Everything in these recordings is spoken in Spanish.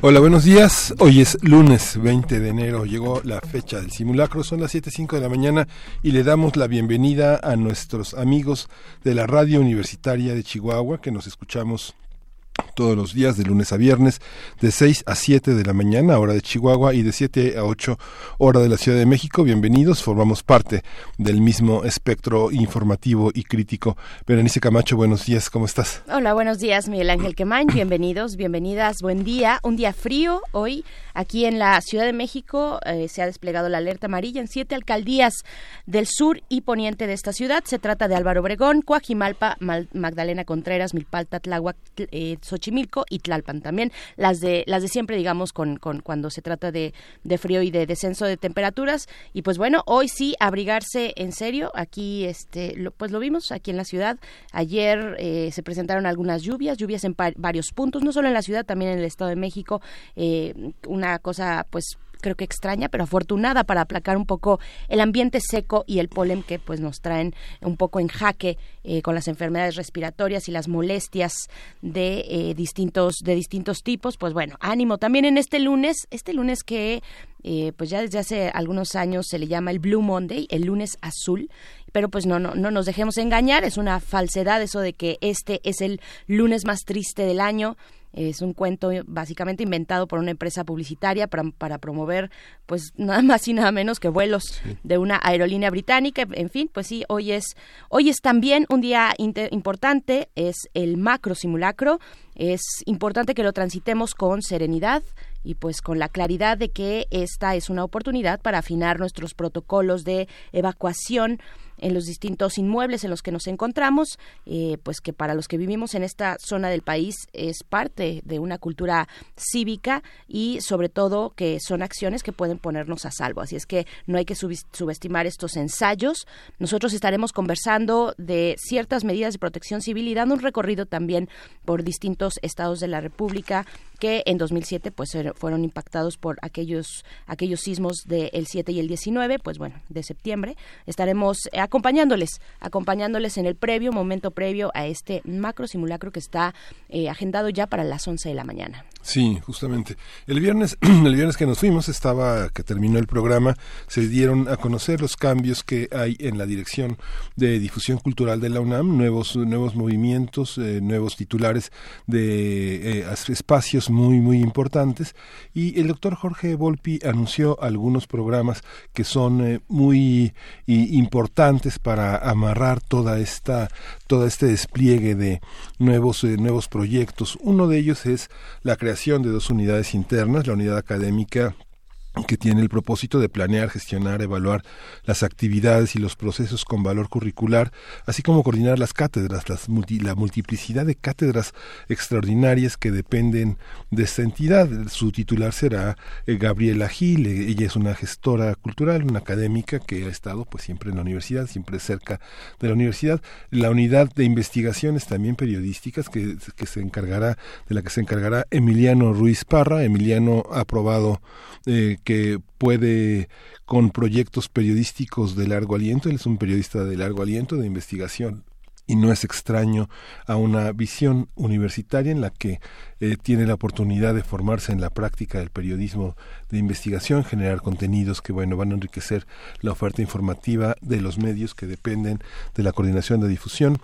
Hola, buenos días. Hoy es lunes 20 de enero. Llegó la fecha del simulacro. Son las 7.05 de la mañana y le damos la bienvenida a nuestros amigos de la Radio Universitaria de Chihuahua que nos escuchamos todos los días de lunes a viernes de 6 a 7 de la mañana hora de Chihuahua y de 7 a 8 hora de la Ciudad de México. Bienvenidos, formamos parte del mismo espectro informativo y crítico. Berenice Camacho, buenos días, ¿cómo estás? Hola, buenos días, Miguel Ángel Quemain, bienvenidos, bienvenidas, buen día, un día frío hoy aquí en la Ciudad de México eh, se ha desplegado la alerta amarilla en siete alcaldías del sur y poniente de esta ciudad. Se trata de Álvaro Obregón, Coajimalpa, Magdalena Contreras, Milpalta, Tláhuac, eh, Xochimilco y Tlalpan también. Las de, las de siempre, digamos, con, cuando se trata de, de, frío y de descenso de temperaturas. Y pues bueno, hoy sí, abrigarse en serio. Aquí, este, pues lo vimos aquí en la ciudad. Ayer eh, se presentaron algunas lluvias, lluvias en varios puntos, no solo en la ciudad, también en el Estado de México. Eh, una cosa, pues creo que extraña, pero afortunada para aplacar un poco el ambiente seco y el polen que pues nos traen un poco en jaque eh, con las enfermedades respiratorias y las molestias de eh, distintos de distintos tipos. Pues bueno, ánimo también en este lunes, este lunes que eh, pues ya desde hace algunos años se le llama el Blue Monday, el lunes azul, pero pues no, no, no nos dejemos engañar, es una falsedad eso de que este es el lunes más triste del año es un cuento básicamente inventado por una empresa publicitaria para, para promover, pues nada más y nada menos que vuelos de una aerolínea británica. En fin, pues sí, hoy es, hoy es también un día importante, es el macro simulacro. Es importante que lo transitemos con serenidad, y pues con la claridad de que esta es una oportunidad para afinar nuestros protocolos de evacuación en los distintos inmuebles en los que nos encontramos, eh, pues que para los que vivimos en esta zona del país es parte de una cultura cívica y sobre todo que son acciones que pueden ponernos a salvo. Así es que no hay que subestimar estos ensayos. Nosotros estaremos conversando de ciertas medidas de protección civil y dando un recorrido también por distintos estados de la República que en 2007 pues er, fueron impactados por aquellos aquellos sismos del 7 y el 19, pues bueno, de septiembre. Estaremos acompañándoles, acompañándoles en el previo, momento previo a este macro simulacro que está eh, agendado ya para las 11 de la mañana. Sí, justamente. El viernes, el viernes que nos fuimos, estaba, que terminó el programa, se dieron a conocer los cambios que hay en la dirección de difusión cultural de la UNAM, nuevos, nuevos movimientos, eh, nuevos titulares de eh, espacios muy, muy importantes. Y el doctor Jorge Volpi anunció algunos programas que son muy importantes para amarrar toda esta todo este despliegue de nuevos eh, nuevos proyectos. Uno de ellos es la creación de dos unidades internas, la unidad académica que tiene el propósito de planear, gestionar, evaluar las actividades y los procesos con valor curricular, así como coordinar las cátedras, las la multiplicidad de cátedras extraordinarias que dependen de esta entidad. Su titular será eh, Gabriela Gil, ella es una gestora cultural, una académica que ha estado pues siempre en la universidad, siempre cerca de la universidad. La unidad de investigaciones también periodísticas que, que se encargará, de la que se encargará Emiliano Ruiz Parra, Emiliano aprobado eh, que puede con proyectos periodísticos de largo aliento, él es un periodista de largo aliento, de investigación, y no es extraño a una visión universitaria en la que eh, tiene la oportunidad de formarse en la práctica del periodismo de investigación, generar contenidos que bueno van a enriquecer la oferta informativa de los medios que dependen de la coordinación de difusión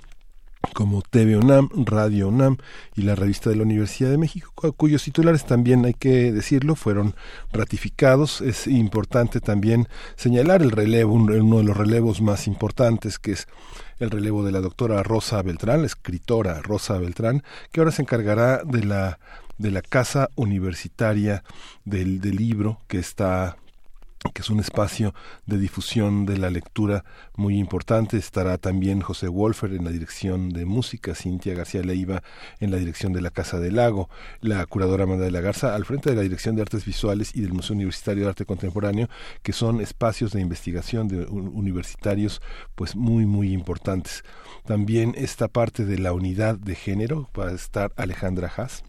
como TV UNAM, Radio UNAM y la revista de la Universidad de México, cuyos titulares también hay que decirlo fueron ratificados. Es importante también señalar el relevo, uno de los relevos más importantes que es el relevo de la doctora Rosa Beltrán, la escritora Rosa Beltrán, que ahora se encargará de la de la casa universitaria del, del libro que está que es un espacio de difusión de la lectura muy importante. Estará también José Wolfer en la dirección de música, Cintia García Leiva en la dirección de la Casa del Lago, la curadora Amanda de la Garza al frente de la dirección de artes visuales y del Museo Universitario de Arte Contemporáneo, que son espacios de investigación de universitarios pues muy muy importantes. También esta parte de la unidad de género va a estar Alejandra Haas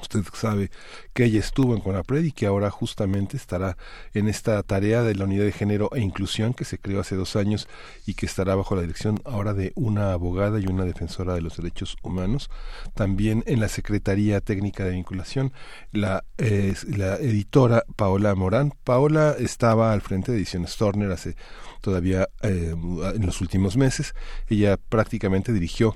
Usted sabe que ella estuvo en CONAPRED y que ahora justamente estará en esta tarea de la unidad de género e inclusión que se creó hace dos años y que estará bajo la dirección ahora de una abogada y una defensora de los derechos humanos. También en la Secretaría Técnica de Vinculación, la, la editora Paola Morán. Paola estaba al frente de Ediciones Turner hace todavía eh, en los últimos meses. Ella prácticamente dirigió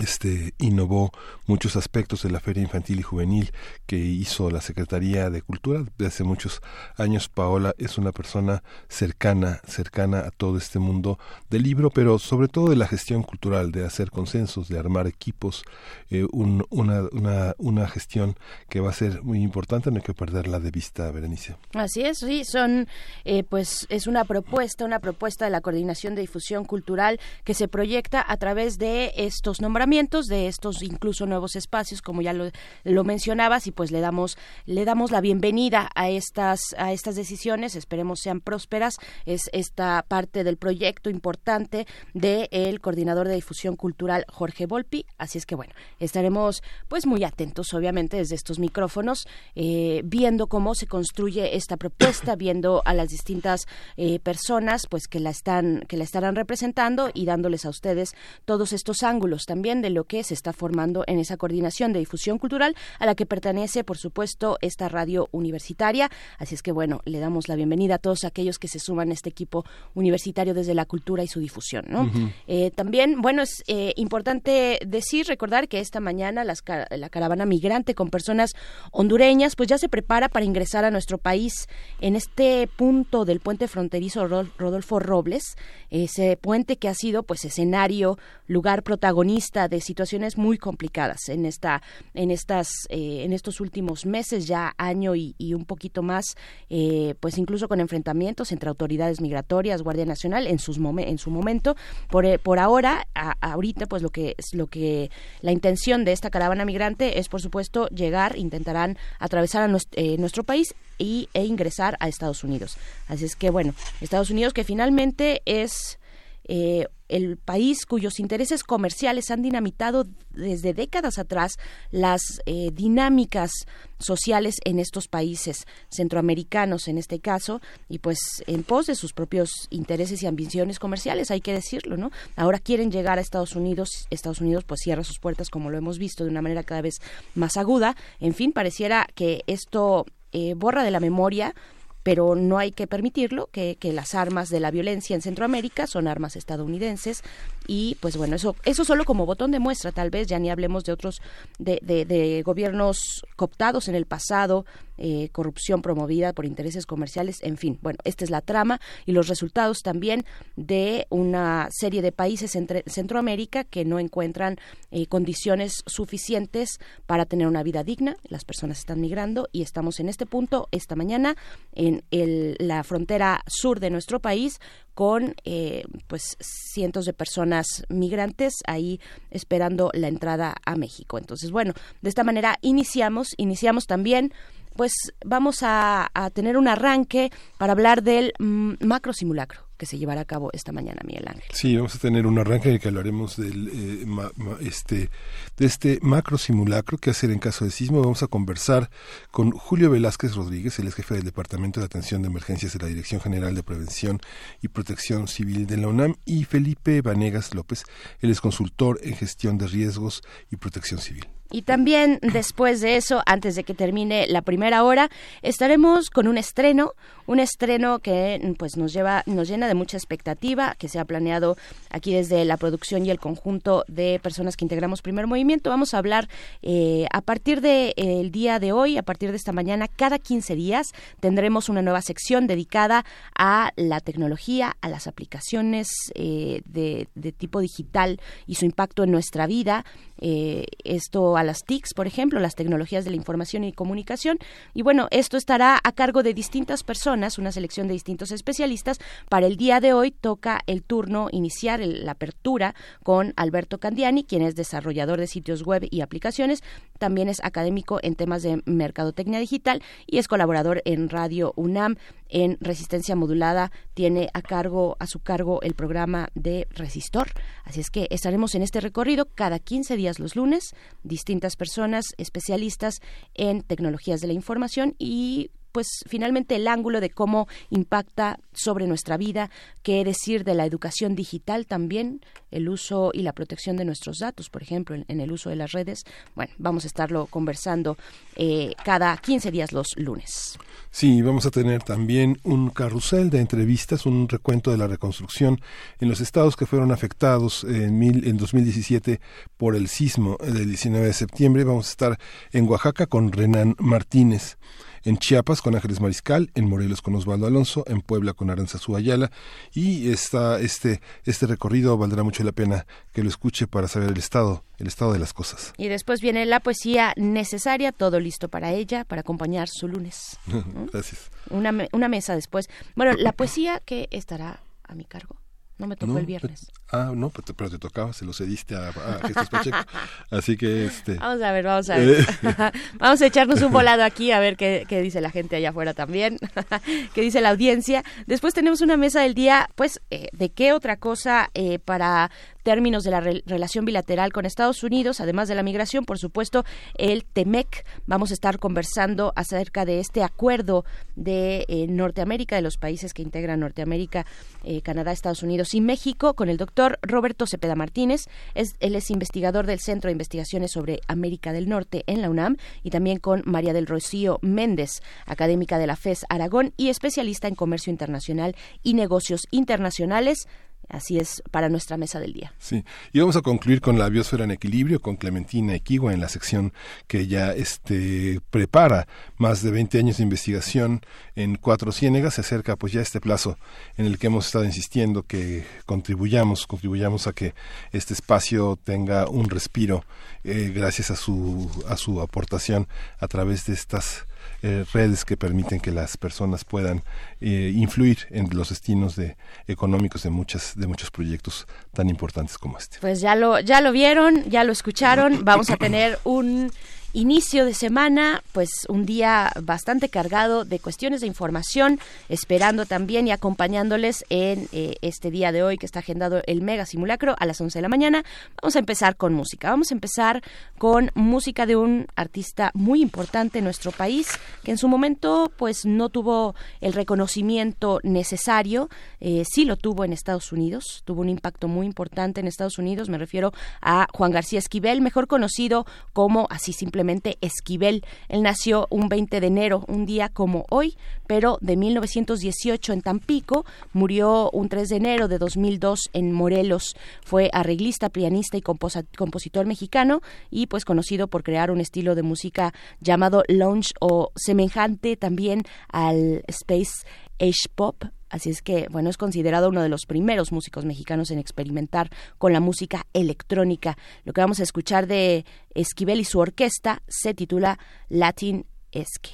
este innovó muchos aspectos de la Feria Infantil y Juvenil que hizo la Secretaría de Cultura desde hace muchos años. Paola es una persona cercana, cercana a todo este mundo del libro, pero sobre todo de la gestión cultural, de hacer consensos, de armar equipos, eh, una, una, una gestión que va a ser muy importante, no hay que perderla de vista, Berenice. Así es, sí, son, eh, pues es una propuesta, una propuesta de la Coordinación de Difusión Cultural que se proyecta a través de estos nombramientos de estos incluso nuevos espacios, como ya lo, lo, mencionabas, y pues le damos, le damos la bienvenida a estas, a estas decisiones, esperemos sean prósperas. Es esta parte del proyecto importante del coordinador de difusión cultural Jorge Volpi. Así es que bueno, estaremos pues muy atentos, obviamente, desde estos micrófonos, eh, viendo cómo se construye esta propuesta, viendo a las distintas eh, personas pues que la están, que la estarán representando y dándoles a ustedes todos estos ángulos también de lo que se está formando en esa coordinación de difusión cultural a la que pertenece, por supuesto, esta radio universitaria. Así es que, bueno, le damos la bienvenida a todos aquellos que se suman a este equipo universitario desde la cultura y su difusión. ¿no? Eh, también, bueno, es eh, importante decir, recordar que esta mañana la caravana migrante con personas hondureñas, pues ya se prepara para ingresar a nuestro país en este punto del puente fronterizo Rodolfo Robles, ese puente que ha sido pues escenario, lugar protagonista de situaciones muy complicadas en esta en estas eh, en estos últimos meses ya año y, un poquito más eh, pues incluso con enfrentamientos entre autoridades migratorias Guardia Nacional en sus en su momento. Por, eh, por ahora ahorita pues lo que lo que la intención de esta caravana migrante es por supuesto llegar intentarán atravesar a nuestro, país y, e ingresar a Estados Unidos. Así es que bueno Estados Unidos que finalmente es eh, el país cuyos intereses comerciales han dinamitado desde décadas atrás las eh, dinámicas sociales en estos países centroamericanos en este caso y pues en pos de sus propios intereses y ambiciones comerciales hay que decirlo no ahora quieren llegar a Estados Unidos Estados Unidos pues cierra sus puertas como lo hemos visto de una manera cada vez más aguda. En fin pareciera que esto eh, borra de la memoria pero no hay que permitirlo, que, que, las armas de la violencia en Centroamérica son armas estadounidenses y pues bueno, eso, eso solo como botón de muestra, tal vez ya ni hablemos de otros, de, de, de gobiernos cooptados en el pasado, eh, corrupción promovida por intereses comerciales, en fin. Bueno, esta es la trama y los resultados también de una serie de países en Centroamérica que no encuentran eh, condiciones suficientes para tener una vida digna. Las personas están migrando y estamos en este punto esta mañana en el, la frontera sur de nuestro país con eh, pues cientos de personas migrantes ahí esperando la entrada a México. Entonces, bueno, de esta manera iniciamos, iniciamos también pues vamos a, tener un arranque para hablar del mm, macro simulacro que se llevará a cabo esta mañana, Miguel Ángel. Sí, vamos a tener un arranque en el que hablaremos del, eh, este, de este macro simulacro que hacer en caso de sismo. Vamos a conversar con Julio Velázquez Rodríguez, el es jefe del Departamento de Atención de Emergencias de la Dirección General de Prevención y Protección Civil de la UNAM, y Felipe Vanegas López, él es consultor en gestión de riesgos y protección civil. Y también después de eso, antes de que termine la primera hora, estaremos con un estreno, un estreno que pues nos lleva, nos llena de mucha expectativa, que se ha planeado aquí desde la producción y el conjunto de personas que integramos Primer Movimiento. Vamos a hablar eh, a partir del el día de hoy, a partir de esta mañana, cada 15 días tendremos una nueva sección dedicada a la tecnología, a las aplicaciones eh, de, de tipo digital y su impacto en nuestra vida eh, esto a las TICs, por ejemplo, las tecnologías de la información y comunicación. Y bueno, esto estará a cargo de distintas personas, una selección de distintos especialistas. Para el día de hoy toca el turno iniciar la apertura con Alberto Candiani, quien es desarrollador de sitios web y aplicaciones. También es académico en temas de mercadotecnia digital y es colaborador en Radio UNAM en resistencia modulada tiene a cargo a su cargo el programa de Resistor. Así es que estaremos en este recorrido cada 15 días los lunes, distintas personas especialistas en tecnologías de la información y pues finalmente el ángulo de cómo impacta sobre nuestra vida, qué decir de la educación digital también, el uso y la protección de nuestros datos, por ejemplo, en, el uso de las redes. Bueno, vamos a estarlo conversando eh, cada 15 días los lunes. Sí, vamos a tener también un carrusel de entrevistas, un recuento de la reconstrucción en los estados que fueron afectados en, mil, en 2017 por el sismo del 19 de septiembre. Vamos a estar en Oaxaca con Renan Martínez en Chiapas con Ángeles Mariscal, en Morelos con Osvaldo Alonso, en Puebla con Aranzazú Ayala y esta, este, este recorrido valdrá mucho la pena que lo escuche para saber el estado, el estado de las cosas. Y después viene la poesía necesaria, todo listo para ella, para acompañar su lunes. Gracias. Una, una mesa después. Bueno, la poesía que estará a mi cargo. No me tocó el viernes. Ah, no, pero te, tocaba, se lo cediste a, Jesús Pacheco. Así que este. Vamos a ver, vamos a ver. vamos a echarnos un volado aquí a ver qué, qué dice la gente allá afuera también, qué dice la audiencia. Después tenemos una mesa del día, pues, eh, ¿de qué otra cosa eh, para términos de la relación bilateral con Estados Unidos, además de la migración, por supuesto, el TEMEC. Vamos a estar conversando acerca de este acuerdo de eh, Norteamérica, de los países que integran Norteamérica, eh, Canadá, Estados Unidos y México, con el doctor Roberto Cepeda Martínez. Es, él es investigador del Centro de Investigaciones sobre América del Norte en la UNAM y también con María del Rocío Méndez, académica de la FES Aragón y especialista en comercio internacional y negocios internacionales. Así es para nuestra mesa del día. Sí, y vamos a concluir con la biosfera en equilibrio, con Clementina Equigua en la sección que ya este, prepara más de 20 años de investigación en cuatro ciénegas. Se acerca pues ya este plazo en el que hemos estado insistiendo que contribuyamos, contribuyamos a que este espacio tenga un respiro eh, gracias a su, a su aportación a través de estas eh, redes que permiten que las personas puedan eh, influir en los destinos de, económicos de muchas de muchos proyectos tan importantes como este. Pues ya lo ya lo vieron, ya lo escucharon. Vamos a tener un inicio de semana, pues un día bastante cargado de cuestiones de información, esperando también y acompañándoles en eh, este día de hoy que está agendado el mega simulacro a las 11 de la mañana. Vamos a empezar con música. Vamos a empezar con música de un artista muy importante en nuestro país, que en su momento pues no tuvo el reconocimiento necesario, eh, sí lo tuvo en Estados Unidos, tuvo un impacto muy importante en Estados Unidos, me refiero a Juan García Esquivel, mejor conocido como así simplemente Esquivel. Él nació un 20 de enero, un día como hoy, pero de 1918 en Tampico, murió un 3 de enero de 2002 en Morelos. Fue arreglista, pianista y compositor mexicano y pues conocido por crear un estilo de música llamado lounge o semejante también al space age pop Así es que, bueno, es considerado uno de los primeros músicos mexicanos en experimentar con la música electrónica. Lo que vamos a escuchar de Esquivel y su orquesta se titula Latin Esque.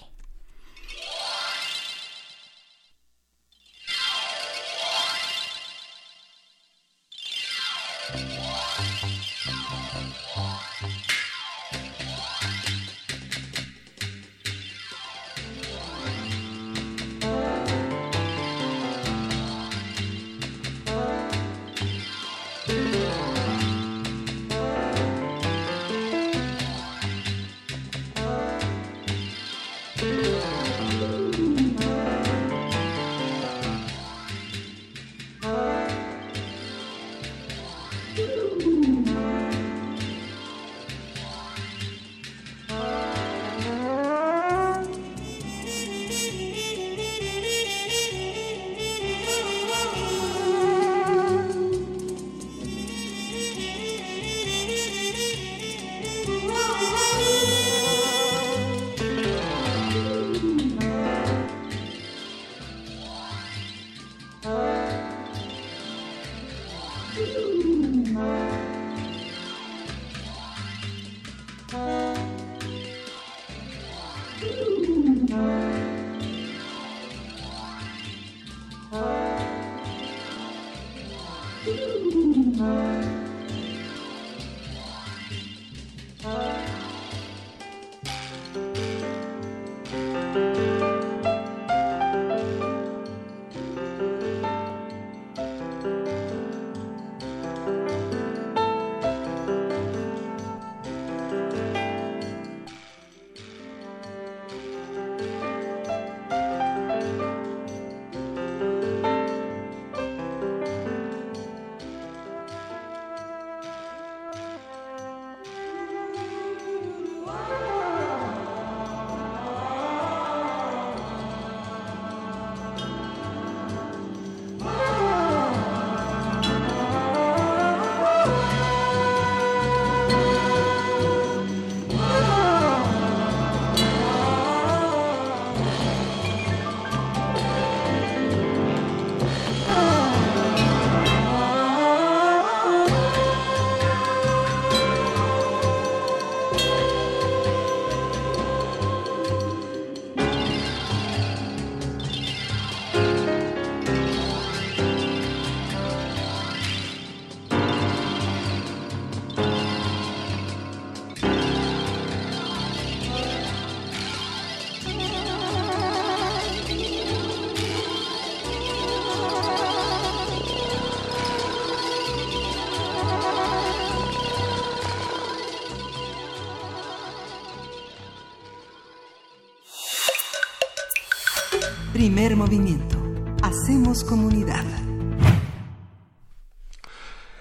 Primer movimiento. Hacemos comunidad.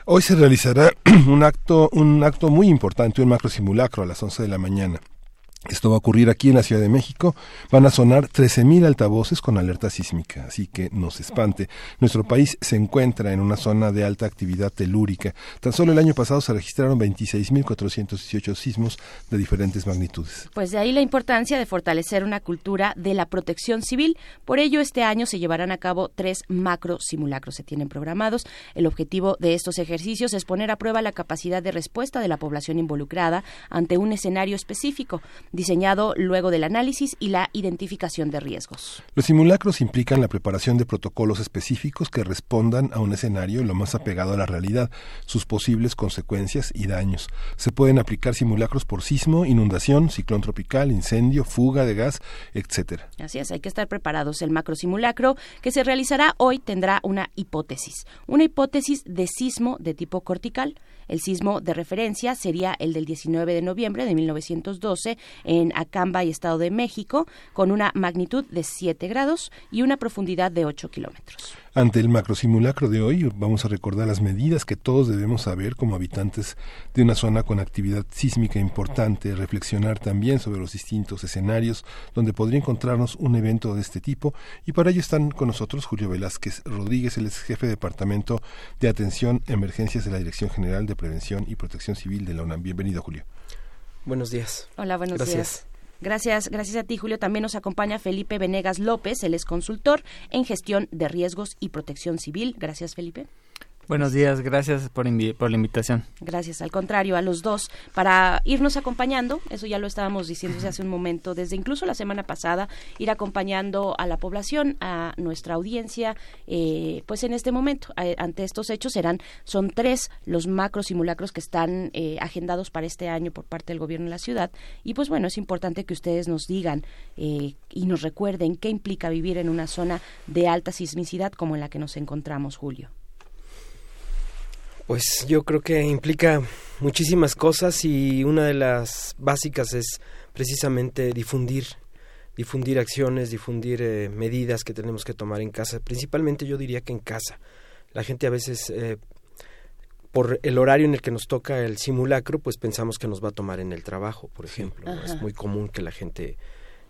Hoy se realizará un acto, un acto muy importante, un macro simulacro a las 11 de la mañana. Esto va a ocurrir aquí en la Ciudad de México. Van a sonar 13.000 altavoces con alerta sísmica, así que no se espante. Nuestro país se encuentra en una zona de alta actividad telúrica. Tan solo el año pasado se registraron 26.418 sismos de diferentes magnitudes. Pues de ahí la importancia de fortalecer una cultura de la protección civil. Por ello, este año se llevarán a cabo tres macro simulacros. Se tienen programados. El objetivo de estos ejercicios es poner a prueba la capacidad de respuesta de la población involucrada ante un escenario específico diseñado luego del análisis y la identificación de riesgos. Los simulacros implican la preparación de protocolos específicos que respondan a un escenario lo más apegado a la realidad, sus posibles consecuencias y daños. Se pueden aplicar simulacros por sismo, inundación, ciclón tropical, incendio, fuga de gas, etcétera. Así es, hay que estar preparados. El macro simulacro que se realizará hoy tendrá una hipótesis, una hipótesis de sismo de tipo cortical. El sismo de referencia sería el del 19 de noviembre de 1912 en Acamba y Estado de México, con una magnitud de 7 grados y una profundidad de 8 kilómetros. Ante el macrosimulacro de hoy, vamos a recordar las medidas que todos debemos saber como habitantes de una zona con actividad sísmica importante, reflexionar también sobre los distintos escenarios donde podría encontrarnos un evento de este tipo. Y para ello están con nosotros Julio Velázquez Rodríguez, el ex jefe de Departamento de Atención Emergencias de la Dirección General de Prevención y Protección Civil de la UNAM. Bienvenido, Julio. Buenos días. Hola, buenos días. Gracias, gracias a ti, Julio. También nos acompaña Felipe Venegas López, él es consultor en gestión de riesgos y protección civil. Gracias, Felipe. Buenos días, gracias por, la invitación. Gracias, al contrario, a los dos, para irnos acompañando, eso ya lo estábamos diciendo hace un momento, desde incluso la semana pasada, ir acompañando a la población, a nuestra audiencia, eh, pues en este momento, ante estos hechos serán, son tres los macro simulacros que están eh, agendados para este año por parte del gobierno de la ciudad, y pues bueno, es importante que ustedes nos digan eh, y nos recuerden qué implica vivir en una zona de alta sismicidad como en la que nos encontramos, Julio. Pues yo creo que implica muchísimas cosas y una de las básicas es precisamente difundir, difundir acciones, difundir eh, medidas que tenemos que tomar en casa. Principalmente yo diría que en casa. La gente a veces, eh, por el horario en el que nos toca el simulacro, pues pensamos que nos va a tomar en el trabajo, por ejemplo. Es muy común que la gente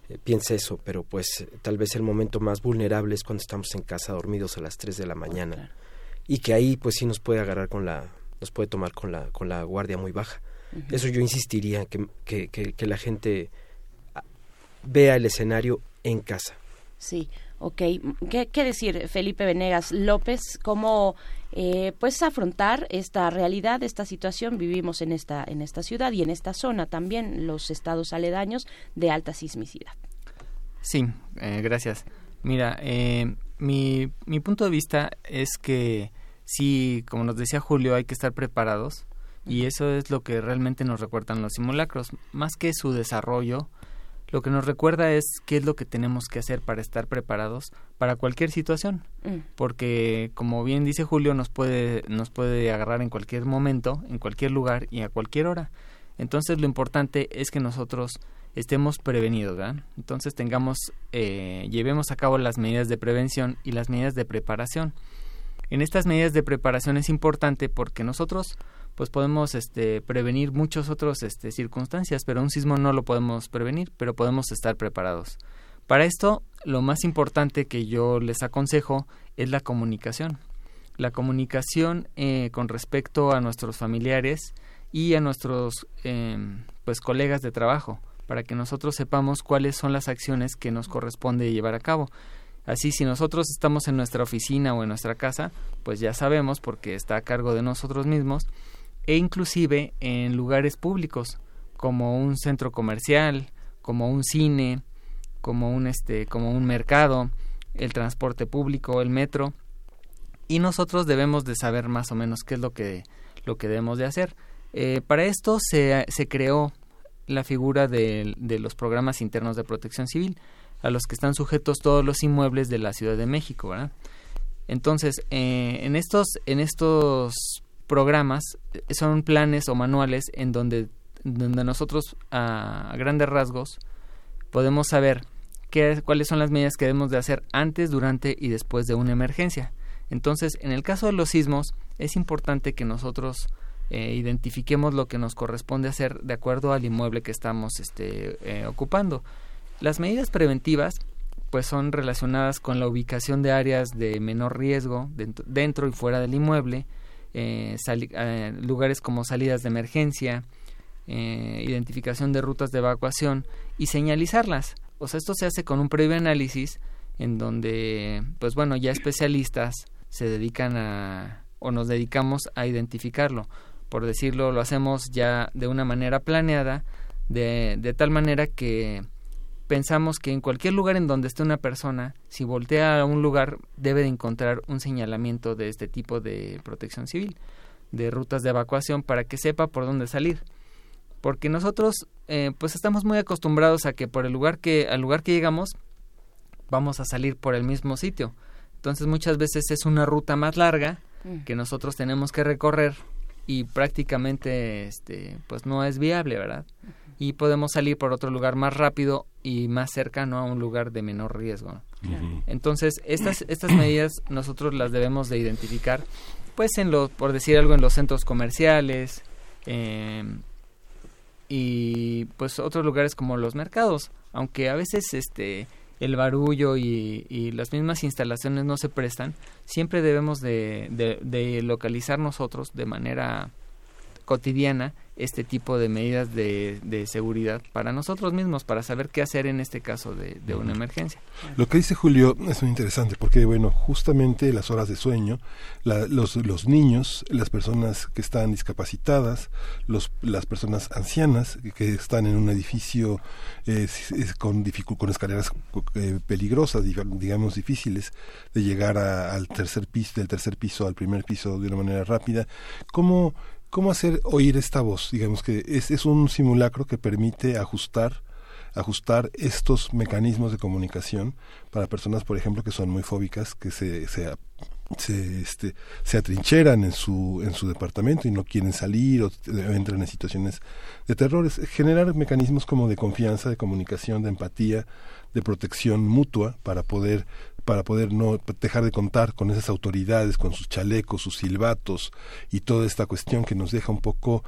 eh, piense eso, pero pues tal vez el momento más vulnerable es cuando estamos en casa dormidos a las 3 de la mañana y que ahí pues sí nos puede agarrar con la nos puede tomar con la con la guardia muy baja. Eso yo insistiría que, que, que, la gente ah, vea el escenario en casa. Sí ok. Qué, qué decir Felipe Venegas López cómo eh, pues afrontar esta realidad esta situación vivimos en esta en esta ciudad y en esta zona también los estados aledaños de alta sismicidad. Sí eh, gracias. Mira eh, mi, mi punto de vista es que sí, como nos decía Julio, hay que estar preparados y eso es lo que realmente nos recuerdan los simulacros, más que su desarrollo, lo que nos recuerda es qué es lo que tenemos que hacer para estar preparados para cualquier situación, mm. porque como bien dice Julio, nos puede nos puede agarrar en cualquier momento, en cualquier lugar y a cualquier hora. Entonces lo importante es que nosotros estemos prevenidos. Entonces tengamos, eh, llevemos a cabo las medidas de prevención y las medidas de preparación. En estas medidas de preparación es importante porque nosotros pues podemos este, prevenir muchas otras este, circunstancias, pero un sismo no lo podemos prevenir, pero podemos estar preparados. Para esto, lo más importante que yo les aconsejo es la comunicación. La comunicación eh, con respecto a nuestros familiares y a nuestros em, pues colegas de trabajo, para que nosotros sepamos cuáles son las acciones que nos corresponde llevar a cabo. Así, si nosotros estamos en nuestra oficina o en nuestra casa, pues ya sabemos porque está a cargo de nosotros mismos e inclusive en lugares públicos como un centro comercial, como un cine, como un este, como un mercado, el transporte público, el metro, y nosotros debemos de saber más o menos qué es lo que lo que debemos de hacer. Eh, para esto se, se creó la figura de, de, los programas internos de protección civil, a los que están sujetos todos los inmuebles de la Ciudad de México, ¿verdad? Entonces, eh, en estos en estos programas eh, son planes o manuales en donde, donde nosotros a, grandes rasgos podemos saber qué, cuáles son las medidas que debemos de hacer antes, durante y después de una emergencia. Entonces, en el caso de los sismos, es importante que nosotros eh, identifiquemos lo que nos corresponde hacer de acuerdo al inmueble que estamos este, eh, ocupando. Las medidas preventivas pues son relacionadas con la ubicación de áreas de menor riesgo dentro y fuera del inmueble, eh, lugares como salidas de emergencia, identificación de rutas de evacuación y señalizarlas. O sea, esto se hace con un previo análisis en donde, pues bueno, ya especialistas se dedican a o nos dedicamos a identificarlo. Por decirlo, lo hacemos ya de una manera planeada, de, de tal manera que pensamos que en cualquier lugar en donde esté una persona, si voltea a un lugar, debe de encontrar un señalamiento de este tipo de protección civil, de rutas de evacuación, para que sepa por dónde salir. Porque nosotros, eh, pues estamos muy acostumbrados a que por el lugar que, al lugar que llegamos, vamos a salir por el mismo sitio. Entonces muchas veces es una ruta más larga mm. que nosotros tenemos que recorrer y prácticamente, este, pues no es viable, ¿verdad? y podemos salir por otro lugar más rápido y más cercano a un lugar de menor riesgo. Entonces, estas, estas medidas nosotros las debemos de identificar, pues en lo, por decir algo, en los centros comerciales em, y pues otros lugares como los mercados, aunque a veces este el barullo y, y, las mismas instalaciones no se prestan, siempre debemos de, de localizar nosotros de manera cotidiana este tipo de medidas de, de, seguridad para nosotros mismos, para saber qué hacer en este caso de, de, una emergencia. Lo que dice Julio es muy interesante porque, bueno, justamente las horas de sueño, los, los niños, las personas que están discapacitadas, los, las personas ancianas que están en un edificio eh, con, con escaleras eh, peligrosas, digamos, difíciles de llegar al tercer piso, del tercer piso al primer piso de una manera rápida, ¿cómo ¿Cómo hacer oír esta voz? Digamos que es, es un simulacro que permite ajustar ajustar estos mecanismos de comunicación para personas, por ejemplo, que son muy fóbicas, que se, se, se, este, se atrincheran en su, en su departamento y no quieren salir o entran en situaciones de terror. Es generar mecanismos como de confianza, de comunicación, de empatía, de protección mutua para poder para poder no dejar de contar con esas autoridades, con sus chalecos, sus silbatos y toda esta cuestión que nos deja un poco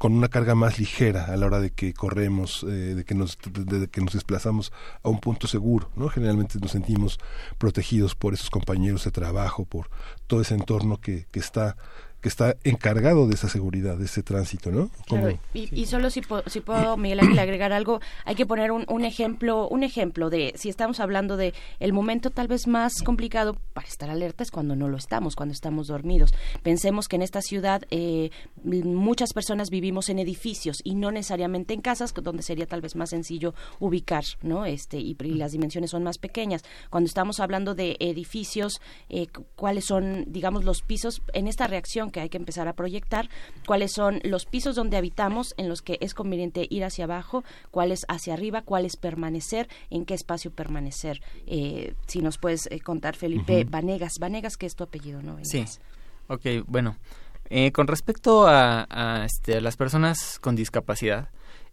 con una carga más ligera a la hora de que corremos, eh, de que nos de, que nos desplazamos a un punto seguro, ¿no? Generalmente nos sentimos protegidos por esos compañeros de trabajo, por todo ese entorno que, que está que está encargado de esa seguridad, de ese tránsito, ¿no? y, solo si, si puedo, Miguel Ángel, agregar algo, hay que poner un, un, ejemplo, un ejemplo de si estamos hablando de el momento tal vez más complicado para estar alerta es cuando no lo estamos, cuando estamos dormidos. Pensemos que en esta ciudad eh, muchas personas vivimos en edificios y no necesariamente en casas, donde sería tal vez más sencillo ubicar, ¿no? Este y, las dimensiones son más pequeñas. Cuando estamos hablando de edificios, eh, cuáles son, digamos, los pisos en esta reacción que hay que empezar a proyectar, cuáles son los pisos donde habitamos en los que es conveniente ir hacia abajo, cuáles hacia arriba, cuáles permanecer, en qué espacio permanecer. Eh, si nos puedes eh, contar, Felipe, Vanegas, Vanegas, que es tu apellido, ¿no? Sí, ok, bueno. Eh, con respecto a, este, a las personas con discapacidad,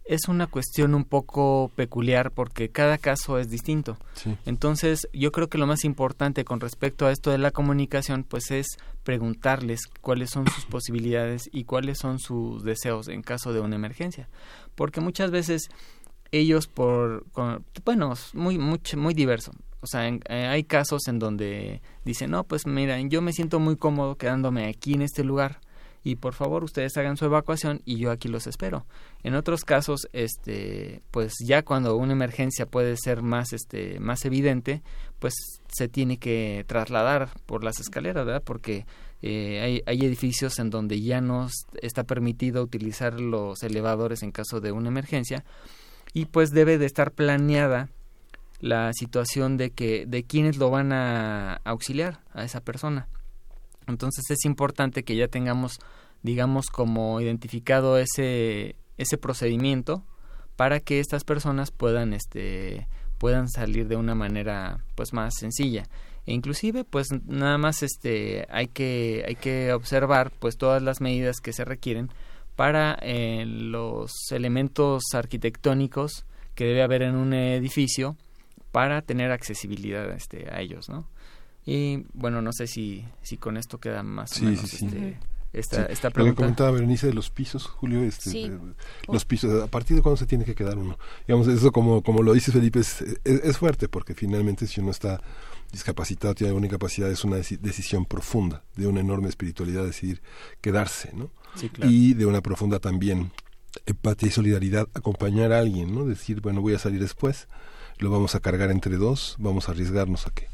es una cuestión un poco peculiar porque cada caso es distinto. Entonces, yo creo que lo más importante con respecto a esto de la comunicación, pues es preguntarles cuáles son sus posibilidades y cuáles son sus deseos en caso de una emergencia. Porque muchas veces ellos por, bueno, muy, muy, muy diverso. O sea, eh, hay casos en donde dicen, no, pues mira, yo me siento muy cómodo quedándome aquí en este lugar y por favor ustedes hagan su evacuación y yo aquí los espero. En otros casos, este, pues ya cuando una emergencia puede ser más, este, más evidente, pues se tiene que trasladar por las escaleras, ¿verdad? Porque eh, hay, hay edificios en donde ya no está permitido utilizar los elevadores en caso de una emergencia y pues debe de estar planeada la situación de que de quiénes lo van a auxiliar a esa persona. Entonces es importante que ya tengamos, digamos, como identificado ese, ese procedimiento para que estas personas puedan, este, puedan salir de una manera, pues, más sencilla. E inclusive, pues, nada más, este, hay que, hay que observar, pues, todas las medidas que se requieren para eh, los elementos arquitectónicos que debe haber en un edificio para tener accesibilidad este, a ellos, ¿no? Y bueno, no sé si, si con esto queda más o menos este, esta, esta pregunta. Lo que comentaba Berenice de los pisos, Julio, este, los pisos, ¿a partir de cuándo se tiene que quedar uno? Digamos, eso como, como lo dice Felipe, es, es, fuerte porque finalmente si uno está discapacitado, tiene alguna incapacidad, es una decisión profunda, de una enorme espiritualidad decidir quedarse, ¿no? Y de una profunda también empatía y solidaridad, acompañar a alguien, ¿no? Decir, bueno, voy a salir después, lo vamos a cargar entre dos, vamos a arriesgarnos a que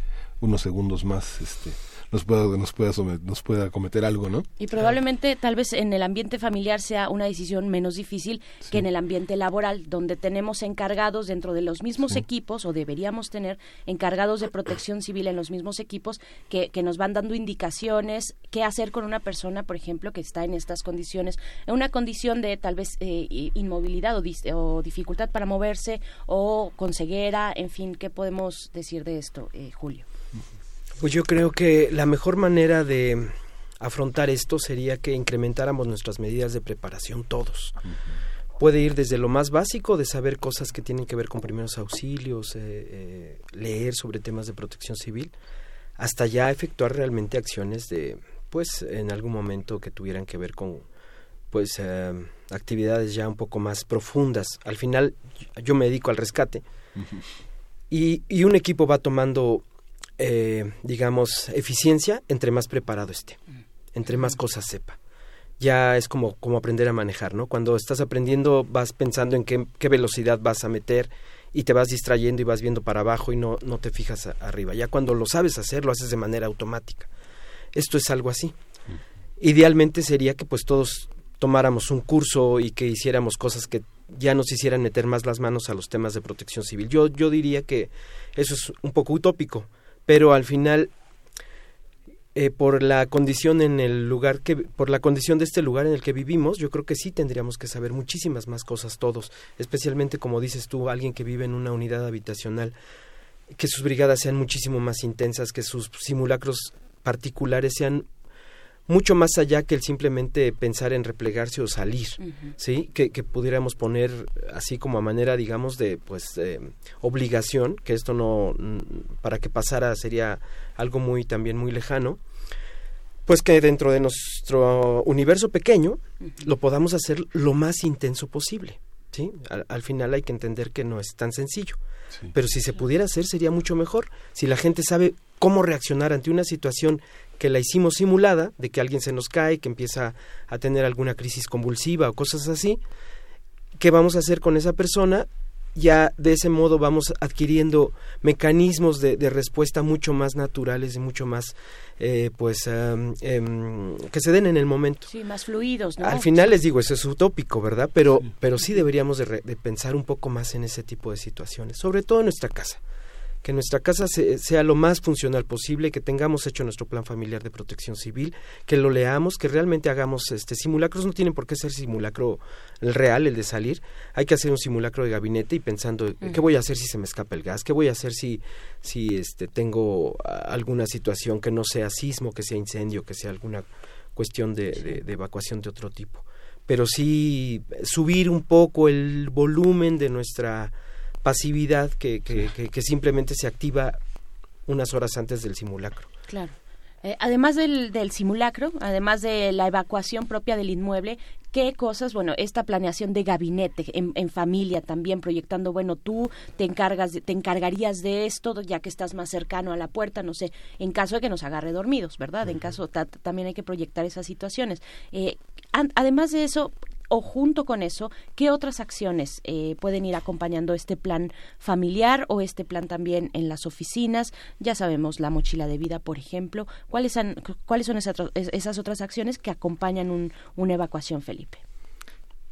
unos segundos más este, nos pueda, nos pueda, nos pueda cometer algo, ¿no? Y probablemente tal vez en el ambiente familiar sea una decisión menos difícil que en el ambiente laboral, donde tenemos encargados dentro de los mismos equipos, o deberíamos tener encargados de protección civil en los mismos equipos, que, que nos van dando indicaciones, qué hacer con una persona, por ejemplo, que está en estas condiciones, en una condición de tal vez eh, inmovilidad o, dificultad para moverse, o con ceguera, en fin, ¿qué podemos decir de esto, eh, Julio? Pues yo creo que la mejor manera de afrontar esto sería que incrementáramos nuestras medidas de preparación todos. Puede ir desde lo más básico de saber cosas que tienen que ver con primeros auxilios, eh, eh, leer sobre temas de protección civil, hasta ya efectuar realmente acciones de, pues, en algún momento que tuvieran que ver con, pues, eh, actividades ya un poco más profundas. Al final, yo me dedico al rescate y, y un equipo va tomando eh, digamos, eficiencia entre más preparado esté, entre más cosas sepa. Ya es como, como aprender a manejar, ¿no? Cuando estás aprendiendo vas pensando en qué, qué velocidad vas a meter y te vas distrayendo y vas viendo para abajo y no, no te fijas arriba. Ya cuando lo sabes hacer, lo haces de manera automática. Esto es algo así. Idealmente sería que pues todos tomáramos un curso y que hiciéramos cosas que ya nos hicieran meter más las manos a los temas de protección civil. Yo, yo diría que eso es un poco utópico pero al final eh, por la condición en el lugar que por la condición de este lugar en el que vivimos yo creo que sí tendríamos que saber muchísimas más cosas todos especialmente como dices tú alguien que vive en una unidad habitacional que sus brigadas sean muchísimo más intensas que sus simulacros particulares sean mucho más allá que el simplemente pensar en replegarse o salir, ¿sí? Que, pudiéramos poner así como a manera, digamos, de pues obligación, que esto no para que pasara sería algo muy también muy lejano, pues que dentro de nuestro universo pequeño lo podamos hacer lo más intenso posible, ¿sí? Al, final hay que entender que no es tan sencillo, pero si se pudiera hacer sería mucho mejor. Si la gente sabe cómo reaccionar ante una situación que la hicimos simulada, de que alguien se nos cae, que empieza a tener alguna crisis convulsiva o cosas así, ¿qué vamos a hacer con esa persona? Ya de ese modo vamos adquiriendo mecanismos de, respuesta mucho más naturales y mucho más, eh, pues, em, que se den en el momento. Sí, más fluidos, ¿no? Al final les digo, eso es utópico, ¿verdad? Pero sí, pero sí deberíamos de, de pensar un poco más en ese tipo de situaciones, sobre todo en nuestra casa que nuestra casa sea lo más funcional posible, que tengamos hecho nuestro plan familiar de protección civil, que lo leamos, que realmente hagamos este simulacros, no tienen por qué ser simulacro el real, el de salir, hay que hacer un simulacro de gabinete y pensando qué voy a hacer si se me escapa el gas, qué voy a hacer si si este tengo alguna situación que no sea sismo, que sea incendio, que sea alguna cuestión de, de, de evacuación de otro tipo. Pero sí subir un poco el volumen de nuestra pasividad que, que, que, que, simplemente se activa unas horas antes del simulacro. Claro. Eh, además del, del, simulacro, además de la evacuación propia del inmueble, ¿qué cosas, bueno, esta planeación de gabinete en, en familia también proyectando, bueno, tú te encargas, te encargarías de esto ya que estás más cercano a la puerta, no sé, en caso de que nos agarre dormidos, ¿verdad? En caso, también hay que proyectar esas situaciones. Eh, además de eso, o junto con eso, ¿qué otras acciones eh, pueden ir acompañando este plan familiar o este plan también en las oficinas? Ya sabemos la mochila de vida, por ejemplo. ¿Cuáles son, cuáles son esas, otras acciones que acompañan un, una evacuación, Felipe?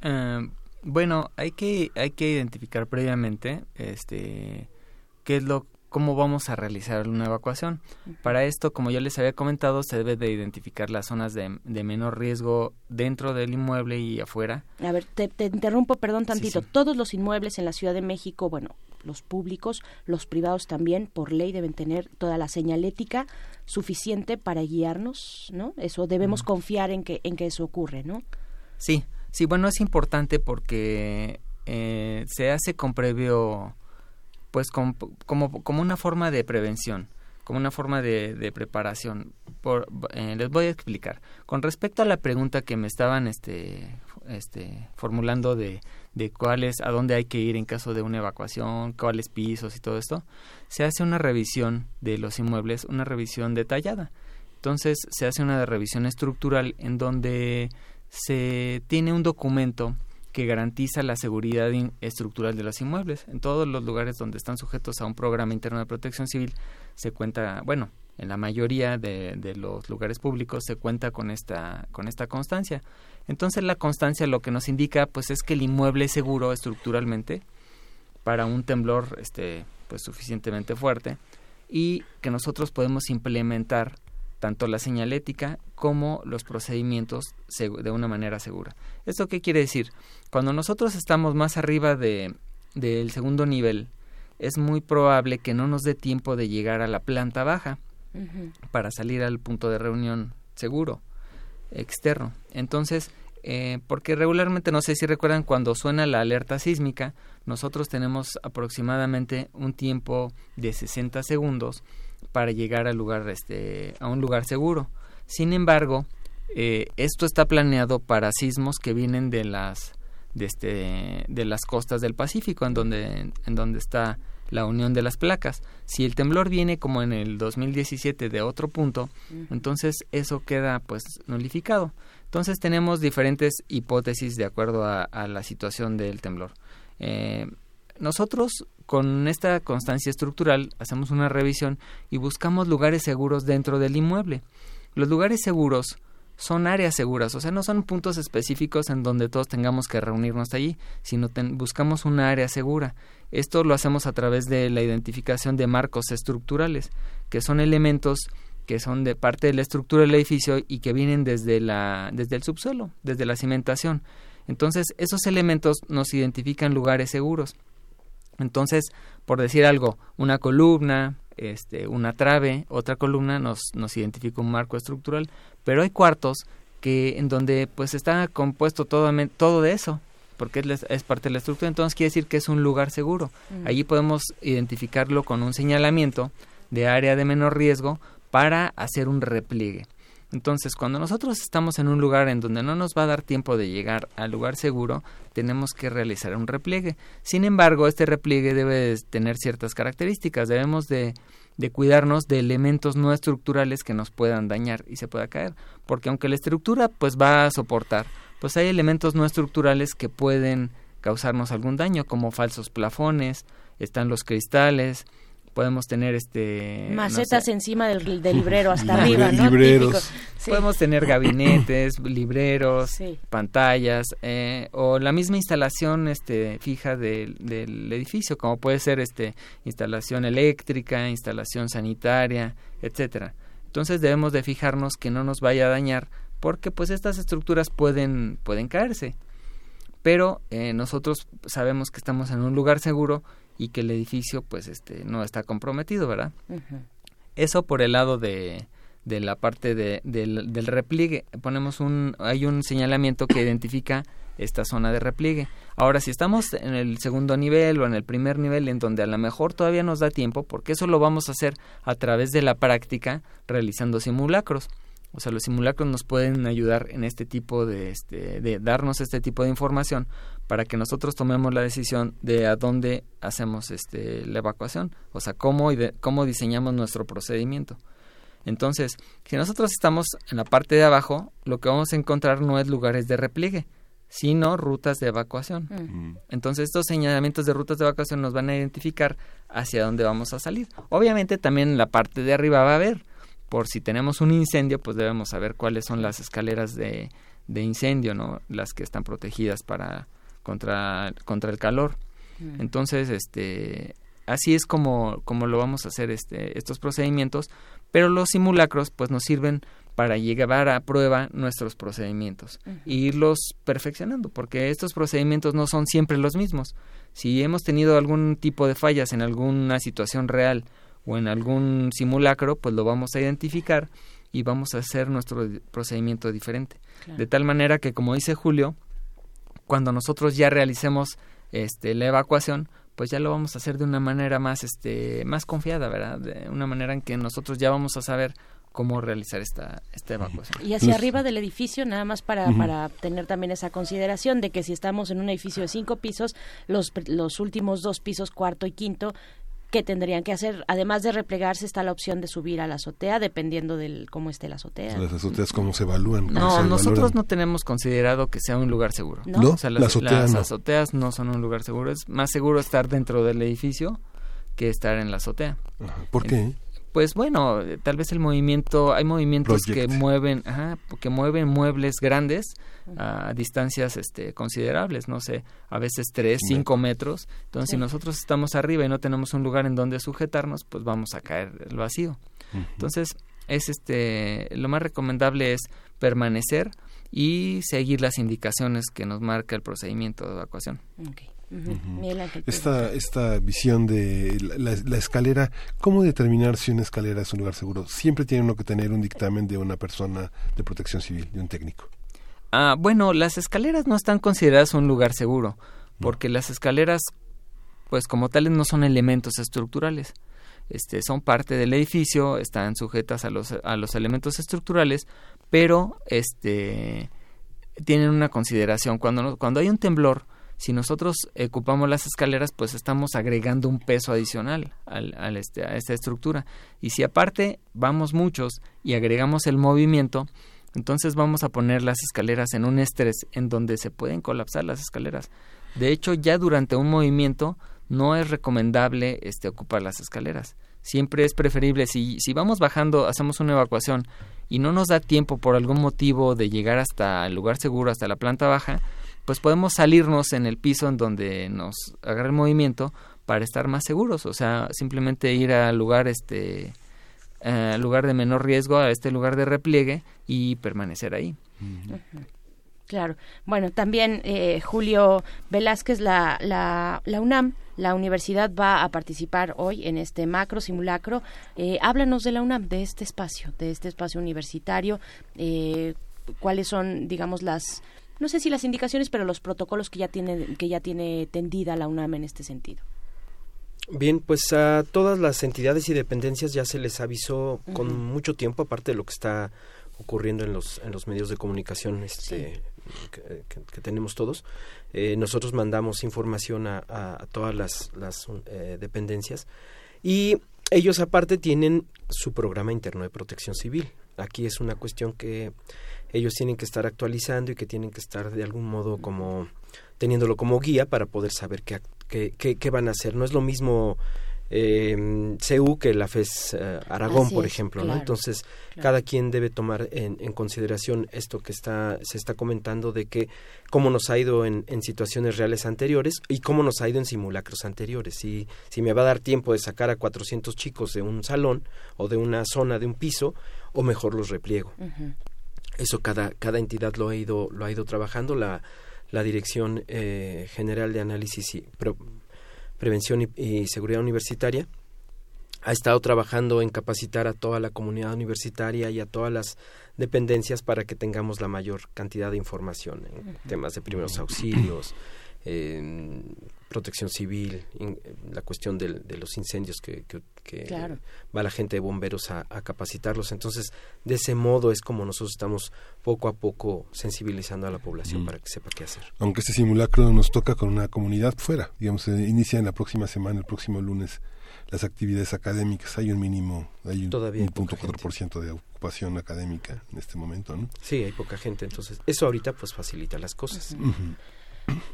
Uh, bueno, hay que, hay que identificar previamente este, qué es lo cómo vamos a realizar una evacuación. Para esto, como ya les había comentado, se debe de identificar las zonas de, de menor riesgo dentro del inmueble y afuera. A ver, te, te interrumpo, perdón tantito. Sí, sí. Todos los inmuebles en la Ciudad de México, bueno, los públicos, los privados también, por ley deben tener toda la señalética suficiente para guiarnos, ¿no? Eso debemos uh -huh. confiar en que en que eso ocurre, ¿no? Sí, sí, bueno, es importante porque eh, se hace con previo pues como, como, como una forma de prevención, como una forma de, preparación. Por, eh, les voy a explicar. Con respecto a la pregunta que me estaban este, este, formulando de, de cuáles, a dónde hay que ir en caso de una evacuación, cuáles pisos y todo esto, se hace una revisión de los inmuebles, una revisión detallada. Entonces se hace una revisión estructural en donde se tiene un documento que garantiza la seguridad estructural de los inmuebles. En todos los lugares donde están sujetos a un programa interno de protección civil se cuenta, bueno, en la mayoría de, los lugares públicos se cuenta con esta, con esta constancia. Entonces la constancia lo que nos indica pues es que el inmueble es seguro estructuralmente para un temblor este, pues suficientemente fuerte y que nosotros podemos implementar tanto la señalética como los procedimientos de una manera segura. ¿Esto qué quiere decir? Cuando nosotros estamos más arriba de, del segundo nivel, es muy probable que no nos dé tiempo de llegar a la planta baja uh -huh. para salir al punto de reunión seguro, externo. Entonces, eh, porque regularmente, no sé si recuerdan, cuando suena la alerta sísmica, nosotros tenemos aproximadamente un tiempo de 60 segundos para llegar al lugar este a un lugar seguro. Sin embargo, eh, esto está planeado para sismos que vienen de las de este de las costas del Pacífico en donde en donde está la unión de las placas. Si el temblor viene como en el 2017 de otro punto, entonces eso queda pues nulificado. Entonces tenemos diferentes hipótesis de acuerdo a, a la situación del temblor. Eh, nosotros con esta constancia estructural hacemos una revisión y buscamos lugares seguros dentro del inmueble. Los lugares seguros son áreas seguras, o sea, no son puntos específicos en donde todos tengamos que reunirnos allí, sino buscamos una área segura. Esto lo hacemos a través de la identificación de marcos estructurales, que son elementos que son de parte de la estructura del edificio y que vienen desde la desde el subsuelo, desde la cimentación. Entonces, esos elementos nos identifican lugares seguros. Entonces, por decir algo, una columna, este, una trave, otra columna nos, nos identifica un marco estructural, pero hay cuartos que en donde pues está compuesto todo, todo de eso, porque es, es, parte de la estructura, entonces quiere decir que es un lugar seguro. Mm. Allí podemos identificarlo con un señalamiento de área de menor riesgo para hacer un repliegue. Entonces, cuando nosotros estamos en un lugar en donde no nos va a dar tiempo de llegar al lugar seguro, tenemos que realizar un repliegue. Sin embargo, este repliegue debe tener ciertas características. Debemos de, de cuidarnos de elementos no estructurales que nos puedan dañar y se pueda caer, porque aunque la estructura pues va a soportar, pues hay elementos no estructurales que pueden causarnos algún daño, como falsos plafones, están los cristales, podemos tener este macetas encima del, librero hasta arriba ¿no? libreros. Podemos tener gabinetes libreros pantallas eh, o la misma instalación este fija del, del edificio como puede ser este instalación eléctrica instalación sanitaria etcétera. Entonces debemos de fijarnos que no nos vaya a dañar porque pues estas estructuras pueden pueden caerse. Pero eh, nosotros sabemos que estamos en un lugar seguro y que el edificio pues este no está comprometido, ¿verdad? Eso por el lado de, de la parte de, del, del, repliegue. Ponemos un, hay un señalamiento que identifica esta zona de repliegue. Ahora, si estamos en el segundo nivel o en el primer nivel, en donde a lo mejor todavía nos da tiempo, porque eso lo vamos a hacer a través de la práctica realizando simulacros. O sea, los simulacros nos pueden ayudar en este tipo de, este, de darnos este tipo de información para que nosotros tomemos la decisión de a dónde hacemos este, la evacuación, o sea, cómo, cómo diseñamos nuestro procedimiento. Entonces, si nosotros estamos en la parte de abajo, lo que vamos a encontrar no es lugares de repliegue, sino rutas de evacuación. Mm. Entonces, estos señalamientos de rutas de evacuación nos van a identificar hacia dónde vamos a salir. Obviamente, también en la parte de arriba va a haber por si tenemos un incendio, pues debemos saber cuáles son las escaleras de, de incendio, ¿no? Las que están protegidas para contra, contra el calor. Entonces, este, así es como, como lo vamos a hacer este, estos procedimientos, pero los simulacros pues nos sirven para llevar a prueba nuestros procedimientos e irlos perfeccionando, porque estos procedimientos no son siempre los mismos. Si hemos tenido algún tipo de fallas en alguna situación real o en algún simulacro, pues lo vamos a identificar y vamos a hacer nuestro procedimiento diferente. De tal manera que, como dice Julio, cuando nosotros ya realicemos este, la evacuación, pues ya lo vamos a hacer de una manera más, este, más confiada, ¿verdad? De una manera en que nosotros ya vamos a saber cómo realizar esta, esta evacuación. Y hacia arriba del edificio, nada más para, para tener también esa consideración de que si estamos en un edificio de cinco pisos, los, los últimos dos pisos, cuarto y quinto, que tendrían que hacer. Además de replegarse, está la opción de subir a la azotea, dependiendo del cómo esté la azotea. Las azoteas, ¿cómo se evalúan? no, nosotros no tenemos considerado que sea un lugar seguro. ¿No? O sea, las, azoteas no son un lugar seguro. Es más seguro estar dentro del edificio que estar en la azotea. ¿Por qué? Pues bueno, tal vez el movimiento, hay movimientos que mueven, ajá, que mueven muebles grandes a distancias este, considerables, no sé, a veces tres, cinco metros. Entonces, si nosotros estamos arriba y no tenemos un lugar en donde sujetarnos, pues vamos a caer el vacío. Entonces, es este, lo más recomendable es permanecer y seguir las indicaciones que nos marca el procedimiento de evacuación. Esta, esta visión de la, escalera, ¿cómo determinar si una escalera es un lugar seguro? Siempre tiene uno que tener un dictamen de una persona de protección civil, de un técnico. Ah, bueno, las escaleras no están consideradas un lugar seguro, porque las escaleras, pues como tales, no son elementos estructurales. Este, son parte del edificio, están sujetas a los, a los elementos estructurales, pero este, tienen una consideración. Cuando, cuando hay un temblor, si nosotros ocupamos las escaleras, pues estamos agregando un peso adicional al, este, a esta estructura. Y si aparte vamos muchos y agregamos el movimiento, entonces vamos a poner las escaleras en un estrés en donde se pueden colapsar las escaleras. De hecho, ya durante un movimiento no es recomendable este, ocupar las escaleras. Siempre es preferible, si, si vamos bajando, hacemos una evacuación y no nos da tiempo por algún motivo de llegar hasta el lugar seguro, hasta la planta baja, pues podemos salirnos en el piso en donde nos agarra el movimiento para estar más seguros, o sea, simplemente ir al lugar este eh, lugar de menor riesgo, a este lugar de repliegue y permanecer ahí. Claro. Bueno, también eh, Julio Velázquez, la, la, la, UNAM, la universidad va a participar hoy en este macro simulacro. Eh, háblanos de la UNAM, de este espacio, de este espacio universitario. Eh, ¿Cuáles son, digamos, las no sé si las indicaciones, pero los protocolos que ya tiene, que ya tiene tendida la UNAM en este sentido. Bien, pues a todas las entidades y dependencias ya se les avisó con mucho tiempo, aparte de lo que está ocurriendo en los, en los medios de comunicación este, que, tenemos todos. Eh, nosotros mandamos información a, todas las, las eh, dependencias y ellos aparte tienen su programa interno de protección civil. Aquí es una cuestión que ellos tienen que estar actualizando y que tienen que estar de algún modo como teniéndolo como guía para poder saber qué, qué, qué, van a hacer. No es lo mismo eh, CEU que la FES eh, Aragón, por ejemplo, ¿no? Entonces, cada quien debe tomar en, consideración esto que está, se está comentando de que cómo nos ha ido en, en, situaciones reales anteriores y cómo nos ha ido en simulacros anteriores. Si, si me va a dar tiempo de sacar a 400 chicos de un salón o de una zona de un piso, o mejor los repliego. Eso cada, cada entidad lo ha ido, lo ha ido trabajando. La, la Dirección eh, General de Análisis y Prevención y, Seguridad Universitaria ha estado trabajando en capacitar a toda la comunidad universitaria y a todas las dependencias para que tengamos la mayor cantidad de información en temas de primeros auxilios, protección civil, la cuestión de, los incendios que, va la gente de bomberos a, capacitarlos. Entonces, de ese modo es como nosotros estamos poco a poco sensibilizando a la población para que sepa qué hacer. Aunque este simulacro nos toca con una comunidad fuera, digamos, se inicia en la próxima semana, el próximo lunes, las actividades académicas. Hay un mínimo, hay un, Todavía punto ciento de ocupación académica en este momento, ¿no? Sí, hay poca gente, entonces eso ahorita pues facilita las cosas.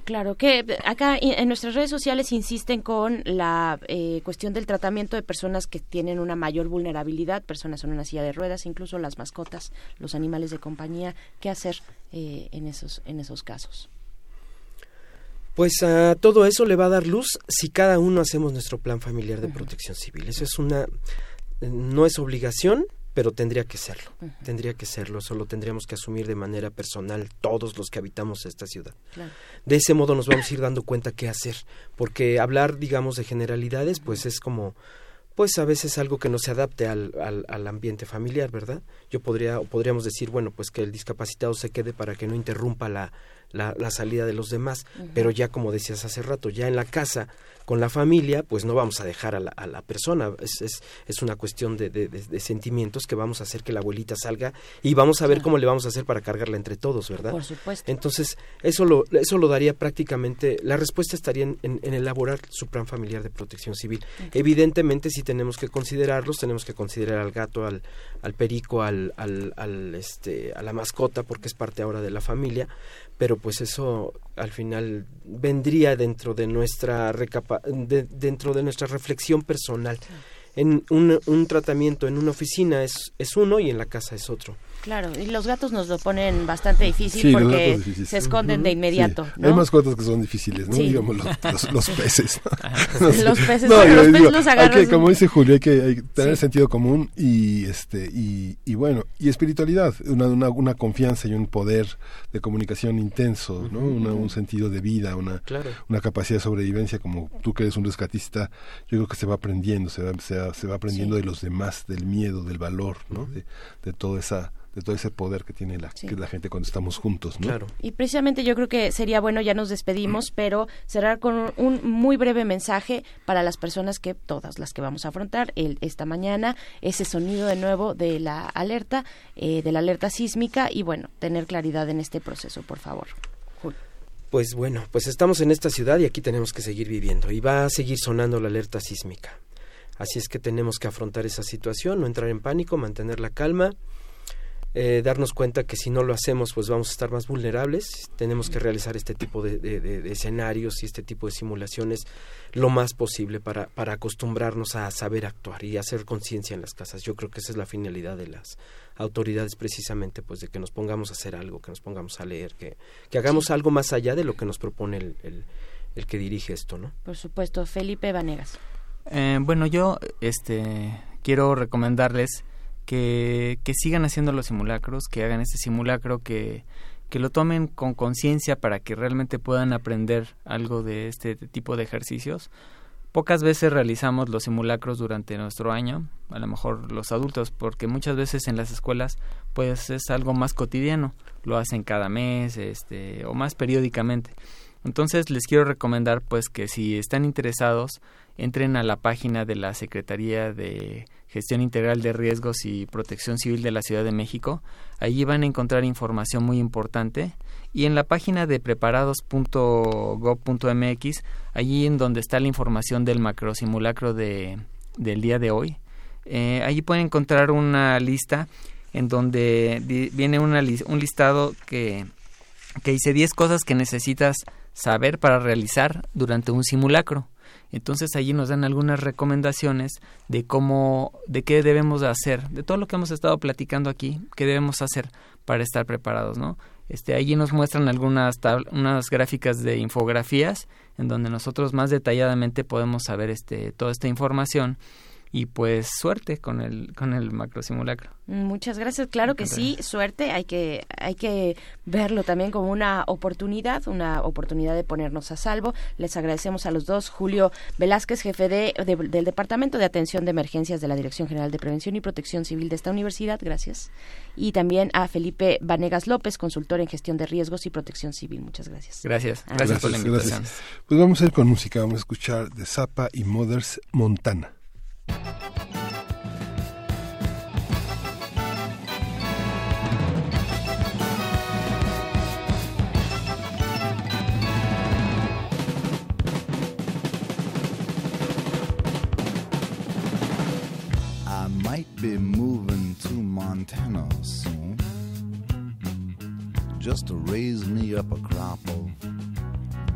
Claro, que acá en nuestras redes sociales insisten con la eh, cuestión del tratamiento de personas que tienen una mayor vulnerabilidad, personas en una silla de ruedas, incluso las mascotas, los animales de compañía. ¿Qué hacer eh, en, esos, en esos casos? Pues a todo eso le va a dar luz si cada uno hacemos nuestro plan familiar de protección civil. Eso es una, no es obligación, pero tendría que serlo, tendría que serlo, solo tendríamos que asumir de manera personal todos los que habitamos esta ciudad. De ese modo nos vamos a ir dando cuenta qué hacer, porque hablar, digamos, de generalidades, pues es como, pues a veces algo que no se adapte al, al, al ambiente familiar, ¿verdad? Yo podría, podríamos decir, bueno, pues que el discapacitado se quede para que no interrumpa la, la, la salida de los demás, pero ya como decías hace rato, ya en la casa con la familia, pues no vamos a dejar a la, a la persona. Es, es, es una cuestión de, de, de, sentimientos que vamos a hacer que la abuelita salga y vamos a ver cómo le vamos a hacer para cargarla entre todos, ¿verdad? Por supuesto. Entonces, eso lo, eso lo daría prácticamente, la respuesta estaría en, en, elaborar su plan familiar de protección civil. Evidentemente, si tenemos que considerarlos, tenemos que considerar al gato, al, al perico, al, al, al, este, a la mascota, porque es parte ahora de la familia, pero pues eso al final vendría dentro de nuestra dentro de nuestra reflexión personal. En un, un, tratamiento en una oficina es, es uno y en la casa es otro. Claro, y los gatos nos lo ponen bastante difícil porque se esconden de inmediato. ¿no? Hay mascotas que son difíciles, ¿no? Digamos los, los, peces. los peces, no, los peces los agarran. como dice Julio, hay que, tener sentido común y este y, y bueno, y espiritualidad, una, una, una, confianza y un poder de comunicación intenso, ¿no? un sentido de vida, una, una capacidad de sobrevivencia, como tú que eres un rescatista, yo creo que se va aprendiendo, se va, se va, se va aprendiendo de los demás, del miedo, del valor, ¿no? De, de toda esa de todo ese poder que tiene la, la gente cuando estamos juntos, ¿no? Claro. Y precisamente yo creo que sería bueno, ya nos despedimos, pero cerrar con un, muy breve mensaje para las personas que, todas las que vamos a afrontar el, esta mañana, ese sonido de nuevo de la alerta, eh, de la alerta sísmica y bueno, tener claridad en este proceso, por favor. Pues bueno, pues estamos en esta ciudad y aquí tenemos que seguir viviendo y va a seguir sonando la alerta sísmica. Así es que tenemos que afrontar esa situación, no entrar en pánico, mantener la calma eh, darnos cuenta que si no lo hacemos pues vamos a estar más vulnerables. Tenemos que realizar este tipo de, escenarios y este tipo de simulaciones lo más posible para, para acostumbrarnos a saber actuar y hacer conciencia en las casas. Yo creo que esa es la finalidad de las autoridades precisamente pues de que nos pongamos a hacer algo que nos pongamos a leer que, que hagamos algo más allá de lo que nos propone el, el, el que dirige esto no por supuesto. Felipe Vanegas. Eh, bueno yo este quiero recomendarles que, sigan haciendo los simulacros, que hagan este simulacro, que, que lo tomen con conciencia para que realmente puedan aprender algo de este tipo de ejercicios. Pocas veces realizamos los simulacros durante nuestro año, a lo mejor los adultos, porque muchas veces en las escuelas pues es algo más cotidiano, lo hacen cada mes, este, o más periódicamente. Entonces les quiero recomendar pues que si están interesados entren a la página de la Secretaría de Gestión Integral de Riesgos y Protección Civil de la Ciudad de México. Allí van a encontrar información muy importante. Y en la página de preparados.gov.mx, allí en donde está la información del macrosimulacro de, del día de hoy. Eh, allí pueden encontrar una lista en donde viene una, un listado que, que dice 10 cosas que necesitas saber para realizar durante un simulacro. Entonces allí nos dan algunas recomendaciones de cómo, de qué debemos de hacer, de todo lo que hemos estado platicando aquí, qué debemos hacer para estar preparados, ¿no? Este, allí nos muestran algunas unas gráficas de infografías en donde nosotros más detalladamente podemos saber este, toda esta información y pues suerte con el con el macro simulacro. Muchas gracias. Claro que sí, suerte. Hay que hay que verlo también como una oportunidad, una oportunidad de ponernos a salvo. Les agradecemos a los dos, Julio Velázquez, jefe de, del Departamento de Atención de Emergencias de la Dirección General de Prevención y Protección Civil de esta universidad. Gracias. Y también a Felipe Vanegas López, consultor en gestión de riesgos y protección civil. Muchas gracias. Gracias. Gracias, por la invitación. Pues vamos a ir con música. Vamos a escuchar de Zapa y Mothers Montana. I might be moving to Montana soon just to raise me up a crop of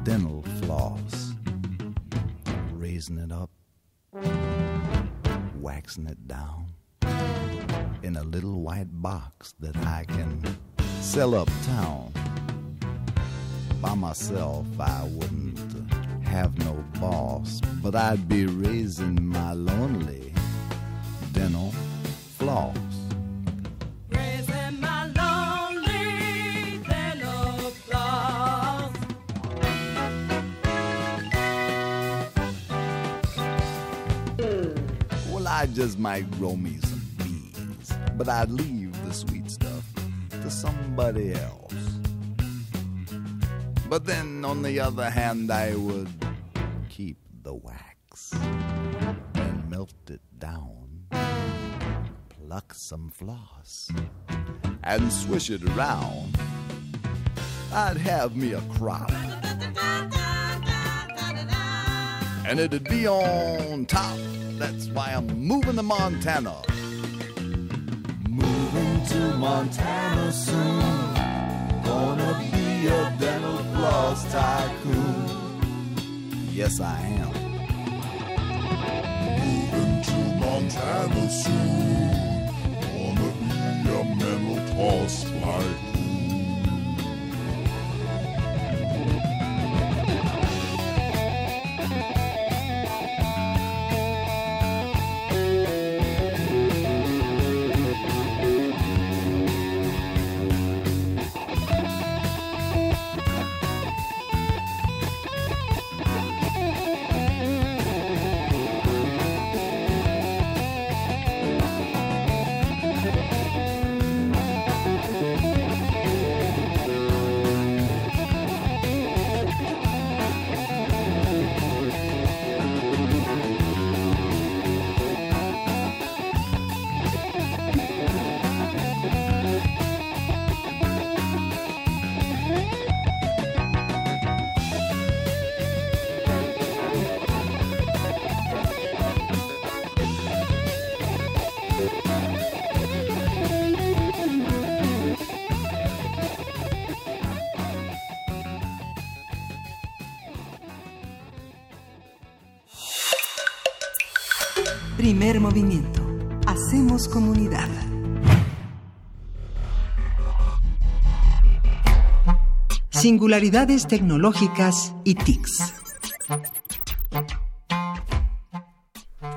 dental floss. Raising it up waxing it down in a little white box that I can sell uptown. By myself, I wouldn't have no boss, but I'd be raising my lonely dental floss. Just might grow me some beans, but I'd leave the sweet stuff to somebody else. But then, on the other hand, I would keep the wax and melt it down, pluck some floss, and swish it around. I'd have me a crop. And it'd be on top that's why I'm moving to Montana. Moving to Montana soon. Gonna be a dental floss tycoon. Yes, I am. Moving to Montana soon. Gonna be a mental floss tycoon. Movimiento. Hacemos comunidad. Singularidades tecnológicas y TICs.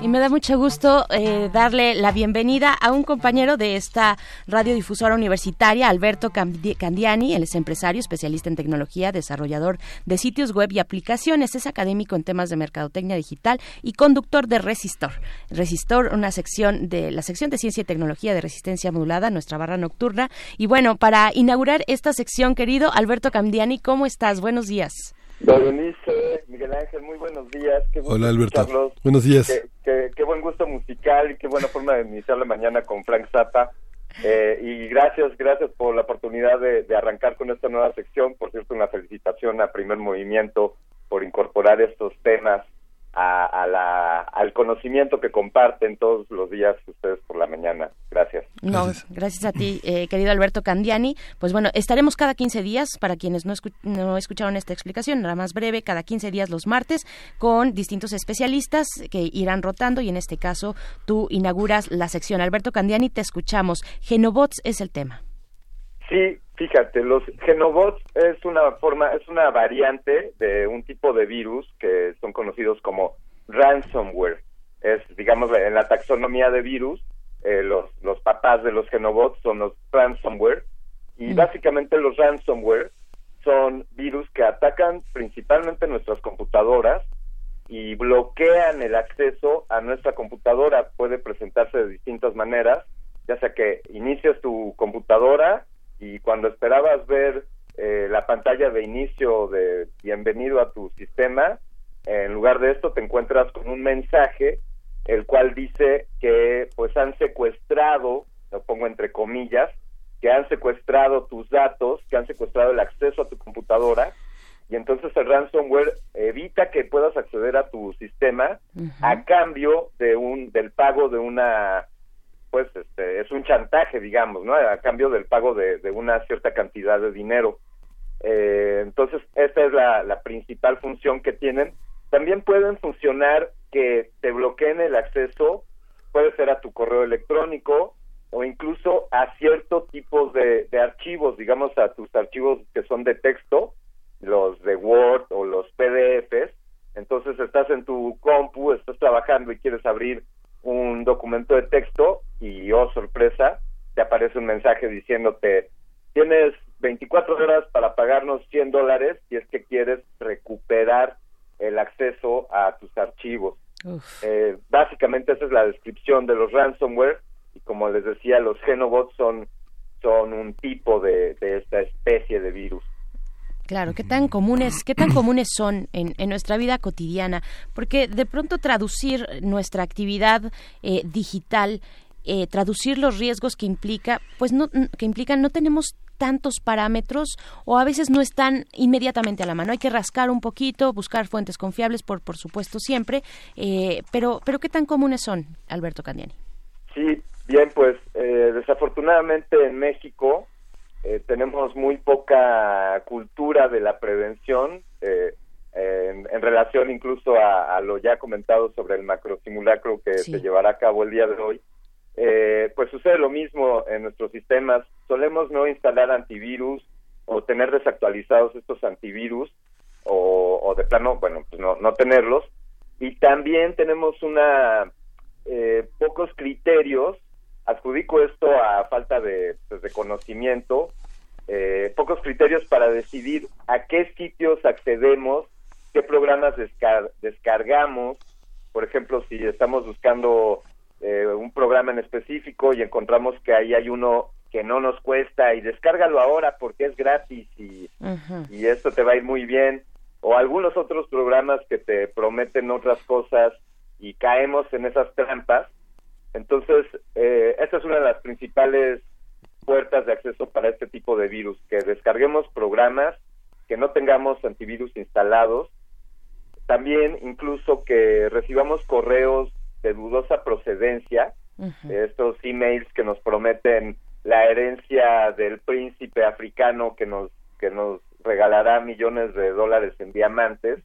Y me da mucho gusto eh, darle la bienvenida a un compañero de esta radiodifusora universitaria, Alberto Candiani. Él es empresario, especialista en tecnología, desarrollador de sitios web y aplicaciones. Es académico en temas de mercadotecnia digital y conductor de Resistor. Resistor, una sección de la sección de ciencia y tecnología de resistencia modulada, nuestra barra nocturna. Y bueno, para inaugurar esta sección, querido Alberto Candiani, ¿cómo estás? Buenos días. Berenice, Miguel Ángel, muy buenos días. Hola Alberto. Buenos días. Qué, buen gusto musical y qué buena forma de iniciar la mañana con Frank Zappa. Eh, y gracias, gracias por la oportunidad de, arrancar con esta nueva sección. Por cierto, una felicitación a Primer Movimiento por incorporar estos temas a, la, al conocimiento que comparten todos los días ustedes por la mañana. Gracias. No, gracias, a ti, eh, querido Alberto Candiani. Pues bueno, estaremos cada 15 días, para quienes no, no escucharon esta explicación, nada más breve, cada 15 días los martes, con distintos especialistas que irán rotando y en este caso tú inauguras la sección. Alberto Candiani, te escuchamos. Genobots es el tema. Sí, fíjate, los genobots es una forma, es una variante de un tipo de virus que son conocidos como ransomware. Es, digamos, en la taxonomía de virus, eh, los, los papás de los genobots son los ransomware. Y mm. básicamente los ransomware son virus que atacan principalmente nuestras computadoras y bloquean el acceso a nuestra computadora. Puede presentarse de distintas maneras, ya sea que inicias tu computadora y cuando esperabas ver eh, la pantalla de inicio de bienvenido a tu sistema, en lugar de esto te encuentras con un mensaje el cual dice que pues han secuestrado, lo pongo entre comillas, que han secuestrado tus datos, que han secuestrado el acceso a tu computadora y entonces el ransomware evita que puedas acceder a tu sistema a cambio de un del pago de una pues este, es un chantaje, digamos. A cambio del pago de, una cierta cantidad de dinero. Eh, entonces, esta es la, la principal función que tienen. También pueden funcionar que te bloqueen el acceso, puede ser a tu correo electrónico o incluso a ciertos tipos de, de archivos, digamos a tus archivos que son de texto, los de Word o los PDFs. Entonces estás en tu compu, estás trabajando y quieres abrir un documento de texto y, oh sorpresa, te aparece un mensaje diciéndote, tienes 24 horas para pagarnos 100 dólares si es que quieres recuperar el acceso a tus archivos. Eh, básicamente esa es la descripción de los ransomware y como les decía, los genobots son, son un tipo de, de esta especie de virus. Claro, qué tan comunes, qué tan comunes son en, en nuestra vida cotidiana, porque de pronto traducir nuestra actividad eh, digital, eh, traducir los riesgos que implica, pues no, que implican no tenemos tantos parámetros o a veces no están inmediatamente a la mano. Hay que rascar un poquito, buscar fuentes confiables, por por supuesto siempre, eh, pero pero qué tan comunes son, Alberto Candiani. Sí, bien, pues desafortunadamente en México eh, tenemos muy poca cultura de la prevención eh, en, relación incluso a, lo ya comentado sobre el macrosimulacro que se llevará a cabo el día de hoy. Eh, pues sucede lo mismo en nuestros sistemas. Solemos no instalar antivirus o tener desactualizados estos antivirus o, de plano, bueno, pues no, no tenerlos. Y también tenemos una pocos criterios adjudico esto a falta de, pues, de conocimiento, eh, pocos criterios para decidir a qué sitios accedemos, qué programas descargamos, por ejemplo, si estamos buscando eh, un programa en específico y encontramos que ahí hay uno que no nos cuesta y descárgalo ahora porque es gratis y, y esto te va a ir muy bien, o algunos otros programas que te prometen otras cosas y caemos en esas trampas, entonces, eh, esta es una de las principales puertas de acceso para este tipo de virus, que descarguemos programas, que no tengamos antivirus instalados, también incluso que recibamos correos de dudosa procedencia, estos emails que nos prometen la herencia del príncipe africano que nos que nos regalará millones de dólares en diamantes.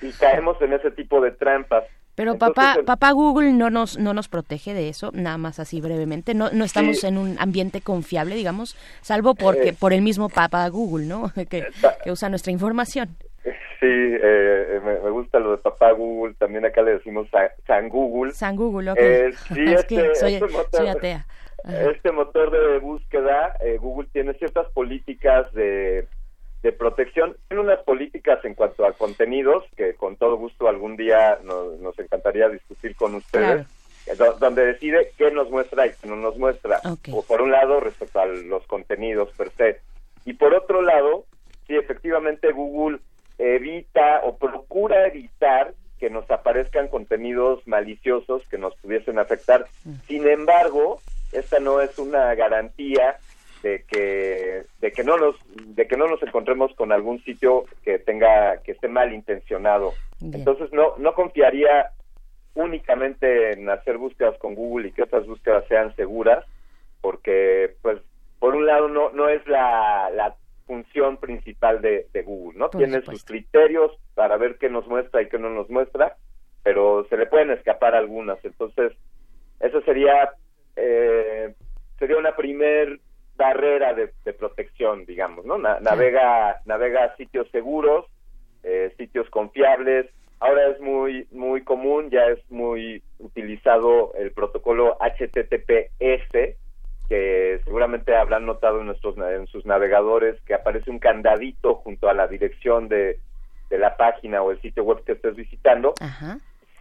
Y caemos en ese tipo de trampas pero papá, papá Google no nos, no nos protege de eso, nada más así brevemente. No, no estamos en un ambiente confiable, digamos, salvo porque eh, por el mismo papá Google, ¿no? que, usa nuestra información. Sí, eh, me, gusta lo de papá Google, también acá le decimos San Google. San Google, ok. Eh, sí, este, este, motor, atea. Este motor de búsqueda, Google tiene ciertas políticas de de protección. Tiene unas políticas en cuanto a contenidos que con todo gusto algún día nos, encantaría discutir con ustedes, donde decide qué nos muestra y qué no nos muestra. O por un lado respecto a los contenidos per se. Y por otro lado, si efectivamente Google evita o procura evitar que nos aparezcan contenidos maliciosos que nos pudiesen afectar. Sin embargo, esta no es una garantía de que de que no nos de que no nos encontremos con algún sitio que tenga que esté mal intencionado. Entonces no no confiaría únicamente en hacer búsquedas con Google y que estas búsquedas sean seguras porque pues por un lado no no es la, la función principal de, Google no tiene sus criterios para ver qué nos muestra y qué no nos muestra pero se le pueden escapar algunas. Entonces eso sería eh, sería una primer barrera de, protección, digamos, ¿no? navega, navega a sitios seguros, eh, sitios confiables. Ahora es muy, muy común, ya es muy utilizado el protocolo HTTPS, que seguramente habrán notado en, nuestros, en sus navegadores que aparece un candadito junto a la dirección de, de la página o el sitio web que estés visitando.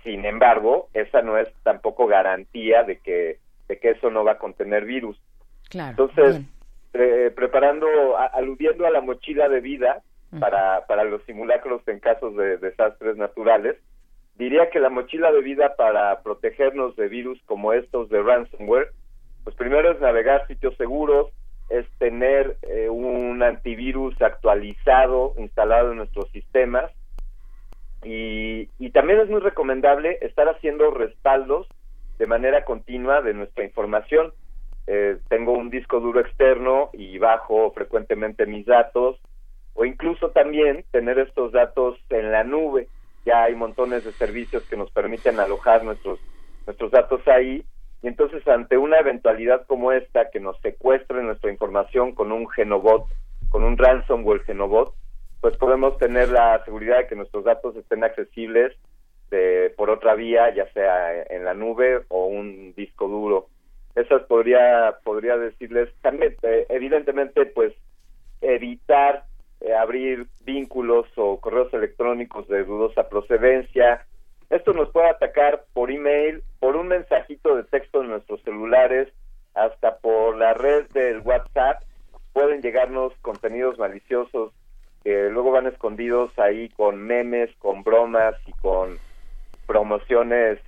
Sin embargo, esa no es tampoco garantía de que, de que eso no va a contener virus. Entonces, preparando, aludiendo a la mochila de vida para, para los simulacros en casos de desastres naturales, diría que la mochila de vida para protegernos de virus como estos de ransomware, pues primero es navegar sitios seguros, es tener eh, un antivirus actualizado instalado en nuestros sistemas y, y también es muy recomendable estar haciendo respaldos de manera continua de nuestra información eh, tengo un disco duro externo y bajo frecuentemente mis datos o incluso también tener estos datos en la nube. Ya hay montones de servicios que nos permiten alojar nuestros nuestros datos ahí y entonces ante una eventualidad como esta que nos secuestre nuestra información con un genobot, con un ransomware genobot, pues podemos tener la seguridad de que nuestros datos estén accesibles de, por otra vía, ya sea en la nube o un disco duro esas podría podría decirles también eh, evidentemente pues evitar eh, abrir vínculos o correos electrónicos de dudosa procedencia. Esto nos puede atacar por email por un mensajito de texto en nuestros celulares hasta por la red del WhatsApp. Pueden llegarnos contenidos maliciosos que luego van escondidos ahí con memes con bromas y con promociones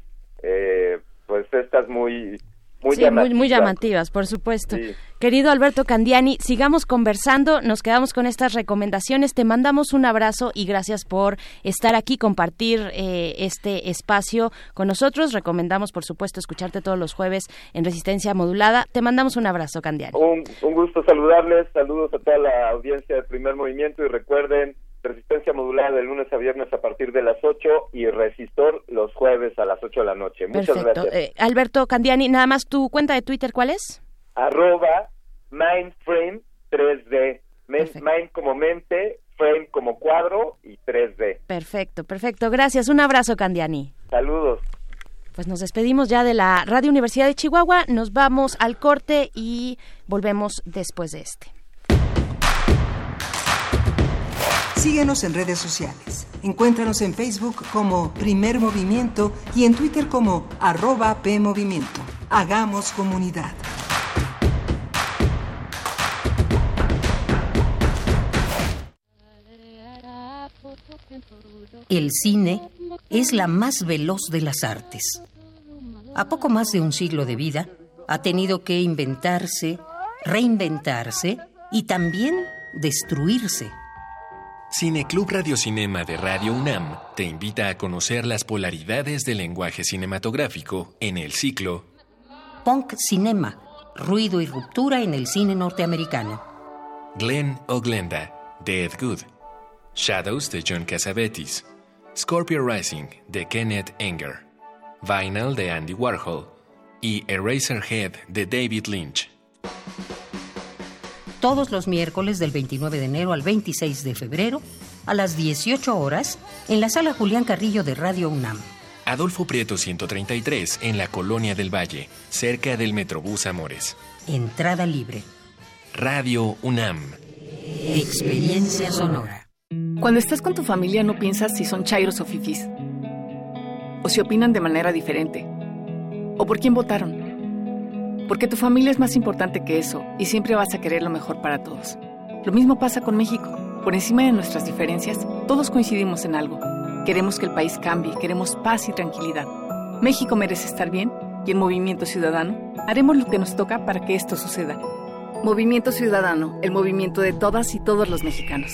eh, pues estas muy muy, sí, muy, llamativas, por supuesto. Querido Alberto Candiani, sigamos conversando, nos quedamos con estas recomendaciones, te mandamos un abrazo y gracias por estar aquí, compartir eh, este espacio con nosotros. Recomendamos, por supuesto, escucharte todos los jueves en Resistencia Modulada. Te mandamos un abrazo, Candiani. Un, un gusto saludarles, saludos a toda la audiencia del primer movimiento y recuerden Resistencia modulada de lunes a viernes a partir de las 8 y Resistor los jueves a las 8 de la noche. Muchas gracias. Eh, Alberto Candiani, nada más tu cuenta de Twitter, ¿cuál es? Arroba Mindframe 3D. Mind como mente, frame como cuadro y 3D. Perfecto, perfecto. Gracias. Un abrazo, Candiani. Saludos. Pues nos despedimos ya de la Radio Universidad de Chihuahua. Nos vamos al corte y volvemos después de este. Síguenos en redes sociales. Encuéntranos en Facebook como Primer Movimiento y en Twitter como arroba PMovimiento. Hagamos comunidad. El cine es la más veloz de las artes. A poco más de un siglo de vida, ha tenido que inventarse, reinventarse y también destruirse Cineclub Radiocinema de Radio UNAM te invita a conocer las polaridades del lenguaje cinematográfico en el ciclo Punk Cinema, ruido y ruptura en el cine norteamericano. Glenn o Glenda, de Ed Good. Shadows de John Cassavetes. Scorpio Rising de Kenneth Enger. Vinyl de Andy Warhol. Y Eraserhead de David Lynch todos los miércoles del 29 de enero al 26 de febrero a las 18 horas en la sala Julián Carrillo de Radio UNAM. Adolfo Prieto 133 en la Colonia del Valle, cerca del Metrobús Amores. Entrada libre. Radio UNAM. Experiencia sonora. Cuando estás con tu familia no piensas si son chairos o fifis. O si opinan de manera diferente. O por quién votaron. Porque tu familia es más importante que eso y siempre vas a querer lo mejor para todos. Lo mismo pasa con México. Por encima de nuestras diferencias, todos coincidimos en algo. Queremos que el país cambie, queremos paz y tranquilidad. México merece estar bien y en Movimiento Ciudadano haremos lo que nos toca para que esto suceda. Movimiento Ciudadano, el movimiento de todas y todos los mexicanos.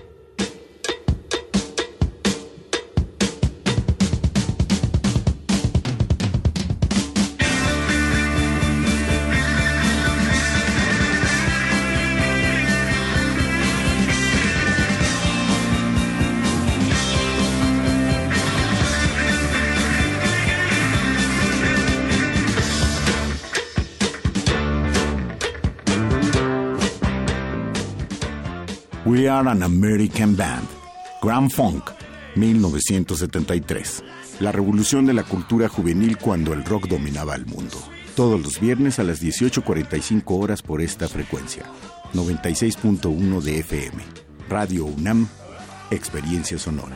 An American Band, Grand Funk, 1973. La revolución de la cultura juvenil cuando el rock dominaba el mundo. Todos los viernes a las 18.45 horas por esta frecuencia. 96.1 de FM. Radio UNAM, Experiencia Sonora.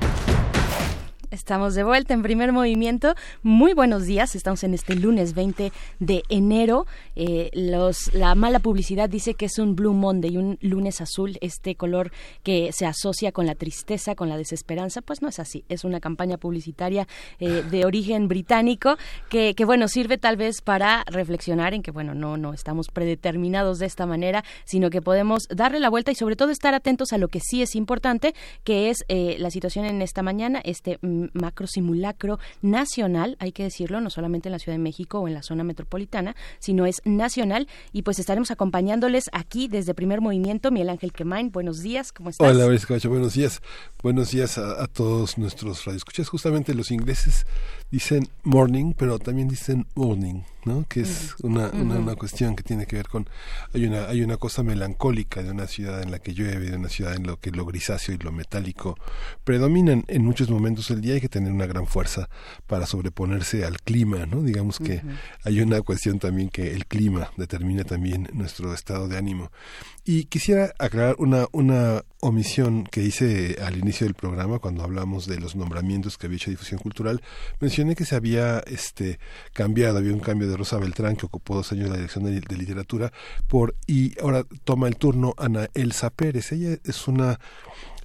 Estamos de vuelta en primer movimiento. Muy buenos días. Estamos en este lunes 20 de enero. Eh, los, la mala publicidad dice que es un Blue Monday, un lunes azul, este color que se asocia con la tristeza, con la desesperanza. Pues no es así. Es una campaña publicitaria eh, de origen británico que, que, bueno, sirve tal vez para reflexionar en que, bueno, no, no estamos predeterminados de esta manera, sino que podemos darle la vuelta y sobre todo estar atentos a lo que sí es importante, que es eh, la situación en esta mañana, este macro simulacro nacional, hay que decirlo, no solamente en la Ciudad de México o en la zona metropolitana, sino es nacional y pues estaremos acompañándoles aquí desde Primer Movimiento. Miguel Ángel Quemain, buenos días, ¿cómo estás? Hola, buenos días. Buenos días a, a todos nuestros radioescuchas. Justamente los ingleses dicen morning, pero también dicen morning, ¿no? Que es una, una, una, cuestión que tiene que ver con hay una hay una cosa melancólica de una ciudad en la que llueve, de una ciudad en la que lo grisáceo y lo metálico predominan en muchos momentos del día. Hay que tener una gran fuerza para sobreponerse al clima, ¿no? Digamos que hay una cuestión también que el clima determina también nuestro estado de ánimo. Y quisiera aclarar una, una omisión que hice al inicio del programa cuando hablamos de los nombramientos que había hecho Difusión Cultural. Mencioné que se había este, cambiado, había un cambio de Rosa Beltrán, que ocupó dos años la dirección de, de literatura, por y ahora toma el turno Ana Elsa Pérez. Ella es una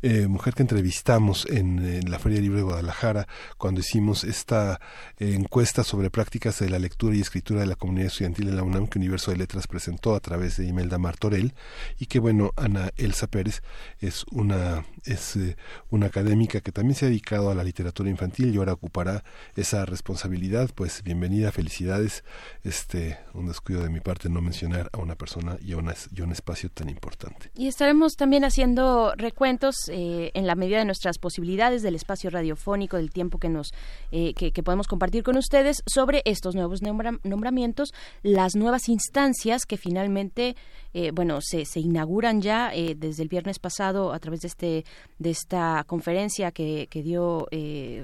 eh, mujer que entrevistamos en, la Feria Libre de Guadalajara cuando hicimos esta eh, encuesta sobre prácticas de la lectura y escritura de la comunidad estudiantil en la UNAM que Universo de Letras presentó a través de Imelda Martorell y que bueno, Ana Elsa Pérez es una, es, eh, una académica que también se ha dedicado a la literatura infantil y ahora ocupará esa responsabilidad, pues bienvenida, felicidades, este un descuido de mi parte no mencionar a una persona y a, una, y a un espacio tan importante. Y estaremos también haciendo recuentos eh, en la medida de nuestras posibilidades del espacio radiofónico, del tiempo que nos eh, que, podemos compartir con ustedes sobre estos nuevos nombra nombramientos, las nuevas instancias que finalmente eh, bueno se, inauguran ya desde el viernes pasado a través de este de esta conferencia que, que dio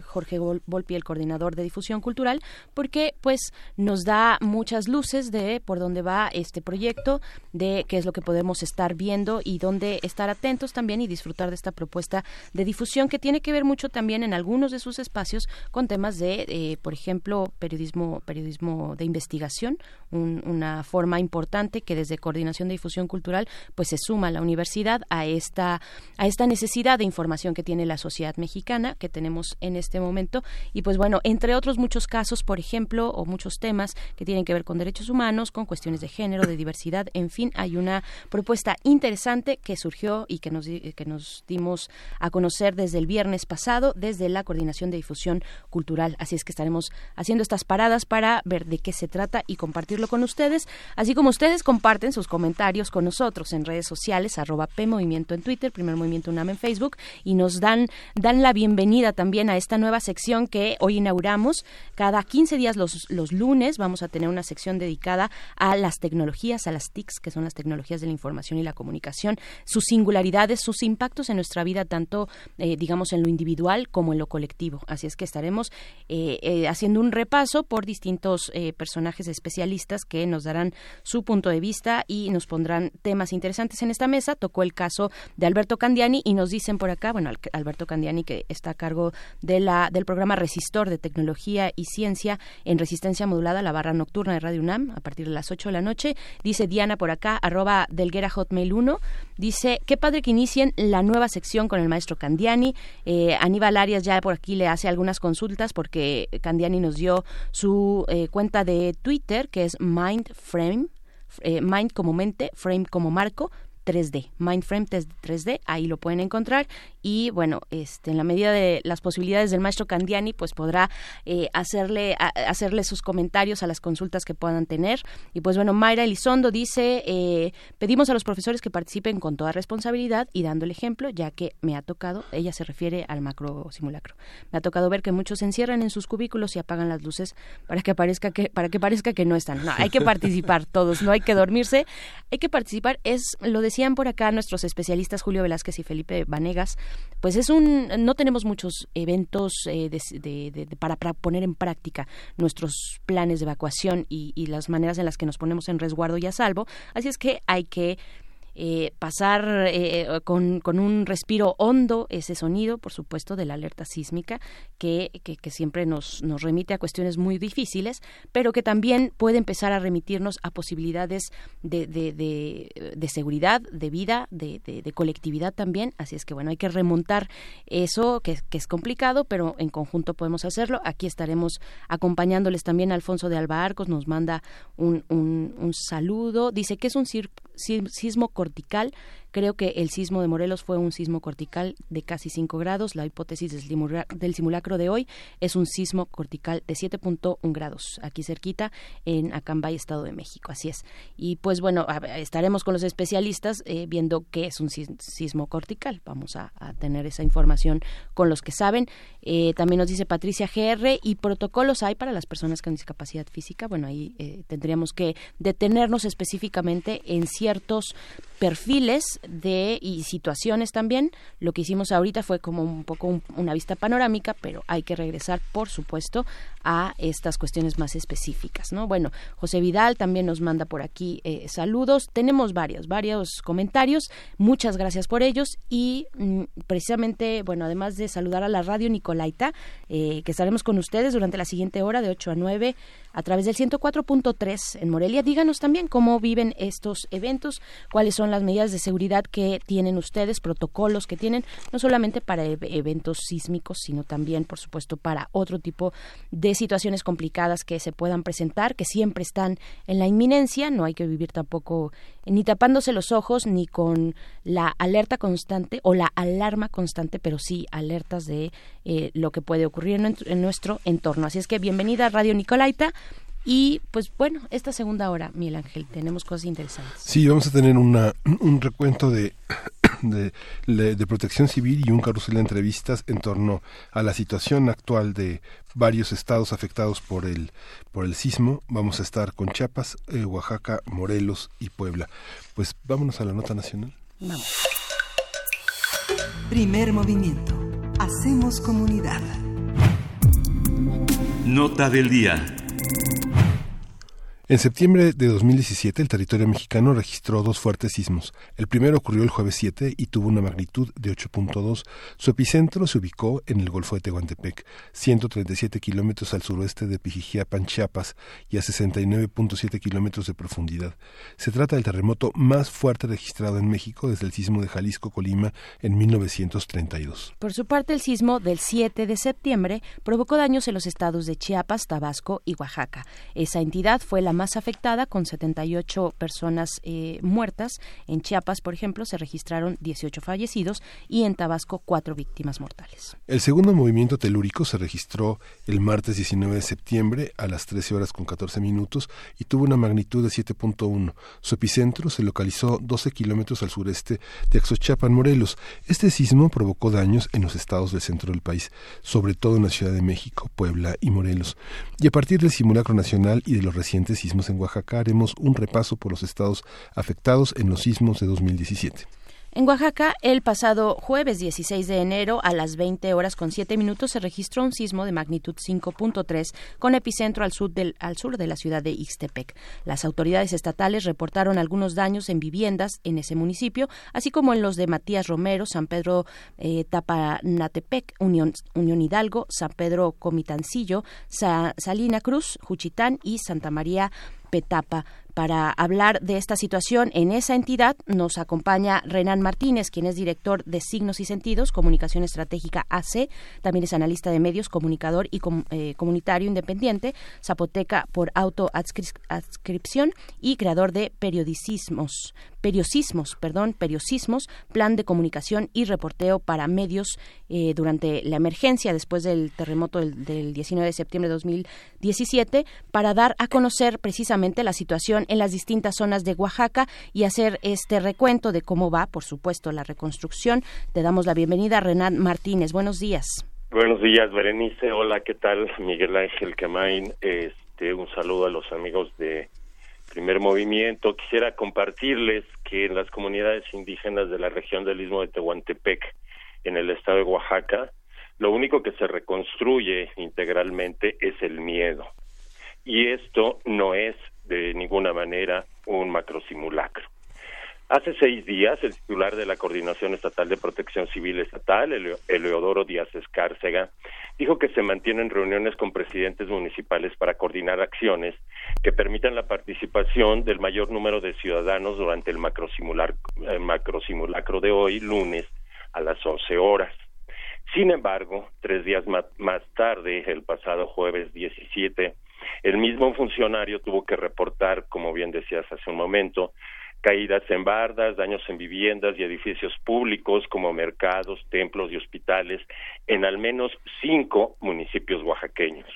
Jorge Volpi, el coordinador de difusión cultural, porque pues nos da muchas luces de por dónde va este proyecto, de qué es lo que podemos estar viendo y dónde estar atentos también y disfrutar de esta esta propuesta de difusión que tiene que ver mucho también en algunos de sus espacios con temas de, eh, por ejemplo, periodismo, periodismo de investigación, una forma importante que desde Coordinación de Difusión Cultural pues se suma a la universidad a esta, a esta necesidad de información que tiene la sociedad mexicana que tenemos en este momento. Y pues bueno, entre otros muchos casos, por ejemplo, o muchos temas que tienen que ver con derechos humanos, con cuestiones de género, de diversidad, en fin, hay una propuesta interesante que surgió y que nos, que nos dimos a conocer desde el viernes pasado, desde la Coordinación de Difusión Cultural. Así es que estaremos haciendo estas paradas para ver de qué se trata y compartirlo con ustedes, así como ustedes comparten sus comentarios con nosotros en redes sociales, arroba PMovimiento en Twitter, Primer Movimiento UNAM en Facebook, y nos dan, dan la bienvenida también a esta nueva sección que hoy inauguramos. Cada 15 días los, los lunes vamos a tener una sección dedicada a las tecnologías, a las TICs, que son las tecnologías de la información y la comunicación, sus singularidades, sus impactos en nuestra vida, tanto, eh, digamos, en lo individual como en lo colectivo. Así es que estaremos eh, eh, haciendo un repaso por distintos personajes especialistas que nos darán su punto de vista y nos pondrán temas interesantes en esta mesa. Tocó el caso de Alberto Candiani y nos dicen por acá, bueno, Alberto Candiani que está a cargo de la, del programa Resistor de Tecnología y Ciencia en Resistencia Modulada, la barra nocturna de Radio UNAM, a partir de las 8 de la noche. Dice Diana por acá, arroba Delguera Hotmail 1, dice, qué padre que inicien la nueva sección con el maestro Candiani. Eh, Aníbal Arias ya por aquí le hace algunas consultas porque Candiani nos dio su eh, cuenta de Twitter, que es Mindframe, eh, Mind como mente, Frame como marco, 3D, Mindframe 3D, ahí lo pueden encontrar y bueno, este, en la medida de las posibilidades del maestro Candiani, pues podrá eh, hacerle, hacerle sus comentarios a las consultas que puedan tener. Y pues bueno, Mayra Elizondo dice, eh, pedimos a los profesores que participen con toda responsabilidad y dando el ejemplo, ya que me ha tocado, ella se refiere al macro simulacro, me ha tocado ver que muchos se encierran en sus cubículos y apagan las luces para que parezca que, para que parezca que no están. No, hay que participar todos, no hay que dormirse, hay que participar, es lo de decían por acá nuestros especialistas Julio Velázquez y Felipe Vanegas, pues es un, no tenemos muchos eventos eh, para, poner en práctica nuestros planes de evacuación y, y las maneras en las que nos ponemos en resguardo y a salvo, así es que hay que eh, pasar eh, con, con, un respiro hondo ese sonido, por supuesto, de la alerta sísmica, que, que, siempre nos, nos, remite a cuestiones muy difíciles, pero que también puede empezar a remitirnos a posibilidades de, de, de, seguridad, de vida, de, colectividad también. Así es que, bueno, hay que remontar eso, que, que, es complicado, pero en conjunto podemos hacerlo. Aquí estaremos acompañándoles también. Alfonso de Alba Arcos nos manda un, un, un saludo. Dice que es un sismo cortical Creo que el sismo de Morelos fue un sismo cortical de casi 5 grados. La hipótesis del simulacro de hoy es un sismo cortical de 7.1 grados, aquí cerquita, en Acambay, Estado de México. Así es. Y pues bueno, estaremos con los especialistas eh, viendo qué es un sismo cortical. Vamos a, tener esa información con los que saben. Eh, también nos dice Patricia GR y protocolos hay para las personas con discapacidad física. Bueno, ahí eh, tendríamos que detenernos específicamente en ciertos perfiles de y situaciones también. Lo que hicimos ahorita fue como un poco una vista panorámica, pero hay que regresar, por supuesto, a estas cuestiones más específicas, ¿no? Bueno, José Vidal también nos manda por aquí eh, saludos. Tenemos varios, varios comentarios. Muchas gracias por ellos y mm, precisamente, bueno, además de saludar a la radio Nicolaita, eh, que estaremos con ustedes durante la siguiente hora de 8 a 9 a través del 104.3 en Morelia. Díganos también cómo viven estos eventos, cuáles son las medidas de seguridad que tienen ustedes, protocolos que tienen, no solamente para eventos sísmicos, sino también, por supuesto, para otro tipo de situaciones complicadas que se puedan presentar, que siempre están en la inminencia. No hay que vivir tampoco ni tapándose los ojos ni con la alerta constante o la alarma constante, pero sí alertas de eh, lo que puede ocurrir en, nuestro entorno. Así es que bienvenida a Radio Nicolaita. Y pues bueno, esta segunda hora, Miguel Ángel, tenemos cosas interesantes. Sí, vamos a tener una, un recuento de, de, de, protección civil y un carrusel de entrevistas en torno a la situación actual de varios estados afectados por el, por el sismo. Vamos a estar con Chiapas, eh, Oaxaca, Morelos y Puebla. Pues vámonos a la nota nacional. Vamos. Primer movimiento. Hacemos comunidad. Nota del día. あっ。En septiembre de 2017, el territorio mexicano registró dos fuertes sismos. El primero ocurrió el jueves 7 y tuvo una magnitud de 8.2. Su epicentro se ubicó en el Golfo de Tehuantepec, 137 kilómetros al suroeste de Pijijiapan, Chiapas, y a 69.7 kilómetros de profundidad. Se trata del terremoto más fuerte registrado en México desde el sismo de Jalisco-Colima en 1932. Por su parte, el sismo del 7 de septiembre provocó daños en los estados de Chiapas, Tabasco y Oaxaca. Esa entidad fue la más afectada, con 78 personas eh, muertas. En Chiapas, por ejemplo, se registraron 18 fallecidos y en Tabasco cuatro víctimas mortales. El segundo movimiento telúrico se registró el martes 19 de septiembre a las 13 horas con 14 minutos y tuvo una magnitud de 7.1. Su epicentro se localizó 12 kilómetros al sureste de Axochapan, Morelos. Este sismo provocó daños en los estados del centro del país, sobre todo en la Ciudad de México, Puebla y Morelos. Y a partir del simulacro nacional y de los recientes sismos en Oaxaca haremos un repaso por los estados afectados en los sismos de 2017. En Oaxaca, el pasado jueves 16 de enero a las 20 horas con 7 minutos se registró un sismo de magnitud 5.3 con epicentro al sur, del, al sur de la ciudad de Ixtepec. Las autoridades estatales reportaron algunos daños en viviendas en ese municipio, así como en los de Matías Romero, San Pedro eh, Tapanatepec, Unión, Unión, Hidalgo, San Pedro Comitancillo, Salina Cruz, Juchitán y Santa María Petapa. Para hablar de esta situación en esa entidad nos acompaña Renan Martínez, quien es director de Signos y Sentidos, Comunicación Estratégica AC, también es analista de medios, comunicador y eh, comunitario independiente, zapoteca por autoadscripción y creador de periodicismos, periosismos, perdón, periosismos, plan de comunicación y reporteo para medios eh, durante la emergencia después del terremoto del, del 19 de septiembre de 2017 para dar a conocer precisamente la situación en las distintas zonas de Oaxaca y hacer este recuento de cómo va, por supuesto, la reconstrucción. Te damos la bienvenida, Renan Martínez. Buenos días. Buenos días, Berenice. Hola, ¿qué tal? Miguel Ángel Camain. Este, un saludo a los amigos de Primer Movimiento. Quisiera compartirles que en las comunidades indígenas de la región del Istmo de Tehuantepec, en el estado de Oaxaca, lo único que se reconstruye integralmente es el miedo. Y esto no es de ninguna manera un macrosimulacro. Hace seis días, el titular de la Coordinación Estatal de Protección Civil Estatal, Eleodoro Díaz Escárcega, dijo que se mantienen reuniones con presidentes municipales para coordinar acciones que permitan la participación del mayor número de ciudadanos durante el macrosimulacro, el macrosimulacro de hoy, lunes, a las 11 horas. Sin embargo, tres días más tarde, el pasado jueves 17, el mismo funcionario tuvo que reportar, como bien decías hace un momento, caídas en bardas, daños en viviendas y edificios públicos como mercados, templos y hospitales en al menos cinco municipios oaxaqueños.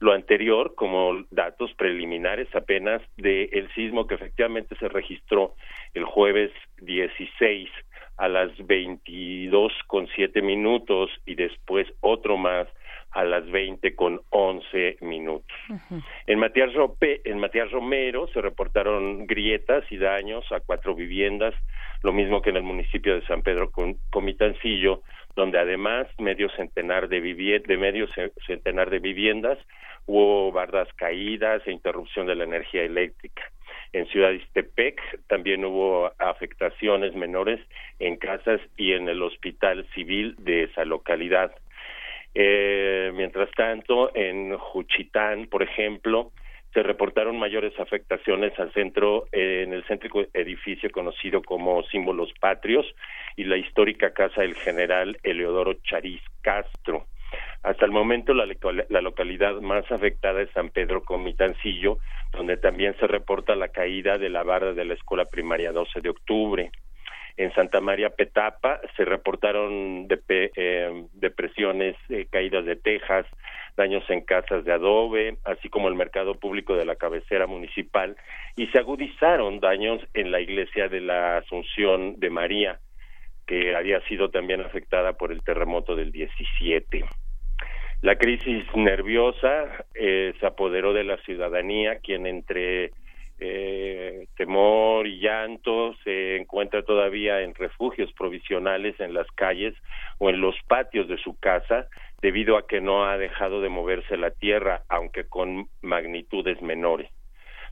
Lo anterior como datos preliminares apenas del el sismo que efectivamente se registró el jueves 16 a las 22 con siete minutos y después otro más a las 20 con 11 minutos. en, Matías en Matías Romero se reportaron grietas y daños a cuatro viviendas, lo mismo que en el municipio de San Pedro Comitancillo, donde además medio centenar de, de medio centenar de viviendas hubo bardas caídas e interrupción de la energía eléctrica. En Ciudad Istepec también hubo afectaciones menores en casas y en el hospital civil de esa localidad. Eh, mientras tanto, en Juchitán, por ejemplo, se reportaron mayores afectaciones al centro, eh, en el céntrico edificio conocido como Símbolos Patrios y la histórica casa del general Eleodoro Chariz Castro. Hasta el momento la, la, localidad más afectada es San Pedro Comitancillo, donde también se reporta la caída de la barra de la escuela primaria 12 de octubre. En Santa María Petapa se reportaron eh, depresiones, eh, caídas de tejas, daños en casas de adobe, así como el mercado público de la cabecera municipal, y se agudizaron daños en la iglesia de la Asunción de María, que había sido también afectada por el terremoto del 17. La crisis nerviosa eh, se apoderó de la ciudadanía, quien entre eh, temor y llanto se encuentra todavía en refugios provisionales en las calles o en los patios de su casa debido a que no ha dejado de moverse la tierra, aunque con magnitudes menores.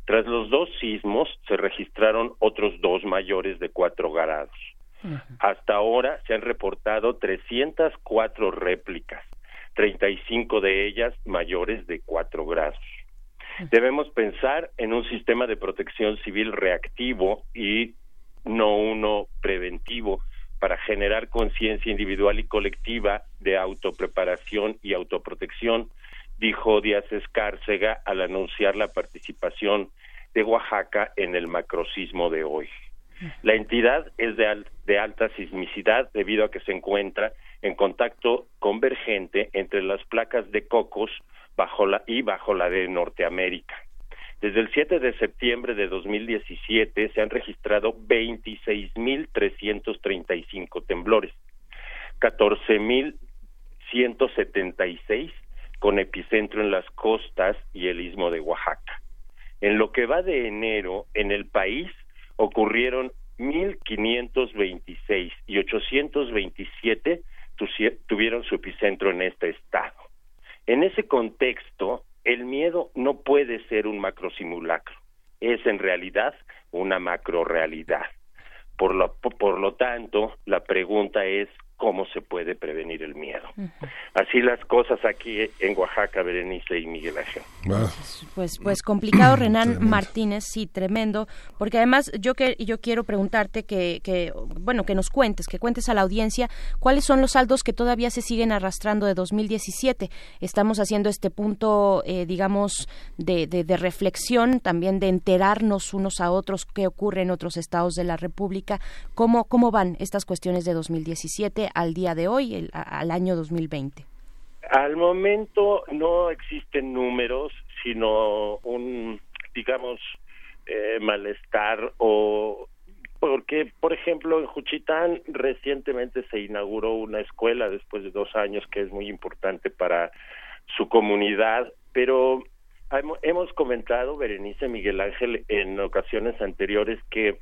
Tras los dos sismos se registraron otros dos mayores de cuatro grados. Hasta ahora se han reportado 304 réplicas, 35 de ellas mayores de cuatro grados. Debemos pensar en un sistema de protección civil reactivo y no uno preventivo para generar conciencia individual y colectiva de autopreparación y autoprotección, dijo Díaz Escárcega al anunciar la participación de Oaxaca en el macrosismo de hoy. La entidad es de, de alta sismicidad debido a que se encuentra en contacto convergente entre las placas de Cocos bajo la, y bajo la de Norteamérica. Desde el 7 de septiembre de 2017 se han registrado 26.335 temblores, 14.176 con epicentro en las costas y el istmo de Oaxaca. En lo que va de enero, en el país ocurrieron 1.526 y 827 tuvieron su epicentro en este estado. En ese contexto, el miedo no puede ser un macro simulacro, es en realidad una macro realidad. Por lo, por lo tanto, la pregunta es cómo se puede prevenir el miedo. Así las cosas aquí en Oaxaca, Berenice y Miguel Ángel. Pues, pues complicado, Renan Martínez, sí, tremendo, porque además yo que yo quiero preguntarte que, que, bueno, que nos cuentes, que cuentes a la audiencia cuáles son los saldos que todavía se siguen arrastrando de 2017. Estamos haciendo este punto, eh, digamos, de, de, de reflexión, también de enterarnos unos a otros qué ocurre en otros estados de la República, cómo, cómo van estas cuestiones de 2017 al día de hoy, al año 2020? Al momento no existen números, sino un, digamos, eh, malestar o porque, por ejemplo, en Juchitán recientemente se inauguró una escuela después de dos años que es muy importante para su comunidad, pero hemos comentado, Berenice Miguel Ángel, en ocasiones anteriores que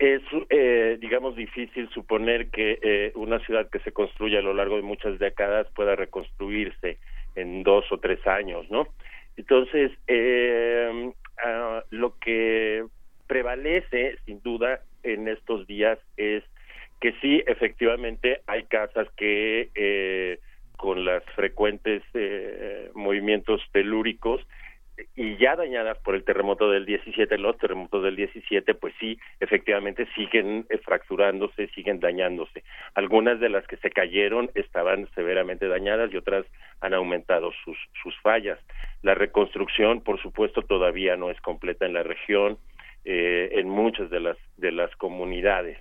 es, eh, digamos, difícil suponer que eh, una ciudad que se construye a lo largo de muchas décadas pueda reconstruirse en dos o tres años, ¿no? Entonces, eh, ah, lo que prevalece, sin duda, en estos días es que sí, efectivamente, hay casas que eh, con las frecuentes eh, movimientos telúricos y ya dañadas por el terremoto del 17, los terremotos del 17, pues sí, efectivamente siguen fracturándose, siguen dañándose. Algunas de las que se cayeron estaban severamente dañadas y otras han aumentado sus, sus fallas. La reconstrucción, por supuesto, todavía no es completa en la región, eh, en muchas de las, de las comunidades.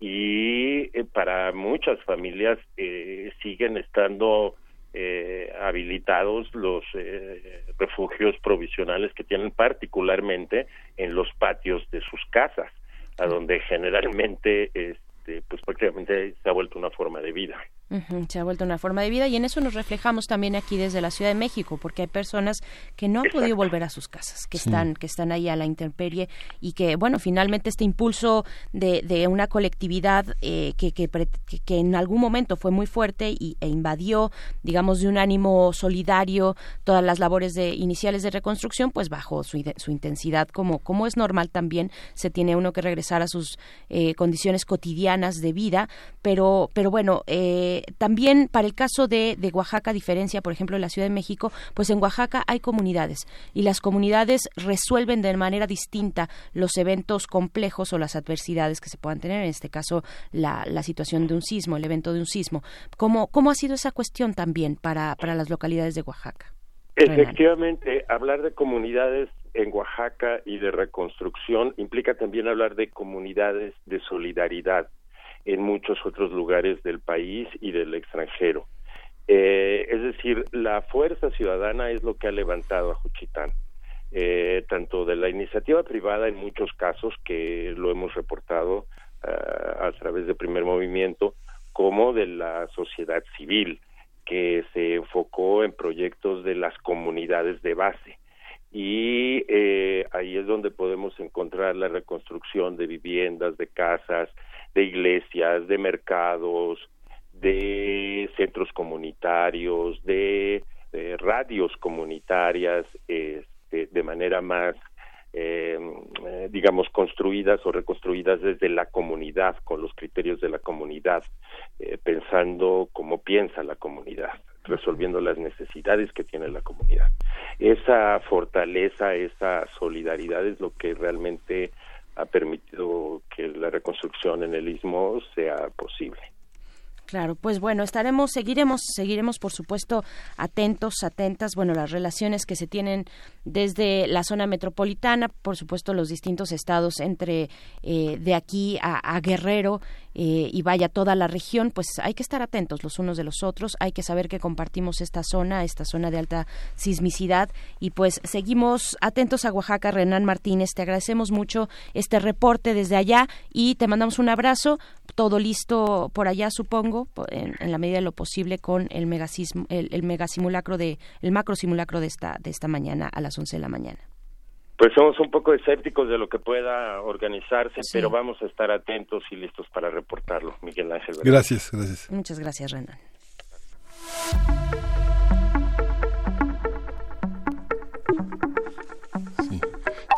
Y eh, para muchas familias eh, siguen estando eh, habilitados los eh, refugios provisionales que tienen particularmente en los patios de sus casas, a donde generalmente este, pues prácticamente se ha vuelto una forma de vida. Se ha vuelto una forma de vida y en eso nos reflejamos también aquí desde la Ciudad de México, porque hay personas que no han podido volver a sus casas, que están que están ahí a la intemperie y que bueno finalmente este impulso de, de una colectividad eh, que, que, que, en algún momento fue muy fuerte y, e invadió digamos de un ánimo solidario todas las labores de iniciales de reconstrucción, pues bajo su, su intensidad como como es normal también se tiene uno que regresar a sus eh, condiciones cotidianas de vida, pero pero bueno eh, también para el caso de, de Oaxaca, diferencia, por ejemplo, de la Ciudad de México, pues en Oaxaca hay comunidades y las comunidades resuelven de manera distinta los eventos complejos o las adversidades que se puedan tener, en este caso la, la situación de un sismo, el evento de un sismo. ¿Cómo, cómo ha sido esa cuestión también para, para las localidades de Oaxaca? Efectivamente, hablar de comunidades en Oaxaca y de reconstrucción implica también hablar de comunidades de solidaridad en muchos otros lugares del país y del extranjero. Eh, es decir, la fuerza ciudadana es lo que ha levantado a Juchitán, eh, tanto de la iniciativa privada en muchos casos, que lo hemos reportado uh, a través de primer movimiento, como de la sociedad civil, que se enfocó en proyectos de las comunidades de base. Y eh, ahí es donde podemos encontrar la reconstrucción de viviendas, de casas, de iglesias, de mercados, de centros comunitarios, de, radios comunitarias, este, de manera más eh, eh, digamos, construidas o reconstruidas desde la comunidad, con los criterios de la comunidad, eh, pensando como piensa la comunidad, resolviendo las necesidades que tiene la comunidad. Esa fortaleza, esa solidaridad es lo que realmente ha permitido que la reconstrucción en el istmo sea posible. Claro, pues bueno, estaremos, seguiremos, seguiremos por supuesto atentos, atentas, bueno, las relaciones que se tienen desde la zona metropolitana, por supuesto los distintos estados entre eh, de aquí a Guerrero eh, y vaya toda la región, pues hay que estar atentos los unos de los otros, hay que saber que compartimos esta zona, esta zona de alta sismicidad y pues seguimos atentos a Oaxaca, Renan Martínez, te agradecemos mucho este reporte desde allá y te mandamos un abrazo, todo listo por allá supongo, en, la medida de lo posible con el el, el megasimulacro de, el macro simulacro de esta, de esta mañana a las 11 de la mañana. Pues somos un poco escépticos de lo que pueda organizarse, pero vamos a estar atentos y listos para reportarlo, Miguel Ángel. Gracias, gracias. Muchas gracias, Renan.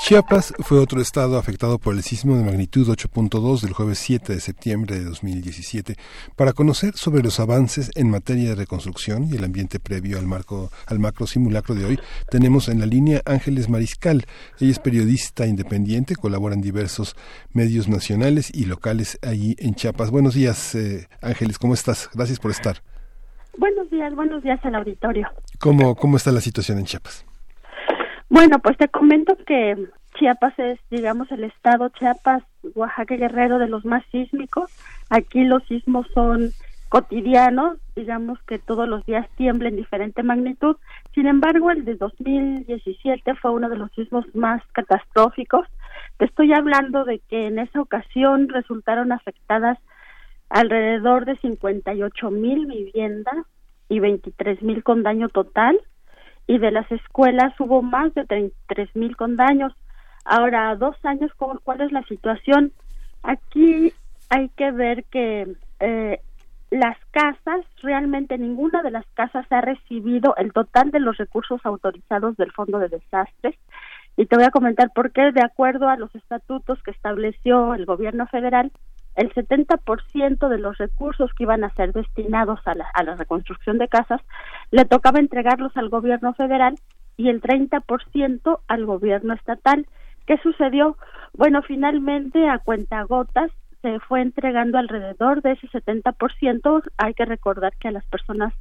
Chiapas fue otro estado afectado por el sismo de magnitud 8.2 del jueves 7 de septiembre de 2017. Para conocer sobre los avances en materia de reconstrucción y el ambiente previo al, marco, al macro simulacro de hoy, tenemos en la línea Ángeles Mariscal. Ella es periodista independiente, colabora en diversos medios nacionales y locales allí en Chiapas. Buenos días, eh, Ángeles, ¿cómo estás? Gracias por estar. Buenos días, buenos días al auditorio. ¿Cómo, cómo está la situación en Chiapas? Bueno, pues te comento que Chiapas es, digamos, el estado Chiapas, Oaxaca Guerrero de los más sísmicos. Aquí los sismos son cotidianos, digamos que todos los días tiembla en diferente magnitud. Sin embargo, el de 2017 fue uno de los sismos más catastróficos. Te estoy hablando de que en esa ocasión resultaron afectadas alrededor de 58 mil viviendas y 23 mil con daño total y de las escuelas hubo más de 33 mil con daños. Ahora, dos años, ¿cuál es la situación? Aquí hay que ver que eh, las casas, realmente ninguna de las casas ha recibido el total de los recursos autorizados del Fondo de Desastres. Y te voy a comentar por qué, de acuerdo a los estatutos que estableció el gobierno federal, el 70% de los recursos que iban a ser destinados a la, a la reconstrucción de casas le tocaba entregarlos al gobierno federal y el 30% al gobierno estatal. ¿Qué sucedió? Bueno, finalmente a cuentagotas se fue entregando alrededor de ese 70%. Hay que recordar que a las personas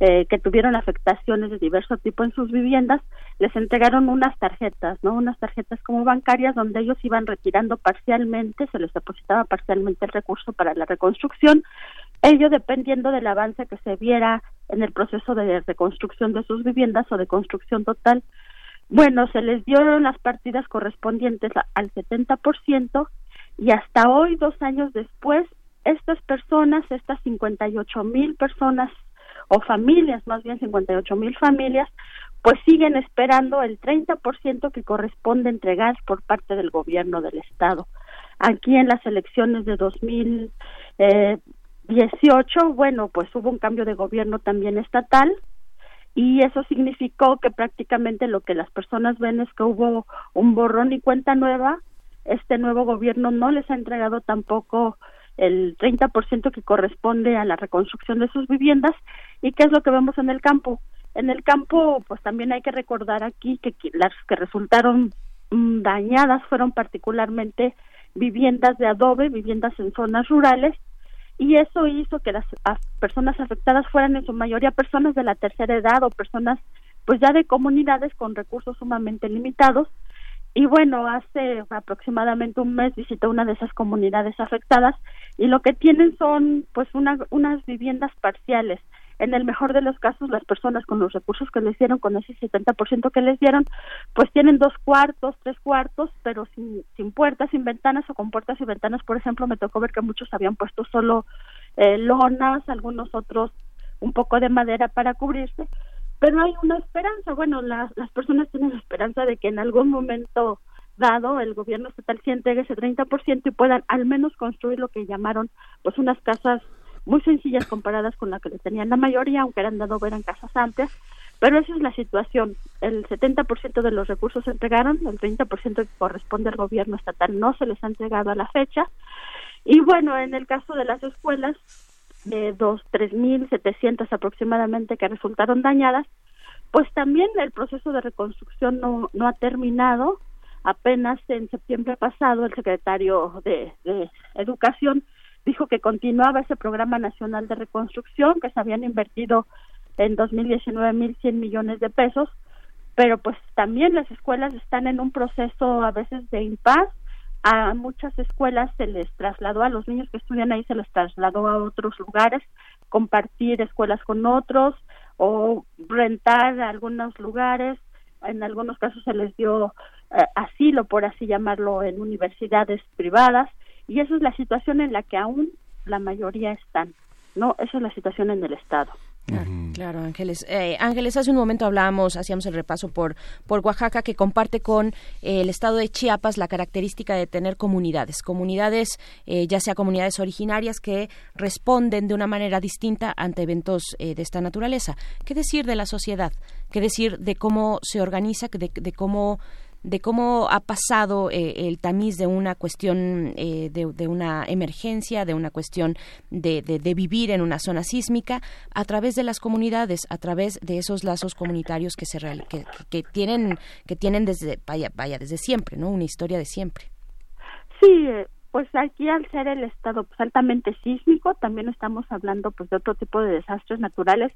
eh, que tuvieron afectaciones de diverso tipo en sus viviendas, les entregaron unas tarjetas, ¿no? Unas tarjetas como bancarias donde ellos iban retirando parcialmente, se les depositaba parcialmente el recurso para la reconstrucción, ello dependiendo del avance que se viera en el proceso de reconstrucción de sus viviendas o de construcción total. Bueno, se les dieron las partidas correspondientes al 70% y hasta hoy, dos años después, estas personas, estas 58 mil personas o familias, más bien 58 mil familias, pues siguen esperando el 30% que corresponde entregar por parte del gobierno del Estado. Aquí en las elecciones de 2018, bueno, pues hubo un cambio de gobierno también estatal y eso significó que prácticamente lo que las personas ven es que hubo un borrón y cuenta nueva. Este nuevo gobierno no les ha entregado tampoco el 30% que corresponde a la reconstrucción de sus viviendas y qué es lo que vemos en el campo. En el campo, pues también hay que recordar aquí que las que resultaron mm, dañadas fueron particularmente viviendas de adobe, viviendas en zonas rurales, y eso hizo que las personas afectadas fueran en su mayoría personas de la tercera edad o personas pues ya de comunidades con recursos sumamente limitados y bueno, hace aproximadamente un mes visité una de esas comunidades afectadas y lo que tienen son pues una, unas viviendas parciales. En el mejor de los casos, las personas con los recursos que les dieron, con ese 70% que les dieron, pues tienen dos cuartos, tres cuartos, pero sin, puertas, sin ventanas o con puertas y ventanas. Por ejemplo, me tocó ver que muchos habían puesto solo eh, lonas, algunos otros un poco de madera para cubrirse pero hay una esperanza. Bueno, las personas tienen la esperanza de que en algún momento dado el gobierno estatal sí entregue ese 30% y puedan al menos construir lo que llamaron pues unas casas muy sencillas comparadas con la que le tenían la mayoría, aunque eran dado eran casas amplias, Pero esa es la situación. El 70% de los recursos se entregaron, el 30% que corresponde al gobierno estatal no se les ha entregado a la fecha. Y bueno, en el caso de las escuelas, de dos, tres mil setecientas aproximadamente que resultaron dañadas, pues también el proceso de reconstrucción no, no ha terminado. Apenas en septiembre pasado el secretario de Educación dijo que continuaba ese programa nacional de reconstrucción, que se habían invertido en 2019 1.100 millones de pesos, pero pues también las escuelas están en un proceso a veces de impas. A muchas escuelas se les trasladó, a los niños que estudian ahí se les trasladó a otros lugares, compartir escuelas con otros o rentar algunos lugares. En algunos casos se les dio eh, asilo, por así llamarlo, en universidades privadas. Y esa es la situación en la que aún la mayoría están. No, esa es la situación en el Estado. Claro, Ángeles. Eh, Ángeles, hace un momento hablábamos, hacíamos el repaso por, por Oaxaca, que comparte con eh, el estado de Chiapas la característica de tener comunidades, comunidades, eh, ya sea comunidades originarias que responden de una manera distinta ante eventos de esta naturaleza. ¿Qué decir de la sociedad? ¿Qué decir de cómo se organiza, de, de cómo de cómo ha pasado eh, el tamiz de una cuestión eh, de, una emergencia, de una cuestión de, de, vivir en una zona sísmica, a través de las comunidades, a través de esos lazos comunitarios que se que, tienen que tienen desde vaya, vaya desde siempre, ¿no? Una historia de siempre. Sí, pues aquí al ser el estado pues, altamente sísmico, también estamos hablando pues de otro tipo de desastres naturales.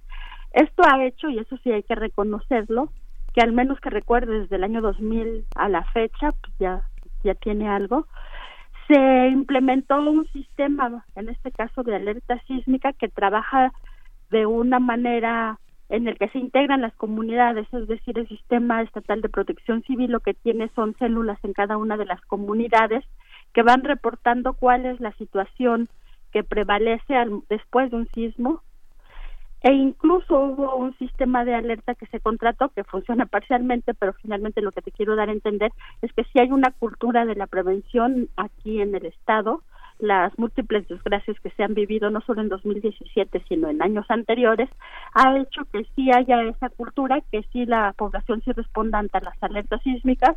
Esto ha hecho y eso sí hay que reconocerlo que al menos que recuerde desde el año 2000 a la fecha, pues ya, ya tiene algo, se implementó un sistema, en este caso de alerta sísmica, que trabaja de una manera en el que se integran las comunidades, es decir, el sistema estatal de protección civil lo que tiene son células en cada una de las comunidades que van reportando cuál es la situación que prevalece después de un sismo e incluso hubo un sistema de alerta que se contrató que funciona parcialmente, pero finalmente lo que te quiero dar a entender es que si hay una cultura de la prevención aquí en el Estado, las múltiples desgracias que se han vivido no solo en 2017, sino en años anteriores, ha hecho que sí haya esa cultura, que sí la población sí responda ante las alertas sísmicas.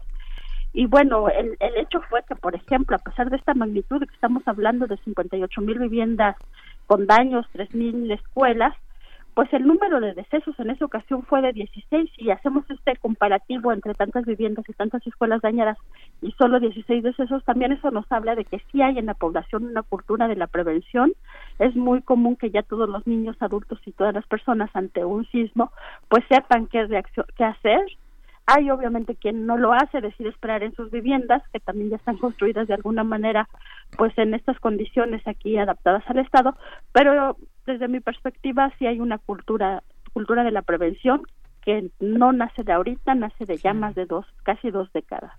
Y bueno, el, el hecho fue que, por ejemplo, a pesar de esta magnitud, que estamos hablando de 58 mil viviendas con daños, 3 mil escuelas, pues el número de decesos en esa ocasión fue de 16 y hacemos este comparativo entre tantas viviendas y tantas escuelas dañadas y solo 16 decesos, también eso nos habla de que sí hay en la población una cultura de la prevención. Es muy común que ya todos los niños, adultos y todas las personas ante un sismo pues sepan qué reacción qué hacer. Hay obviamente quien no lo hace, decide esperar en sus viviendas, que también ya están construidas de alguna manera pues en estas condiciones aquí adaptadas al Estado, pero desde mi perspectiva sí hay una cultura cultura de la prevención que no nace de ahorita, nace de ya más de dos, casi dos décadas.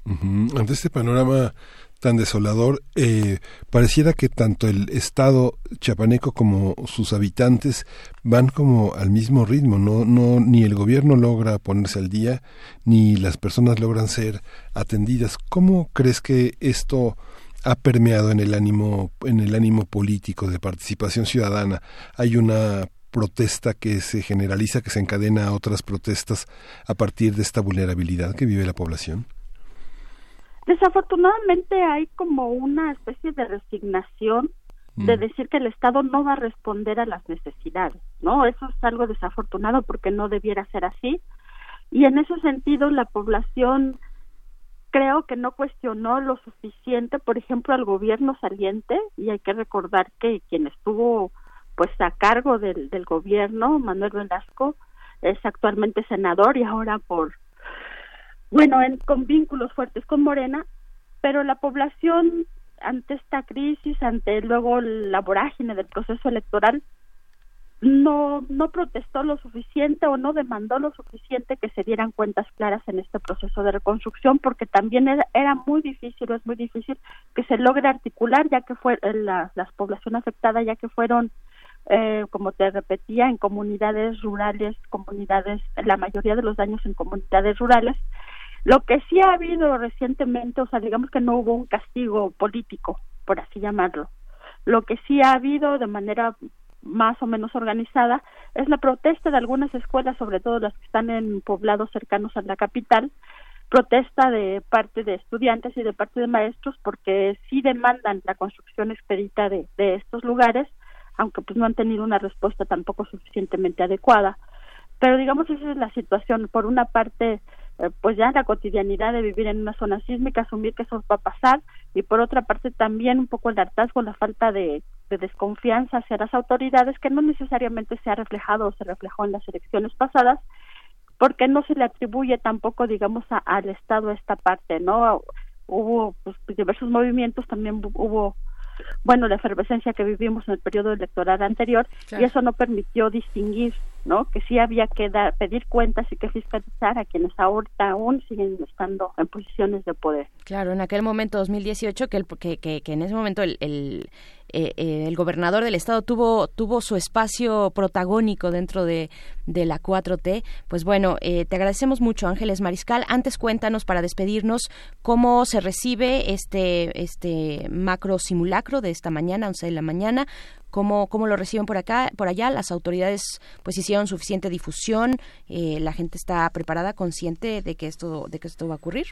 Ante este panorama tan desolador, eh, pareciera que tanto el Estado chapaneco como sus habitantes van como al mismo ritmo, no, no, ni el gobierno logra ponerse al día, ni las personas logran ser atendidas. ¿Cómo crees que esto ha permeado en el ánimo en el ánimo político de participación ciudadana hay una protesta que se generaliza que se encadena a otras protestas a partir de esta vulnerabilidad que vive la población desafortunadamente hay como una especie de resignación de mm. decir que el Estado no va a responder a las necesidades, ¿no? Eso es algo desafortunado porque no debiera ser así. Y en ese sentido la población creo que no cuestionó lo suficiente, por ejemplo, al gobierno saliente, y hay que recordar que quien estuvo pues a cargo del, del gobierno, Manuel Velasco, es actualmente senador y ahora por, bueno, en, con vínculos fuertes con Morena, pero la población ante esta crisis, ante luego la vorágine del proceso electoral, no, no protestó lo suficiente o no demandó lo suficiente que se dieran cuentas claras en este proceso de reconstrucción, porque también era, muy difícil o es muy difícil que se logre articular, ya que fue eh, la, las población afectada, ya que fueron, eh, como te repetía, en comunidades rurales, comunidades, la mayoría de los daños en comunidades rurales. Lo que sí ha habido recientemente, o sea, digamos que no hubo un castigo político, por así llamarlo. Lo que sí ha habido de manera más o menos organizada es la protesta de algunas escuelas, sobre todo las que están en poblados cercanos a la capital, protesta de parte de estudiantes y de parte de maestros porque sí demandan la construcción expedita de, de estos lugares, aunque pues no han tenido una respuesta tampoco suficientemente adecuada. Pero digamos esa es la situación. Por una parte, eh, pues ya la cotidianidad de vivir en una zona sísmica, asumir que eso va a pasar, y por otra parte también un poco el hartazgo, la falta de, de desconfianza hacia las autoridades, que no necesariamente se ha reflejado o se reflejó en las elecciones pasadas, porque no se le atribuye tampoco, digamos, al Estado esta parte, ¿no? Hubo pues, diversos movimientos, también hubo, bueno, la efervescencia que vivimos en el periodo electoral anterior, y eso no permitió distinguir ¿no? Que sí había que dar, pedir cuentas y que fiscalizar a quienes ahorita aún siguen estando en posiciones de poder. Claro, en aquel momento 2018 que, el, que, que, que en ese momento el, el, eh, eh, el gobernador del estado tuvo tuvo su espacio protagónico dentro de, de la 4T. Pues bueno, eh, te agradecemos mucho, Ángeles Mariscal. Antes cuéntanos para despedirnos cómo se recibe este este macro simulacro de esta mañana, 11 de la mañana, cómo, cómo lo reciben por acá, por allá. Las autoridades pues hicieron suficiente difusión, eh, la gente está preparada, consciente de que esto, de que esto va a ocurrir.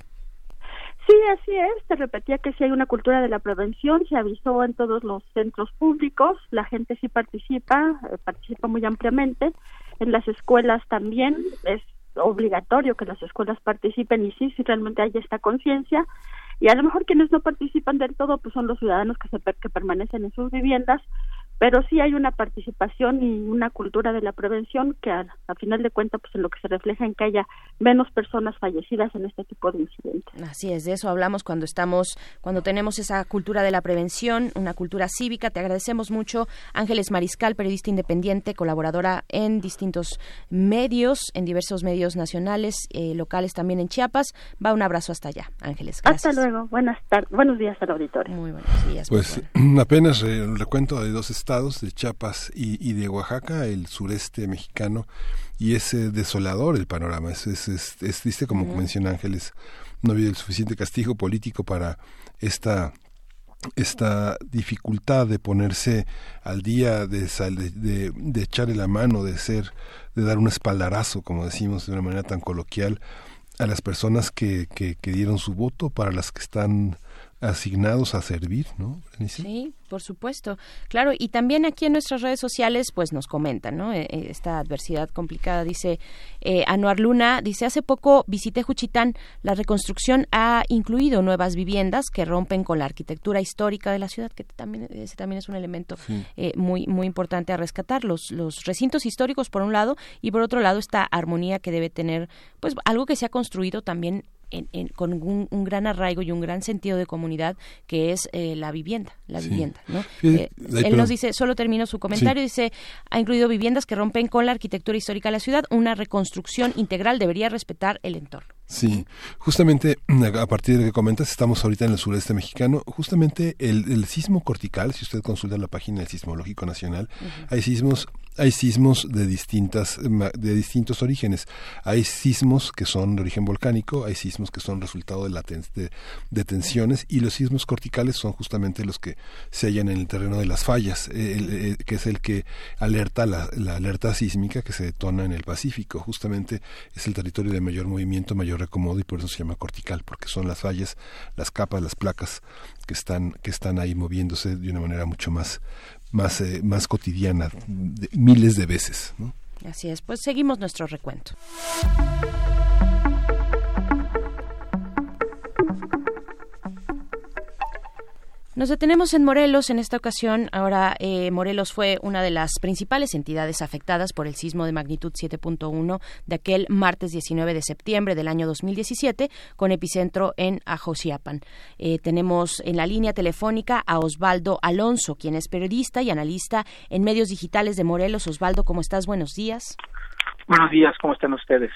Sí, así es. Te repetía que sí hay una cultura de la prevención, se avisó en todos los centros públicos, la gente sí participa, eh, participa muy ampliamente. En las escuelas también es obligatorio que las escuelas participen y sí, si realmente hay esta conciencia. Y a lo mejor quienes no participan del todo, pues son los ciudadanos que, se, que permanecen en sus viviendas, pero sí hay una participación y una cultura de la prevención que a, final de cuentas pues en lo que se refleja en que haya menos personas fallecidas en este tipo de incidentes. Así es, de eso hablamos cuando estamos cuando tenemos esa cultura de la prevención, una cultura cívica. Te agradecemos mucho Ángeles Mariscal, periodista independiente, colaboradora en distintos medios, en diversos medios nacionales, eh, locales también en Chiapas. Va un abrazo hasta allá, Ángeles. Hasta luego. Buenas tardes. Buenos días al auditorio. Muy buenos días. Pues apenas el recuento de dos estados de Chiapas y, de Oaxaca, el sureste mexicano, y es eh, desolador el panorama. Es, es, es, triste, como menciona Ángeles, no había el suficiente castigo político para esta esta dificultad de ponerse al día, de, de, de, echarle la mano, de ser, de dar un espaldarazo, como decimos de una manera tan coloquial, a las personas que, que, que dieron su voto, para las que están asignados a servir, ¿no? Sí, por supuesto. Claro, y también aquí en nuestras redes sociales, pues nos comentan, ¿no? E, e, esta adversidad complicada. Dice eh, Anuar Luna, dice, hace poco visité Juchitán. La reconstrucción ha incluido nuevas viviendas que rompen con la arquitectura histórica de la ciudad, que también, ese también es un elemento eh, muy, muy importante a rescatar. Los, los recintos históricos, por un lado, y por otro lado, esta armonía que debe tener, pues, algo que se ha construido también con un, gran arraigo y un gran sentido de comunidad que es eh, la vivienda, la vivienda. ¿No? Eh, él nos dice, solo termino su comentario, dice, ha incluido viviendas que rompen con la arquitectura histórica de la ciudad, una reconstrucción integral debería respetar el entorno. Sí, justamente a partir de lo que comentas, estamos ahorita en el sureste mexicano. Justamente el, sismo cortical, si usted consulta la página del Sismológico Nacional, hay sismos hay sismos de distintas de distintos orígenes. Hay sismos que son de origen volcánico, hay sismos que son resultado de, la de, tensiones y los sismos corticales son justamente los que se hallan en el terreno de las fallas, eh, que es el que alerta la, la, alerta sísmica que se detona en el Pacífico. Justamente es el territorio de mayor movimiento, mayor recomodo y por eso se llama cortical, porque son las fallas, las capas, las placas que están que están ahí moviéndose de una manera mucho más más, eh, más cotidiana, miles de veces. Así es, pues seguimos nuestro recuento. Nos detenemos en Morelos en esta ocasión. Ahora, eh, Morelos fue una de las principales entidades afectadas por el sismo de magnitud 7.1 de aquel martes 19 de septiembre del año 2017, con epicentro en Ajosiapan. Eh, tenemos en la línea telefónica a Osvaldo Alonso, quien es periodista y analista en medios digitales de Morelos. Osvaldo, ¿cómo estás? Buenos días. Buenos días, ¿cómo están ustedes?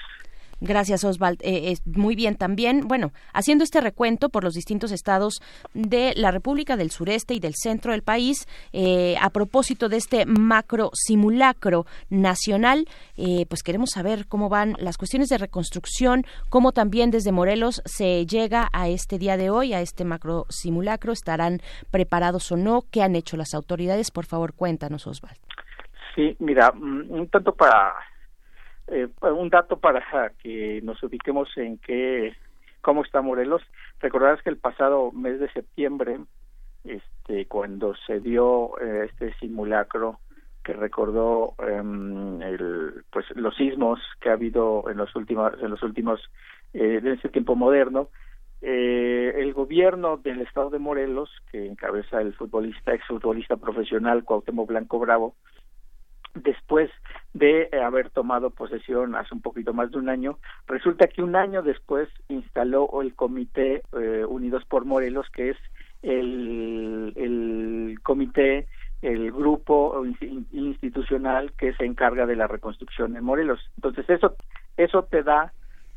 Gracias, Oswald. Eh, muy bien también. Bueno, haciendo este recuento por los distintos estados de la República del Sureste y del centro del país, eh, a propósito de este macro simulacro nacional, eh, pues queremos saber cómo van las cuestiones de reconstrucción, cómo también desde Morelos se llega a este día de hoy, a este macro simulacro, estarán preparados o no, qué han hecho las autoridades. Por favor, cuéntanos, Oswald. Sí, mira, mm, un tanto para eh, un dato para que nos ubiquemos en qué cómo está Morelos. Recordarás que el pasado mes de septiembre, este, cuando se dio eh, este simulacro que recordó em, el, pues los sismos que ha habido en los últimos en los últimos eh, en este tiempo moderno, eh, el gobierno del estado de Morelos, que encabeza el futbolista, exfutbolista profesional Cuauhtémoc Blanco Bravo, después de haber tomado posesión hace un poquito más de un año, resulta que un año después instaló el Comité eh, Unidos por Morelos, que es el, el comité, el grupo institucional que se encarga de la reconstrucción en Morelos. Entonces eso, eso te da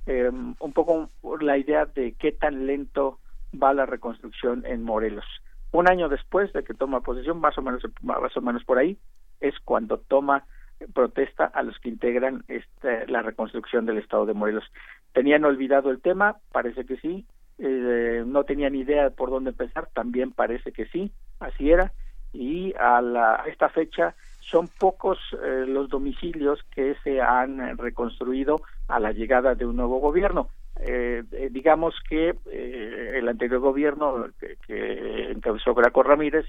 eh, un poco la idea de qué tan lento va la reconstrucción en Morelos. Un año después de que toma posesión, más o menos, más o menos por ahí, es cuando toma protesta a los que integran este, la reconstrucción del Estado de Morelos. ¿Tenían olvidado el tema? Parece que sí. Eh, no tenían idea por dónde empezar, también parece que sí, así era. Y a, la, esta fecha son pocos eh, los domicilios que se han reconstruido a la llegada de un nuevo gobierno. Eh, digamos que el anterior gobierno que, que encabezó Graco Ramírez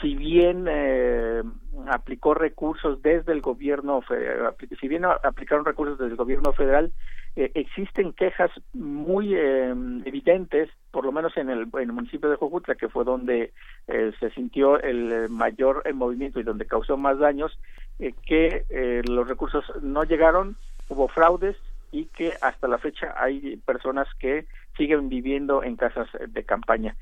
si bien eh, aplicó recursos desde el gobierno si bien aplicaron recursos desde el gobierno federal, eh, existen quejas muy eh, evidentes, por lo menos en el, en el municipio de Jojutla, que fue donde se sintió el mayor movimiento y donde causó más daños, que los recursos no llegaron, hubo fraudes y que hasta la fecha hay personas que siguen viviendo en casas de campaña.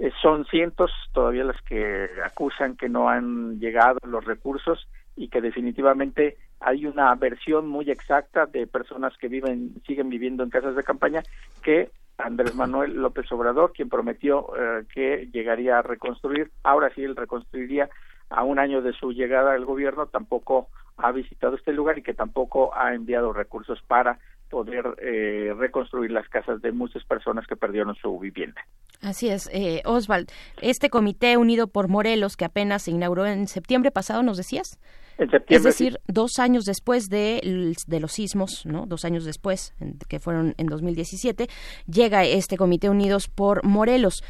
Eh, son cientos todavía las que acusan que no han llegado los recursos y que definitivamente hay una versión muy exacta de personas que viven siguen viviendo en casas de campaña que Andrés Manuel López Obrador, quien prometió eh, que llegaría a reconstruir, ahora sí él reconstruiría a un año de su llegada al gobierno, tampoco ha visitado este lugar y que tampoco ha enviado recursos para poder eh, reconstruir las casas de muchas personas que perdieron su vivienda. Así es, eh, Oswald. Este comité unido por Morelos, que apenas se inauguró en septiembre pasado, ¿nos decías? En septiembre. Es decir, dos años después de, de los sismos, ¿no? Dos años después, que fueron en 2017, llega este comité unidos por Morelos.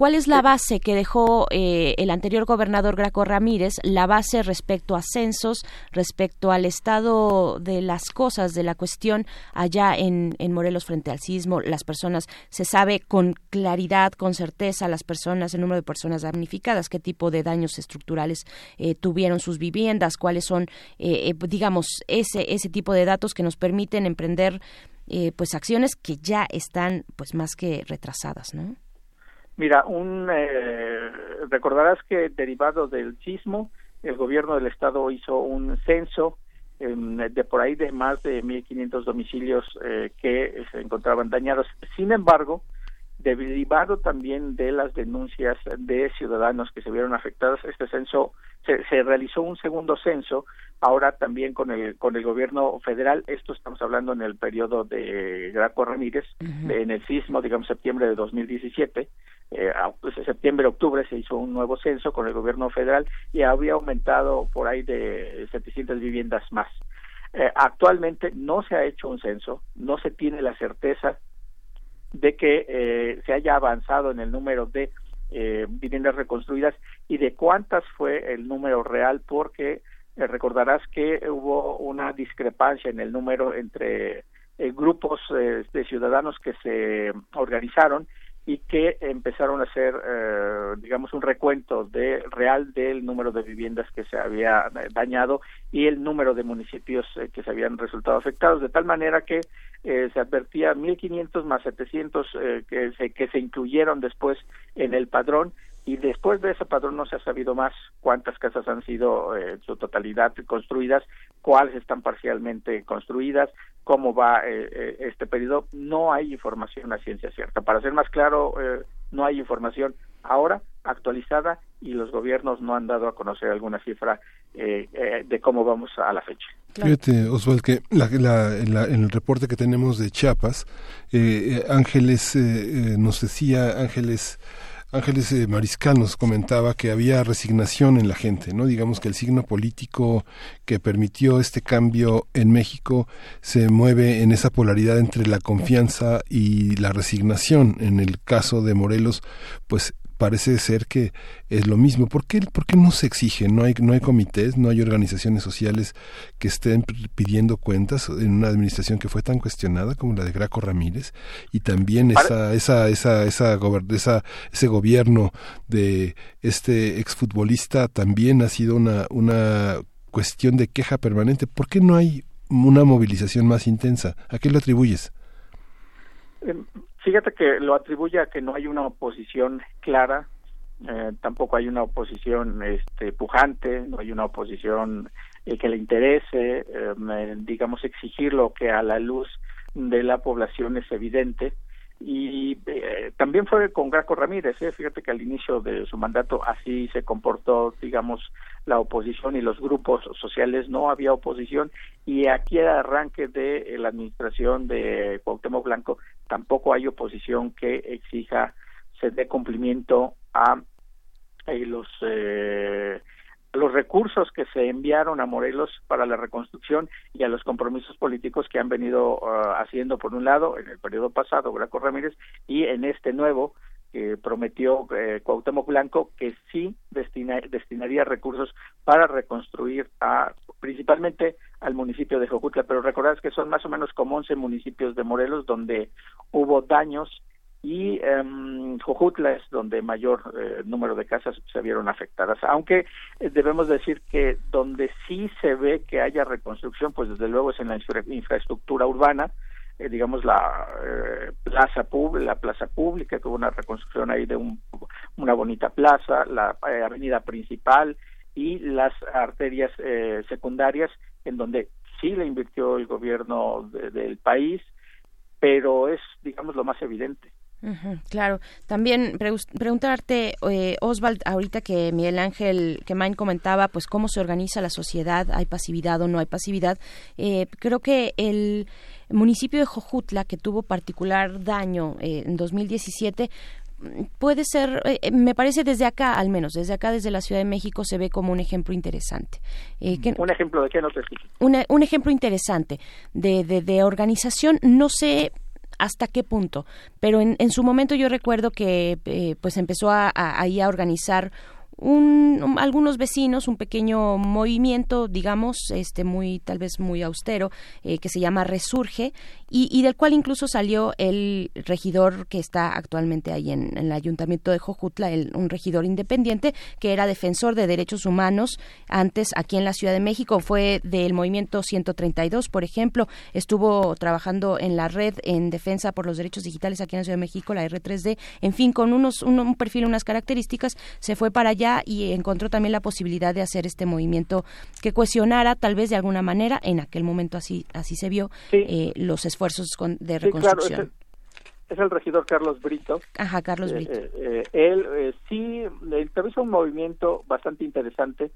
¿Cuál es la base que dejó eh, el anterior gobernador Graco Ramírez, la base respecto a censos, respecto al estado de las cosas, de la cuestión allá en, Morelos frente al sismo? Las personas, se sabe con claridad, con certeza, las personas, el número de personas damnificadas, qué tipo de daños estructurales eh, tuvieron sus viviendas, cuáles son, eh, digamos, ese, ese tipo de datos que nos permiten emprender pues acciones que ya están pues más que retrasadas, ¿no? Mira, un, eh, recordarás que derivado del sismo, el gobierno del estado hizo un censo em, de por ahí de más de 1.500 domicilios eh, que se encontraban dañados. Sin embargo, derivado también de las denuncias de ciudadanos que se vieron afectados, este censo se, se, realizó un segundo censo, ahora también con el con el gobierno federal. Esto estamos hablando en el periodo de Graco Ramírez, en el sismo, digamos septiembre de 2017 eh, pues, septiembre, octubre se hizo un nuevo censo con el gobierno federal y había aumentado por ahí de 700 viviendas más. Eh, actualmente no se ha hecho un censo, no se tiene la certeza de que eh, se haya avanzado en el número de eh, viviendas reconstruidas y de cuántas fue el número real porque recordarás que hubo una discrepancia en el número entre grupos de ciudadanos que se organizaron y que empezaron a hacer, eh, digamos, un recuento de real del número de viviendas que se había dañado y el número de municipios eh, que se habían resultado afectados, de tal manera que eh, se advertía 1.500 más 700 que, se, que se incluyeron después en el padrón y después de ese padrón no se ha sabido más cuántas casas han sido en su totalidad construidas, cuáles están parcialmente construidas, cómo va eh, eh, este periodo, no hay información a ciencia cierta. Para ser más claro, eh, no hay información ahora actualizada y los gobiernos no han dado a conocer alguna cifra de cómo vamos a la fecha. Fíjate, Oswald, que en el reporte que tenemos de Chiapas, Ángeles nos decía, Ángeles Ángeles eh, Mariscal nos comentaba que había resignación en la gente, ¿no? Digamos que el signo político que permitió este cambio en México se mueve en esa polaridad entre la confianza y la resignación. En el caso de Morelos, pues parece ser que es lo mismo. ¿Por qué, ¿Por qué no se exige? No hay, no hay comités, no hay organizaciones sociales que estén pidiendo cuentas en una administración que fue tan cuestionada como la de Graco Ramírez y también esa, esa, esa, esa, esa, ese gobierno de este exfutbolista también ha sido una, una cuestión de queja permanente. ¿Por qué no hay una movilización más intensa? ¿A qué lo atribuyes? Fíjate que lo atribuye a que no hay una oposición clara, eh, tampoco hay una oposición este, pujante, no hay una oposición eh, que le interese, eh, digamos, exigir lo que a la luz de la población es evidente y eh, también fue con Graco Ramírez, ¿eh? fíjate que al inicio de su mandato así se comportó, digamos, la oposición y los grupos sociales, no había oposición y aquí al arranque de la administración de Cuauhtémoc Blanco tampoco hay oposición que exija se dé cumplimiento a eh, los eh, los recursos que se enviaron a Morelos para la reconstrucción y a los compromisos políticos que han venido uh, haciendo por un lado en el periodo pasado Graco Ramírez y en este nuevo que prometió eh, Cuauhtémoc Blanco que sí destina, destinaría recursos para reconstruir a principalmente al municipio de Jojutla, pero recordad que son más o menos como 11 municipios de Morelos donde hubo daños y um, Jojutla es donde mayor eh, número de casas se vieron afectadas. Aunque eh, debemos decir que donde sí se ve que haya reconstrucción, pues desde luego es en la infraestructura urbana, eh, digamos la plaza pub la plaza pública tuvo una reconstrucción ahí de un, una bonita plaza, la avenida principal y las arterias secundarias en donde sí le invirtió el gobierno del país, pero es digamos lo más evidente claro, también preguntarte, eh, Oswald, ahorita que Miguel Ángel Quemain comentaba, pues cómo se organiza la sociedad, hay pasividad o no hay pasividad. Eh, creo que el municipio de Jojutla, que tuvo particular daño eh, en 2017, puede ser, eh, me parece desde acá, al menos, desde acá, desde la Ciudad de México, se ve como un ejemplo interesante. ¿Un ejemplo de qué no te un ejemplo interesante de, de, de organización, no sé hasta qué punto. Pero en, en su momento yo recuerdo que eh, pues empezó a, a, a organizar un, algunos vecinos, un pequeño movimiento, digamos, este muy tal vez muy austero, eh, que se llama Resurge y, del cual incluso salió el regidor que está actualmente ahí en, el ayuntamiento de Jojutla, el, un regidor independiente que era defensor de derechos humanos antes aquí en la Ciudad de México, fue del movimiento 132, por ejemplo, estuvo trabajando en la red en defensa por los derechos digitales aquí en la Ciudad de México, la R3D, en fin, con unos un, un perfil, unas características, se fue para allá y encontró también la posibilidad de hacer este movimiento que cuestionara tal vez de alguna manera, en aquel momento así, así se vio, eh, los esfuerzos de reconstrucción. es, el, regidor Carlos Brito. Ajá, Carlos eh, Brito. Eh, él sí encabeza un movimiento bastante interesante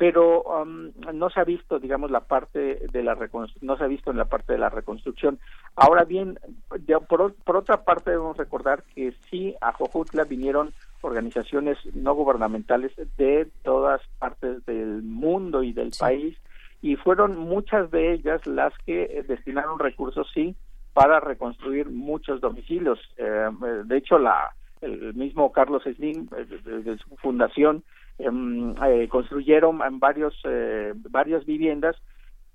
pero um, no se ha visto, digamos, la parte de la no se ha visto en la parte de la reconstrucción. Ahora bien, por, por, otra parte debemos recordar que sí a Jojutla vinieron organizaciones no gubernamentales de todas partes del mundo y del país y fueron muchas de ellas las que eh, destinaron recursos sí para reconstruir muchos domicilios. Eh, de hecho, la el mismo Carlos Slim, eh, su fundación, em, construyeron varios varias viviendas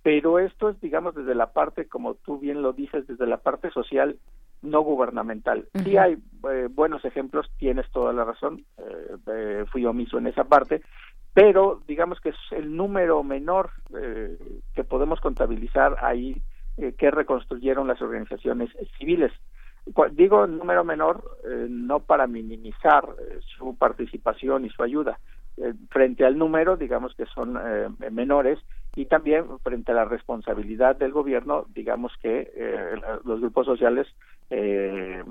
pero esto es digamos desde la parte como tú bien lo dices desde la parte social no gubernamental. Sí hay eh, buenos ejemplos, tienes toda la razón, eh, eh, fui omiso en esa parte, pero digamos que es el número menor que podemos contabilizar ahí que reconstruyeron las organizaciones civiles. Digo número menor no para minimizar su participación y su ayuda, frente al número, digamos que son menores, y también frente a la responsabilidad del gobierno, digamos que eh, los grupos sociales eh,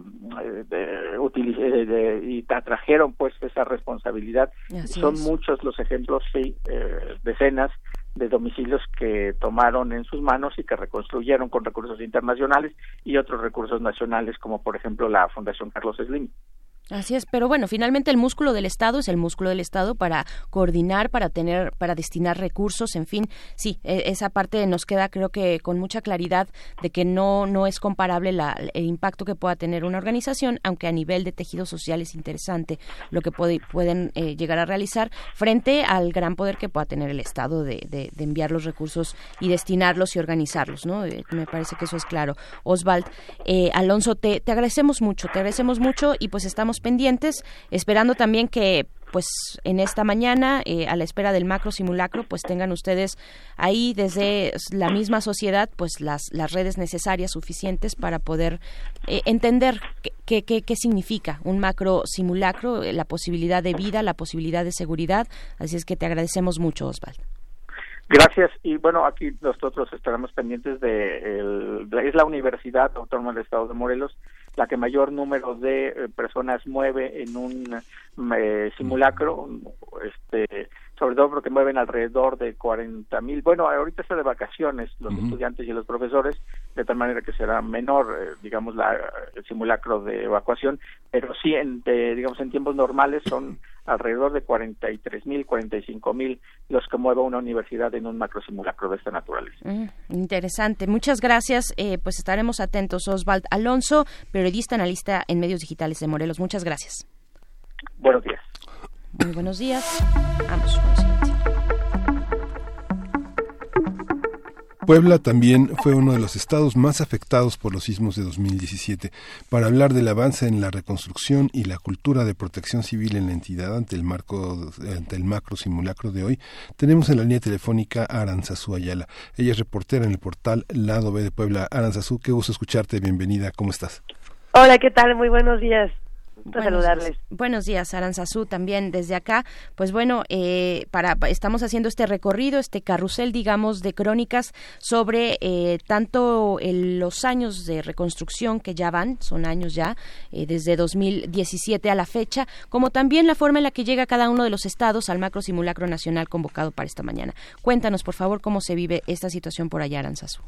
de, y atrajeron pues esa responsabilidad. Son muchos los ejemplos, sí, eh, decenas de domicilios que tomaron en sus manos y que reconstruyeron con recursos internacionales y otros recursos nacionales, como por ejemplo la Fundación Carlos Slim. Así es, pero bueno, finalmente el músculo del Estado es el músculo del Estado para coordinar, para tener, para destinar recursos, en fin, sí, e, esa parte nos queda creo que con mucha claridad de que no no es comparable la, el impacto que pueda tener una organización, aunque a nivel de tejido social es interesante lo que puede, pueden eh, llegar a realizar frente al gran poder que pueda tener el Estado de, de, enviar los recursos y destinarlos y organizarlos, ¿no? Eh, me parece que eso es claro. Oswald, eh, Alonso, te, te agradecemos mucho, te agradecemos mucho y pues estamos pendientes, esperando también que pues en esta mañana, eh, a la espera del macro simulacro, pues tengan ustedes ahí desde la misma sociedad, pues las, las redes necesarias, suficientes para poder eh, entender qué, qué, qué, significa un macro simulacro, eh, la posibilidad de vida, la posibilidad de seguridad. Así es que te agradecemos mucho, Osvaldo. Gracias. Y bueno, aquí nosotros estaremos pendientes de, el, es la Universidad Autónoma del Estado de Morelos la que mayor número de eh, personas mueve en un eh, simulacro, este, sobre todo porque mueven alrededor de 40 mil. Bueno, ahorita está de vacaciones los estudiantes y los profesores, de tal manera que será menor, eh, digamos, la, el simulacro de evacuación, pero sí, en, digamos, en tiempos normales son alrededor de 43 mil, 45 mil los que mueve una universidad en un macro simulacro de esta naturaleza. Mm, interesante. Muchas gracias. Eh, pues estaremos atentos. Oswald Alonso, periodista, analista en medios digitales de Morelos. Muchas gracias. Buenos días. Muy buenos días. Vamos con Puebla también fue uno de los estados más afectados por los sismos de 2017. Para hablar del avance en la reconstrucción y la cultura de protección civil en la entidad ante el marco ante el macro simulacro de hoy, tenemos en la línea telefónica a Aranzazú Ayala. Ella es reportera en el portal Lado B de Puebla. Aranzazú, qué gusto escucharte. Bienvenida. ¿Cómo estás? Hola, ¿qué tal? Muy buenos días buenos, saludarles. Buenos días, Aranzazú, también desde acá. Pues bueno, eh, para estamos haciendo este recorrido, este carrusel, digamos, de crónicas sobre eh, tanto los años de reconstrucción que ya van, son años ya, eh, desde 2017 a la fecha, como también la forma en la que llega cada uno de los estados al macro simulacro nacional convocado para esta mañana. Cuéntanos, por favor, cómo se vive esta situación por allá, Aranzazú.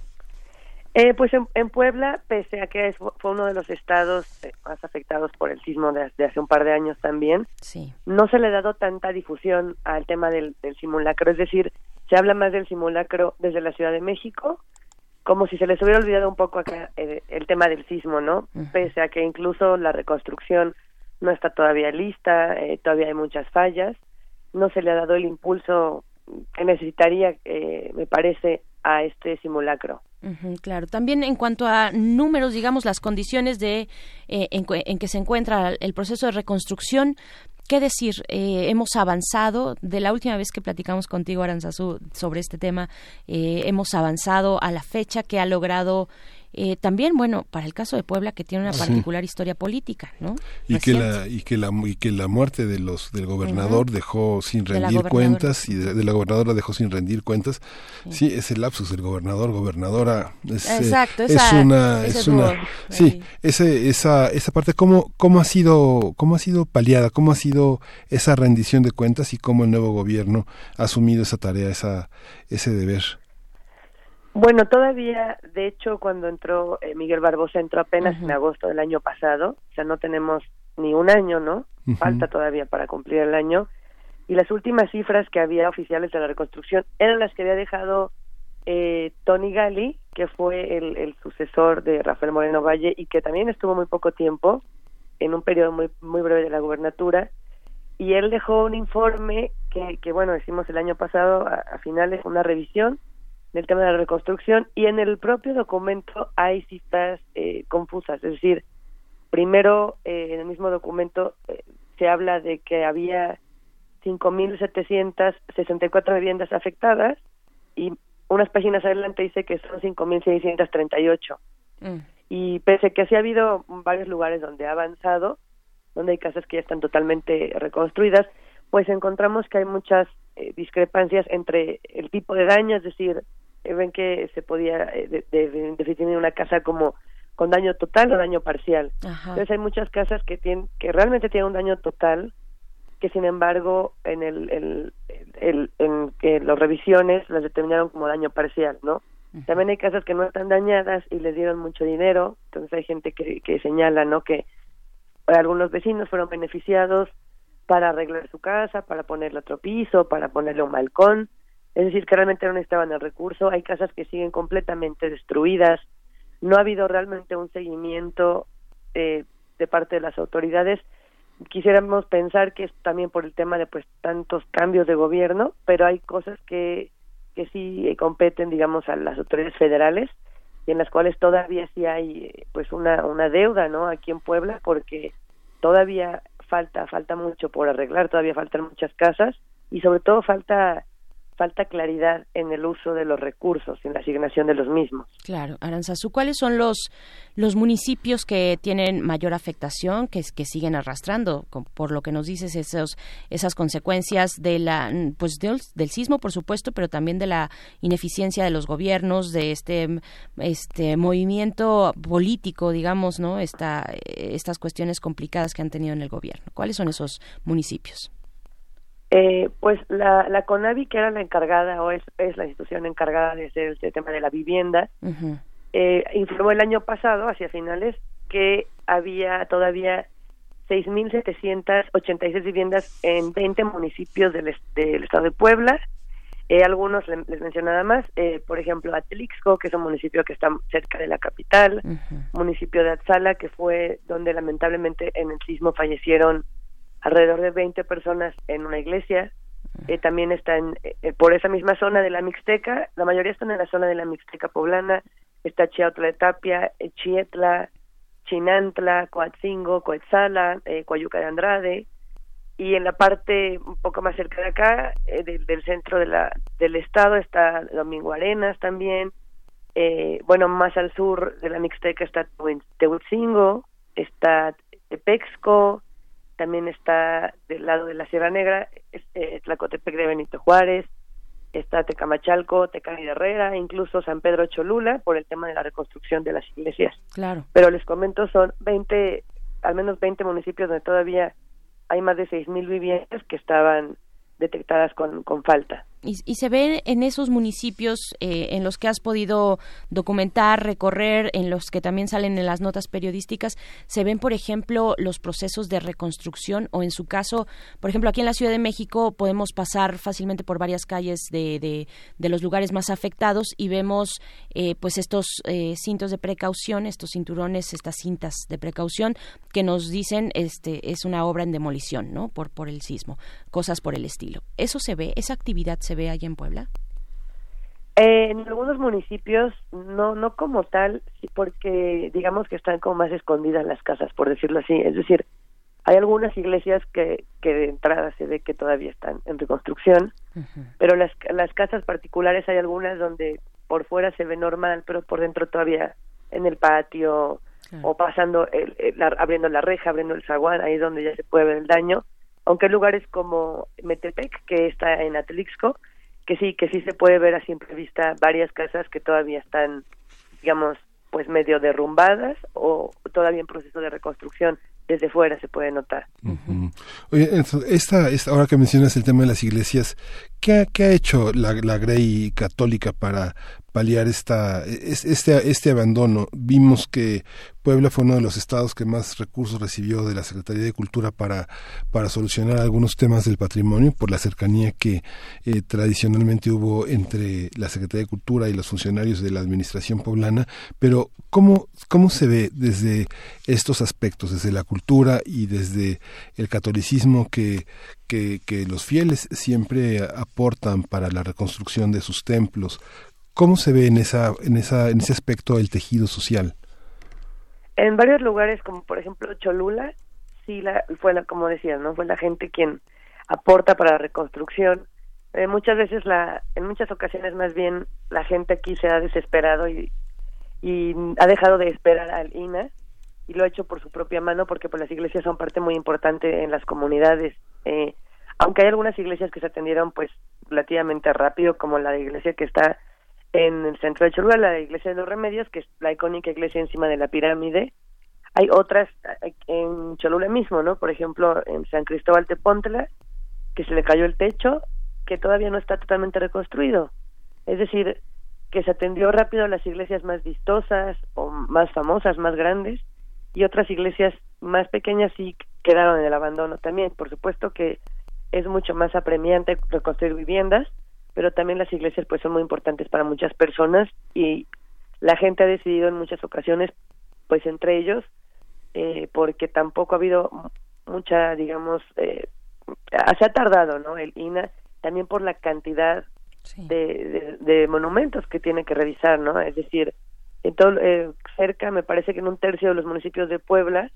Eh, pues en, Puebla, pese a que fue uno de los estados eh, más afectados por el sismo de, hace un par de años también, sí. no se le ha dado tanta difusión al tema del, simulacro. Es decir, se habla más del simulacro desde la Ciudad de México, como si se les hubiera olvidado un poco acá eh, el tema del sismo, ¿no? Pese a que incluso la reconstrucción no está todavía lista, todavía hay muchas fallas, no se le ha dado el impulso que necesitaría, me parece, a este simulacro claro. También en cuanto a números, digamos, las condiciones de eh, en, que se encuentra el proceso de reconstrucción, ¿Qué decir? Eh, hemos avanzado, de la última vez que platicamos contigo, Aranzazú, sobre este tema, eh, hemos avanzado a la fecha que ha logrado eh, también, bueno, para el caso de Puebla, que tiene una particular historia política, ¿no? Y que, la, y, que la, y que la muerte de los del gobernador dejó sin rendir cuentas, y de, la gobernadora dejó sin rendir cuentas. Sí, ese lapsus del gobernador, gobernadora, es, eh, Exacto, es una... es una sí, ese, esa, esa parte, ¿cómo, ¿cómo ha sido cómo ha sido paliada? ¿Cómo ha sido esa rendición de cuentas y cómo el nuevo gobierno ha asumido esa tarea, esa, ese deber? Bueno, todavía, de hecho, cuando entró eh, Miguel Barbosa, entró apenas en agosto del año pasado, o sea, no tenemos ni un año, ¿no? Falta todavía para cumplir el año. Y las últimas cifras que había oficiales de la reconstrucción eran las que había dejado eh, Tony Gali, que fue el, el, sucesor de Rafael Moreno Valle y que también estuvo muy poco tiempo, en un periodo muy, muy breve de la gubernatura. Y él dejó un informe que, que bueno, decimos el año pasado, a, a finales, una revisión del tema de la reconstrucción y en el propio documento hay citas eh, confusas, es decir, primero eh, en el mismo documento eh, se habla de que había 5.764 viviendas afectadas y unas páginas adelante dice que son 5.638. Mm. Y pese a que sí ha habido varios lugares donde ha avanzado, donde hay casas que ya están totalmente reconstruidas, pues encontramos que hay muchas discrepancias entre el tipo de daño, es decir, eh, ven que se podía eh, definir una casa como con daño total o daño parcial. Entonces hay muchas casas que tienen que realmente tienen un daño total que sin embargo en el, el, el en que las revisiones las determinaron como daño parcial, ¿no? También hay casas que no están dañadas y les dieron mucho dinero, entonces hay gente que, que señala, ¿no? Que algunos vecinos fueron beneficiados para arreglar su casa, para ponerle otro piso, para ponerle un balcón, es decir, que realmente no necesitaban el recurso, hay casas que siguen completamente destruidas, no ha habido realmente un seguimiento eh, de parte de las autoridades. Quisiéramos pensar que es también por el tema de pues tantos cambios de gobierno, pero hay cosas que, que sí competen, digamos, a las autoridades federales y en las cuales todavía sí hay pues una, una deuda, ¿no? Aquí en Puebla, porque todavía falta, falta mucho por arreglar, todavía faltan muchas casas y sobre todo falta falta claridad en el uso de los recursos, en la asignación de los mismos. Claro, Aranzazú, ¿cuáles son los los municipios que tienen mayor afectación, que, que siguen arrastrando, por lo que nos dices esos esas consecuencias de la pues del, sismo, por supuesto, pero también de la ineficiencia de los gobiernos, de este este movimiento político, digamos, ¿no? Esta, estas cuestiones complicadas que han tenido en el gobierno. ¿Cuáles son esos municipios? Eh, pues la, la CONAVI, que era la encargada o es, es la institución encargada de hacer este tema de la vivienda, eh, informó el año pasado, hacia finales, que había todavía 6.786 viviendas en 20 municipios del, del estado de Puebla. Eh, algunos les, les menciono más, eh, por ejemplo, Atlixco, que es un municipio que está cerca de la capital, municipio de Atzala, que fue donde lamentablemente en el sismo fallecieron alrededor de 20 personas en una iglesia. Eh, también están eh, por esa misma zona de la Mixteca, la mayoría están en la zona de la Mixteca poblana, está Chiautla de Tapia, eh, Chietla, Chinantla, Coatzingo, Coetzala, eh, Coayuca de Andrade, y en la parte un poco más cerca de acá, del centro de la, del estado, está Domingo Arenas también, bueno, más al sur de la Mixteca está Tehuitzingo, está Tepexco, también está del lado de la Sierra Negra, eh, Tlacotepec de Benito Juárez, está Tecamachalco, Tecani de Herrera, incluso San Pedro Cholula, por el tema de la reconstrucción de las iglesias. Claro. Pero les comento, son 20, al menos 20 municipios donde todavía hay más de 6.000 viviendas que estaban detectadas con, con falta. Y, se ve en esos municipios eh, en los que has podido documentar, recorrer, en los que también salen en las notas periodísticas, se ven, por ejemplo, los procesos de reconstrucción o en su caso, por ejemplo, aquí en la Ciudad de México podemos pasar fácilmente por varias calles de, de, los lugares más afectados y vemos eh, pues estos eh, cintos de precaución, estos cinturones, estas cintas de precaución que nos dicen este es una obra en demolición, ¿no? Por, por el sismo, cosas por el estilo. ¿Eso se ve? ¿Esa actividad se ve allá en Puebla? Eh, en algunos municipios no no como tal, porque digamos que están como más escondidas las casas, por decirlo así. Es decir, hay algunas iglesias que, que de entrada se ve que todavía están en reconstrucción, pero las, las casas particulares hay algunas donde por fuera se ve normal, pero por dentro todavía en el patio o pasando, el, abriendo la reja, abriendo el zaguán, ahí es donde ya se puede ver el daño. Aunque hay lugares como Metepec, que está en Atlixco, que sí, que sí se puede ver a simple vista varias casas que todavía están, digamos, pues medio derrumbadas o todavía en proceso de reconstrucción desde fuera se puede notar. Oye, esta, esta, ahora que mencionas el tema de las iglesias, ¿qué, qué ha hecho la Grey católica para paliar esta, este, este abandono? Vimos que Puebla fue uno de los estados que más recursos recibió de la Secretaría de Cultura para, para solucionar algunos temas del patrimonio por la cercanía que eh, tradicionalmente hubo entre la Secretaría de Cultura y los funcionarios de la administración poblana, pero ¿cómo, cómo se ve desde estos aspectos, desde la cultura y desde el catolicismo que, que, que los fieles siempre aportan para la reconstrucción de sus templos? ¿Cómo se ve en, esa, en, esa, en ese aspecto el tejido social? En varios lugares, como por ejemplo Cholula, sí la, fue la, como decías, ¿no? Fue la gente quien aporta para la reconstrucción. Eh, muchas veces, la, en muchas ocasiones más bien, la gente aquí se ha desesperado y, ha dejado de esperar al INA y lo ha hecho por su propia mano porque pues las iglesias son parte muy importante en las comunidades. Eh, aunque hay algunas iglesias que se atendieron pues relativamente rápido, como la iglesia que está en el centro de Cholula, la iglesia de los Remedios, que es la icónica iglesia encima de la pirámide. Hay otras eh, en Cholula mismo, ¿no? Por ejemplo, en San Cristóbal de Póntela, que se le cayó el techo, que todavía no está totalmente reconstruido. Es decir, que se atendió rápido a las iglesias más vistosas o más famosas, más grandes, y otras iglesias más pequeñas sí quedaron en el abandono también. Por supuesto que es mucho más apremiante reconstruir viviendas, pero también las iglesias pues son muy importantes para muchas personas y la gente ha decidido en muchas ocasiones, pues entre ellos, eh, porque tampoco ha habido mucha, digamos, eh, se ha tardado, ¿no? El INA, también por la cantidad de, de, monumentos que tiene que revisar, ¿no? Es decir, en todo, eh, cerca, me parece que en un tercio de los municipios de Puebla,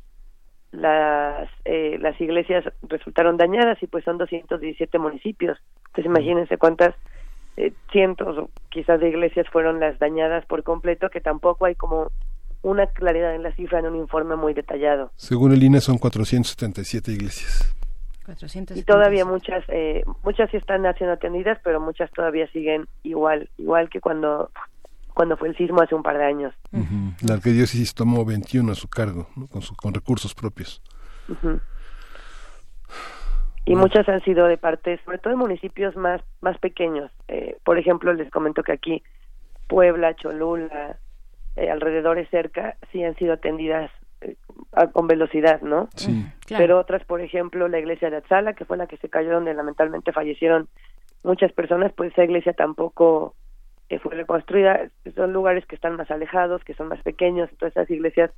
las, eh, las iglesias resultaron dañadas y pues son 217 municipios. Entonces imagínense cuántas eh, cientos o quizás de iglesias fueron las dañadas por completo, que tampoco hay como una claridad en la cifra en un informe muy detallado. Según el INE son 477 iglesias. Y todavía muchas, eh, muchas sí están siendo atendidas, pero muchas todavía siguen igual, igual que cuando cuando fue el sismo hace un par de años. La arquidiócesis tomó 21 a su cargo, con, con recursos propios. Y muchas han sido de parte, sobre todo de municipios más, más pequeños. Eh, por ejemplo, les comento que aquí Puebla, Cholula, eh, alrededores cerca, sí han sido atendidas eh, con velocidad, ¿no? Sí. Pero otras, por ejemplo, la iglesia de Atzala, que fue la que se cayó donde lamentablemente fallecieron muchas personas, pues esa iglesia tampoco eh, fue reconstruida. Son lugares que están más alejados, que son más pequeños, entonces esas iglesias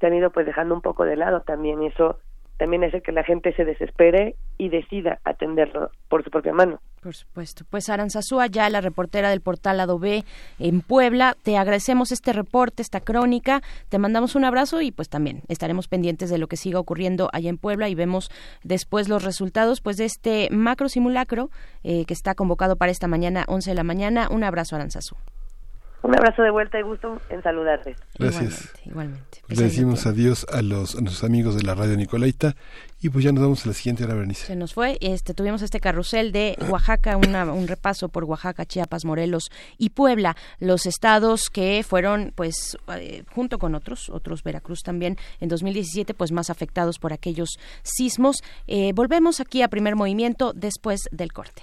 se han ido pues dejando un poco de lado también eso también hace que la gente se desespere y decida atenderlo por su propia mano. Por supuesto. Pues Aranzazúa, ya la reportera del portal Adobe en Puebla, te agradecemos este reporte, esta crónica, te mandamos un abrazo y pues también estaremos pendientes de lo que siga ocurriendo allá en Puebla y vemos después los resultados pues de este macro simulacro eh, que está convocado para esta mañana, 11 de la mañana. Un abrazo, Aranzazú. Un abrazo de vuelta y gusto en saludarte. Gracias. Igualmente. igualmente. Le decimos adiós a los a nuestros amigos de la radio Nicolaita y pues ya nos vamos a la siguiente hora, Bernice. Se nos fue, este, tuvimos este carrusel de Oaxaca, una, un repaso por Oaxaca, Chiapas, Morelos y Puebla, los estados que fueron, pues, eh, junto con otros, otros Veracruz también, en 2017, pues más afectados por aquellos sismos. Eh, volvemos aquí a primer movimiento después del corte.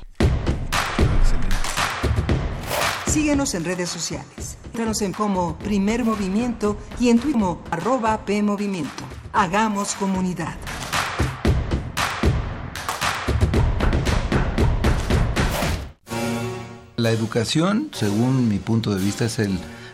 Síguenos en redes sociales. Encuéntranos en como Primer Movimiento y en Twitter como arroba PMovimiento. Hagamos comunidad. La educación, según mi punto de vista, es el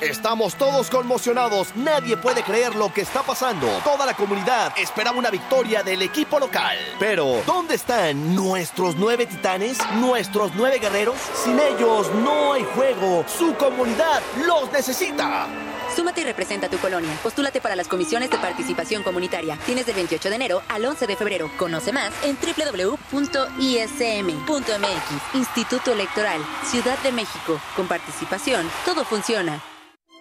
Estamos todos conmocionados, nadie puede creer lo que está pasando. Toda la comunidad esperaba una victoria del equipo local. Pero, ¿dónde están nuestros nueve titanes? ¿Nuestros nueve guerreros? Sin ellos no hay juego. Su comunidad los necesita. Súmate y representa tu colonia. Postúlate para las comisiones de participación comunitaria. Tienes del 28 de enero al 11 de febrero. Conoce más en www.ism.mx. Instituto Electoral, Ciudad de México. Con participación, todo funciona.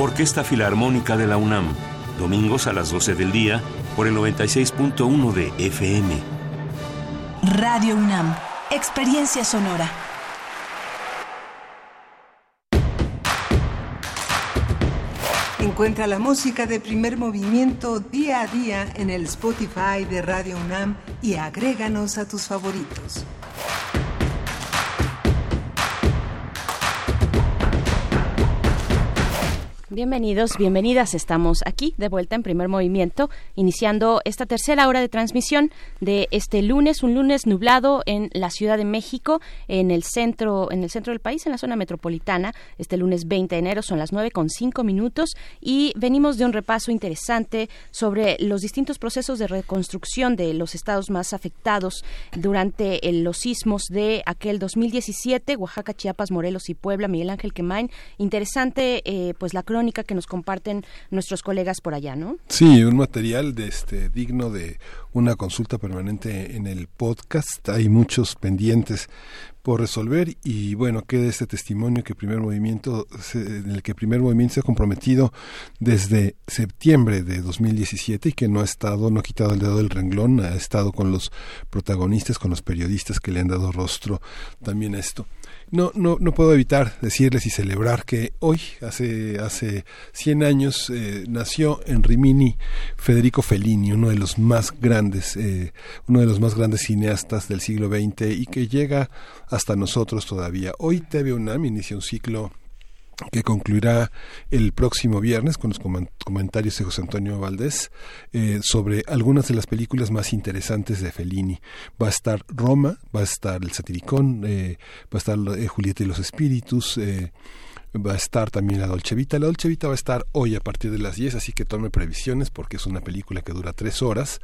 Orquesta Filarmónica de la UNAM, domingos a las 12 del día por el 96.1 de FM. Radio UNAM, experiencia sonora. Encuentra la música de primer movimiento día a día en el Spotify de Radio UNAM y agréganos a tus favoritos. Bienvenidos, bienvenidas. Estamos aquí de vuelta en primer movimiento, iniciando esta tercera hora de transmisión de este lunes, un lunes nublado en la Ciudad de México, en el centro, en el centro del país, en la zona metropolitana. Este lunes 20 de enero son las nueve con cinco minutos y venimos de un repaso interesante sobre los distintos procesos de reconstrucción de los estados más afectados durante los sismos de aquel 2017, Oaxaca, Chiapas, Morelos y Puebla. Miguel Ángel Quemain, interesante, eh, pues la que nos comparten nuestros colegas por allá, ¿no? Sí, un material de este digno de una consulta permanente en el podcast. Hay muchos pendientes por resolver y bueno queda este testimonio que primer movimiento en el que primer movimiento se ha comprometido desde septiembre de 2017 y que no ha estado no ha quitado el dedo del renglón ha estado con los protagonistas con los periodistas que le han dado rostro también a esto no, no, no puedo evitar decirles y celebrar que hoy, hace, hace 100 años, eh, nació en Rimini Federico Fellini, uno de los más grandes, eh, uno de los más grandes cineastas del siglo XX y que llega hasta nosotros todavía. Hoy TV UNAM inicia un ciclo que concluirá el próximo viernes con los comentarios de José Antonio Valdés eh, sobre algunas de las películas más interesantes de Fellini. Va a estar Roma, va a estar El Satiricón, eh, va a estar eh, Julieta y los Espíritus, va a estar también la Dolce Vita. La Dolce Vita va a estar hoy a partir de las 10, así que tome previsiones porque es una película que dura tres horas.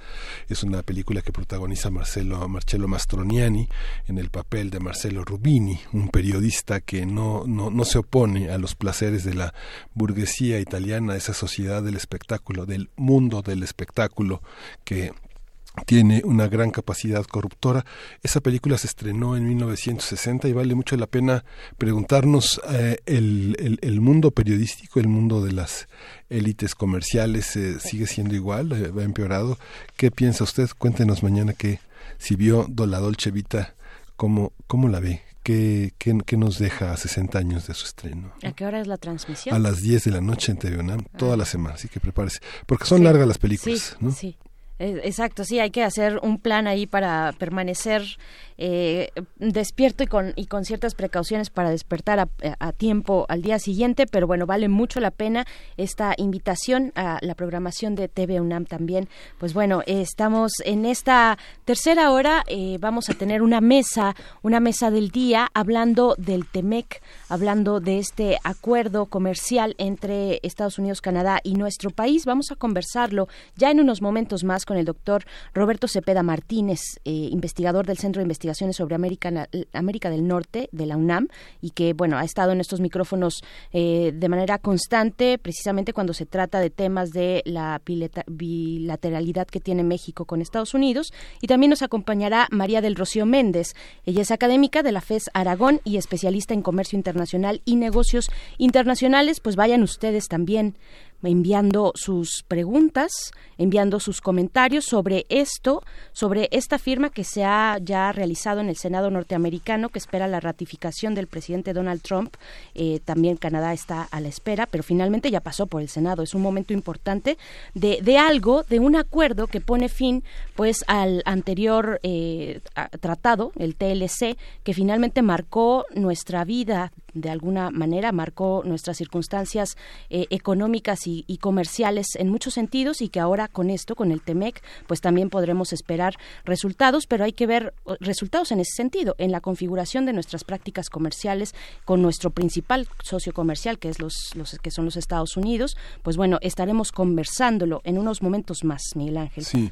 Es una película que protagoniza Marcelo, Marcello Mastroniani en el papel de Marcelo Rubini, un periodista que no, no, no se opone a los placeres de la burguesía italiana, esa sociedad del espectáculo, del mundo del espectáculo que tiene una gran capacidad corruptora. Esa película se estrenó en 1960 y vale mucho la pena preguntarnos eh, el, el, mundo periodístico, el mundo de las élites comerciales, eh, sigue siendo igual, eh, va empeorado. ¿Qué piensa usted? Cuéntenos mañana que si vio La Dolce Vita, ¿cómo, cómo la ve? ¿Qué, qué, qué nos deja a 60 años de su estreno? ¿A qué hora es la transmisión? A las 10 de la noche en TV toda ah. la semana, así que prepárese. Porque son largas las películas, sí, ¿no? Sí. Exacto, sí, hay que hacer un plan ahí para permanecer eh, despierto y con, y con ciertas precauciones para despertar a, tiempo al día siguiente, pero bueno, vale mucho la pena esta invitación a la programación de TV UNAM también. Pues bueno, estamos en esta tercera hora, eh, vamos a tener una mesa, una mesa del día hablando del TEMEC, hablando de este acuerdo comercial entre Estados Unidos, Canadá y nuestro país. Vamos a conversarlo ya en unos momentos más con el doctor Roberto Cepeda Martínez, eh, investigador del Centro de investigaciones sobre América, América del Norte de la UNAM y que, bueno, ha estado en estos micrófonos eh, de manera constante, precisamente cuando se trata de temas de la bilateralidad que tiene México con Estados Unidos. Y también nos acompañará María del Rocío Méndez. Ella es académica de la FES Aragón y especialista en comercio internacional y negocios internacionales. Pues vayan ustedes también enviando sus preguntas, enviando sus comentarios sobre esto, sobre esta firma que se ha ya realizado en el Senado norteamericano, que espera la ratificación del presidente Donald Trump. Eh, también Canadá está a la espera, pero finalmente ya pasó por el Senado. Es un momento importante de, de algo, de un acuerdo que pone fin pues al anterior eh, tratado, el TLC, que finalmente marcó nuestra vida de alguna manera marcó nuestras circunstancias eh, económicas y, comerciales en muchos sentidos y que ahora con esto, con el TEMEC, pues también podremos esperar resultados, pero hay que ver resultados en ese sentido, en la configuración de nuestras prácticas comerciales con nuestro principal socio comercial, que es los, los que son los Estados Unidos. Pues bueno, estaremos conversándolo en unos momentos más, Miguel Ángel. Sí,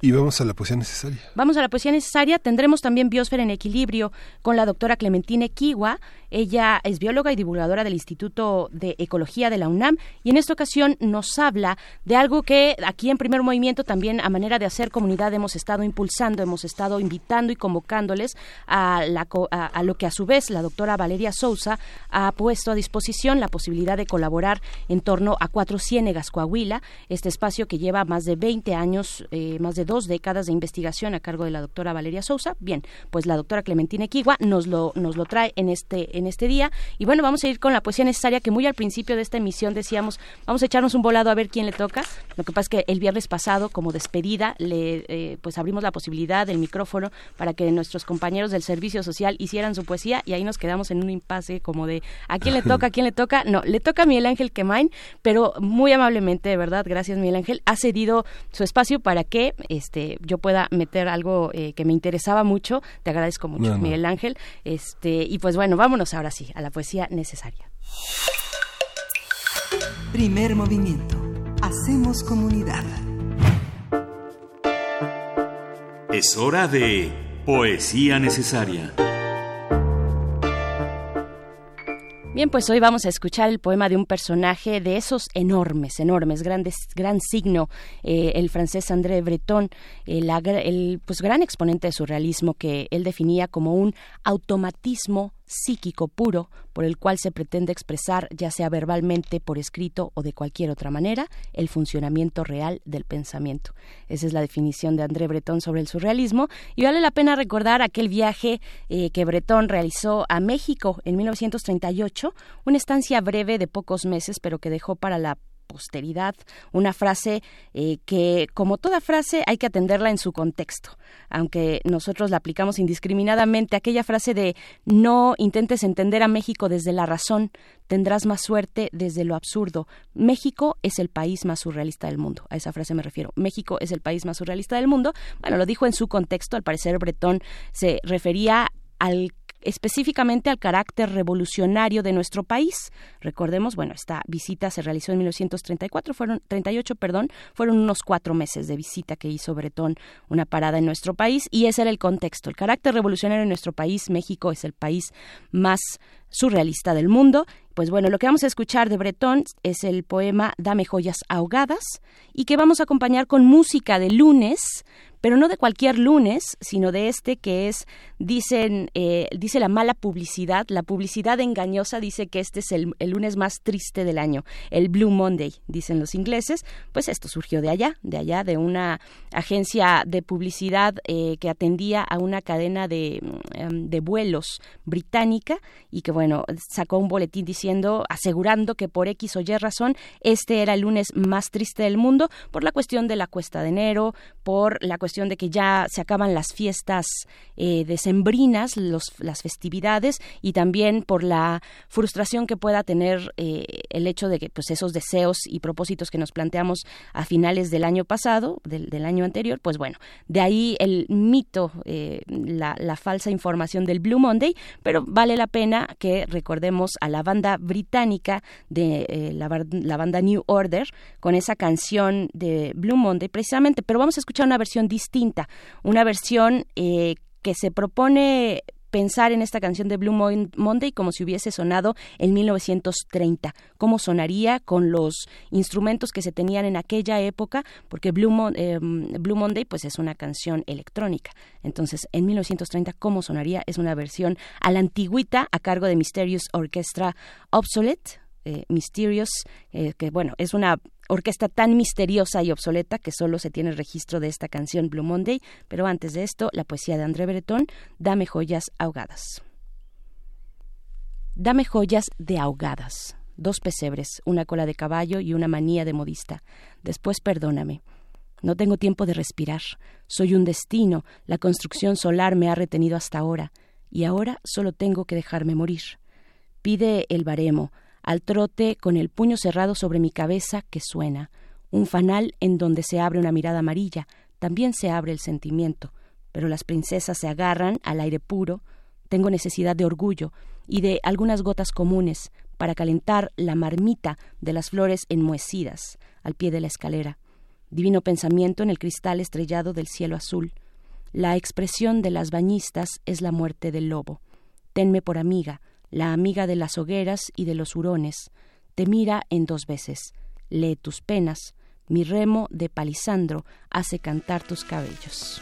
y vamos a la poesía necesaria. Vamos a la poesía necesaria. Tendremos también Biosfera en Equilibrio con la doctora Clementine Kiwa. Ella es bióloga y divulgadora del Instituto de Ecología de la UNAM y en esta ocasión nos habla de algo que aquí en Primer Movimiento también a manera de hacer comunidad hemos estado impulsando, hemos estado invitando y convocándoles a, a, lo que a su vez la doctora Valeria Sousa ha puesto a disposición la posibilidad de colaborar en torno a Cuatro Ciénegas Coahuila, este espacio que lleva más de 20 años, eh, más de dos décadas de investigación a cargo de la doctora Valeria Sousa. Bien, pues la doctora Clementina Equigua nos lo, nos lo trae en este, en este día. Y bueno, vamos a ir con la poesía necesaria que muy al principio de esta emisión decíamos, vamos a echarnos un volado a ver quién le toca. Lo que pasa es que el viernes pasado, como despedida, le eh, pues abrimos la posibilidad del micrófono para que nuestros compañeros del servicio social hicieran su poesía y ahí nos quedamos en un impasse como de ¿a quién le toca? ¿A quién le toca? No, le toca a Miguel Ángel Quemain, pero muy amablemente, de verdad, gracias Miguel Ángel, ha cedido su espacio para que este yo pueda meter algo eh, que me interesaba mucho. Te agradezco mucho, Miguel Ángel. Este, y pues bueno, vámonos ahora sí a la poesía necesaria. Primer movimiento. Hacemos comunidad. Es hora de poesía necesaria. Bien, pues hoy vamos a escuchar el poema de un personaje de esos enormes, enormes, grandes, gran signo, eh, el francés André Breton, el, el pues, gran exponente de surrealismo que él definía como un automatismo psíquico puro por el cual se pretende expresar, ya sea verbalmente, por escrito o de cualquier otra manera, el funcionamiento real del pensamiento. Esa es la definición de André Breton sobre el surrealismo y vale la pena recordar aquel viaje eh, que Breton realizó a México en 1938, una estancia breve de pocos meses, pero que dejó para la posteridad, una frase eh, que, como toda frase, hay que atenderla en su contexto. Aunque nosotros la aplicamos indiscriminadamente, aquella frase de no intentes entender a México desde la razón, tendrás más suerte desde lo absurdo. México es el país más surrealista del mundo. A esa frase me refiero. México es el país más surrealista del mundo. Bueno, lo dijo en su contexto. Al parecer, Bretón se refería al específicamente al carácter revolucionario de nuestro país. Recordemos, bueno, esta visita se realizó en 1934, fueron 38, perdón, fueron unos cuatro meses de visita que hizo Bretón, una parada en nuestro país y ese era el contexto. El carácter revolucionario de nuestro país, México es el país más surrealista del mundo. Pues bueno, lo que vamos a escuchar de Bretón es el poema Dame joyas ahogadas y que vamos a acompañar con música de lunes, pero no de cualquier lunes, sino de este que es, dicen, eh, dice la mala publicidad, la publicidad engañosa dice que este es el, lunes más triste del año, el Blue Monday, dicen los ingleses, pues esto surgió de allá, de allá, de una agencia de publicidad eh, que atendía a una cadena de, em, de vuelos británica y que bueno, sacó un boletín diciendo, asegurando que por X o Y razón, este era el lunes más triste del mundo por la cuestión de la cuesta de enero, por la cuestión de que ya se acaban las fiestas eh, decembrinas, los, las festividades y también por la frustración que pueda tener eh, el hecho de que pues esos deseos y propósitos que nos planteamos a finales del año pasado, del, año anterior, pues bueno, de ahí el mito, eh, la, falsa información del Blue Monday, pero vale la pena que recordemos a la banda británica de la, la banda New Order con esa canción de Blue Monday precisamente, pero vamos a escuchar una versión distinta distinta, una versión eh, que se propone pensar en esta canción de Blue Monday como si hubiese sonado en 1930. ¿Cómo sonaría con los instrumentos que se tenían en aquella época? Porque Blue, em, Monday pues es una canción electrónica. Entonces, en 1930, ¿cómo sonaría? Es una versión a la antigüita a cargo de Mysterious Orchestra Obsolete, eh, Mysterious, eh, que bueno, es una orquesta tan misteriosa y obsoleta que solo se tiene registro de esta canción Blue Monday, pero antes de esto, la poesía de André Breton, Dame joyas ahogadas. Dame joyas de ahogadas, dos pesebres, una cola de caballo y una manía de modista. Después perdóname. No tengo tiempo de respirar. Soy un destino. La construcción solar me ha retenido hasta ahora. Y ahora solo tengo que dejarme morir. Pide el baremo, al trote con el puño cerrado sobre mi cabeza que suena. Un fanal en donde se abre una mirada amarilla. También se abre el sentimiento. Pero las princesas se agarran al aire puro. Tengo necesidad de orgullo y de algunas gotas comunes para calentar la marmita de las flores enmohecidas al pie de la escalera divino pensamiento en el cristal estrellado del cielo azul. La expresión de las bañistas es la muerte del lobo. Tenme por amiga, la amiga de las hogueras y de los hurones. Te mira en dos veces. Lee tus penas. Mi remo de palisandro hace cantar tus cabellos.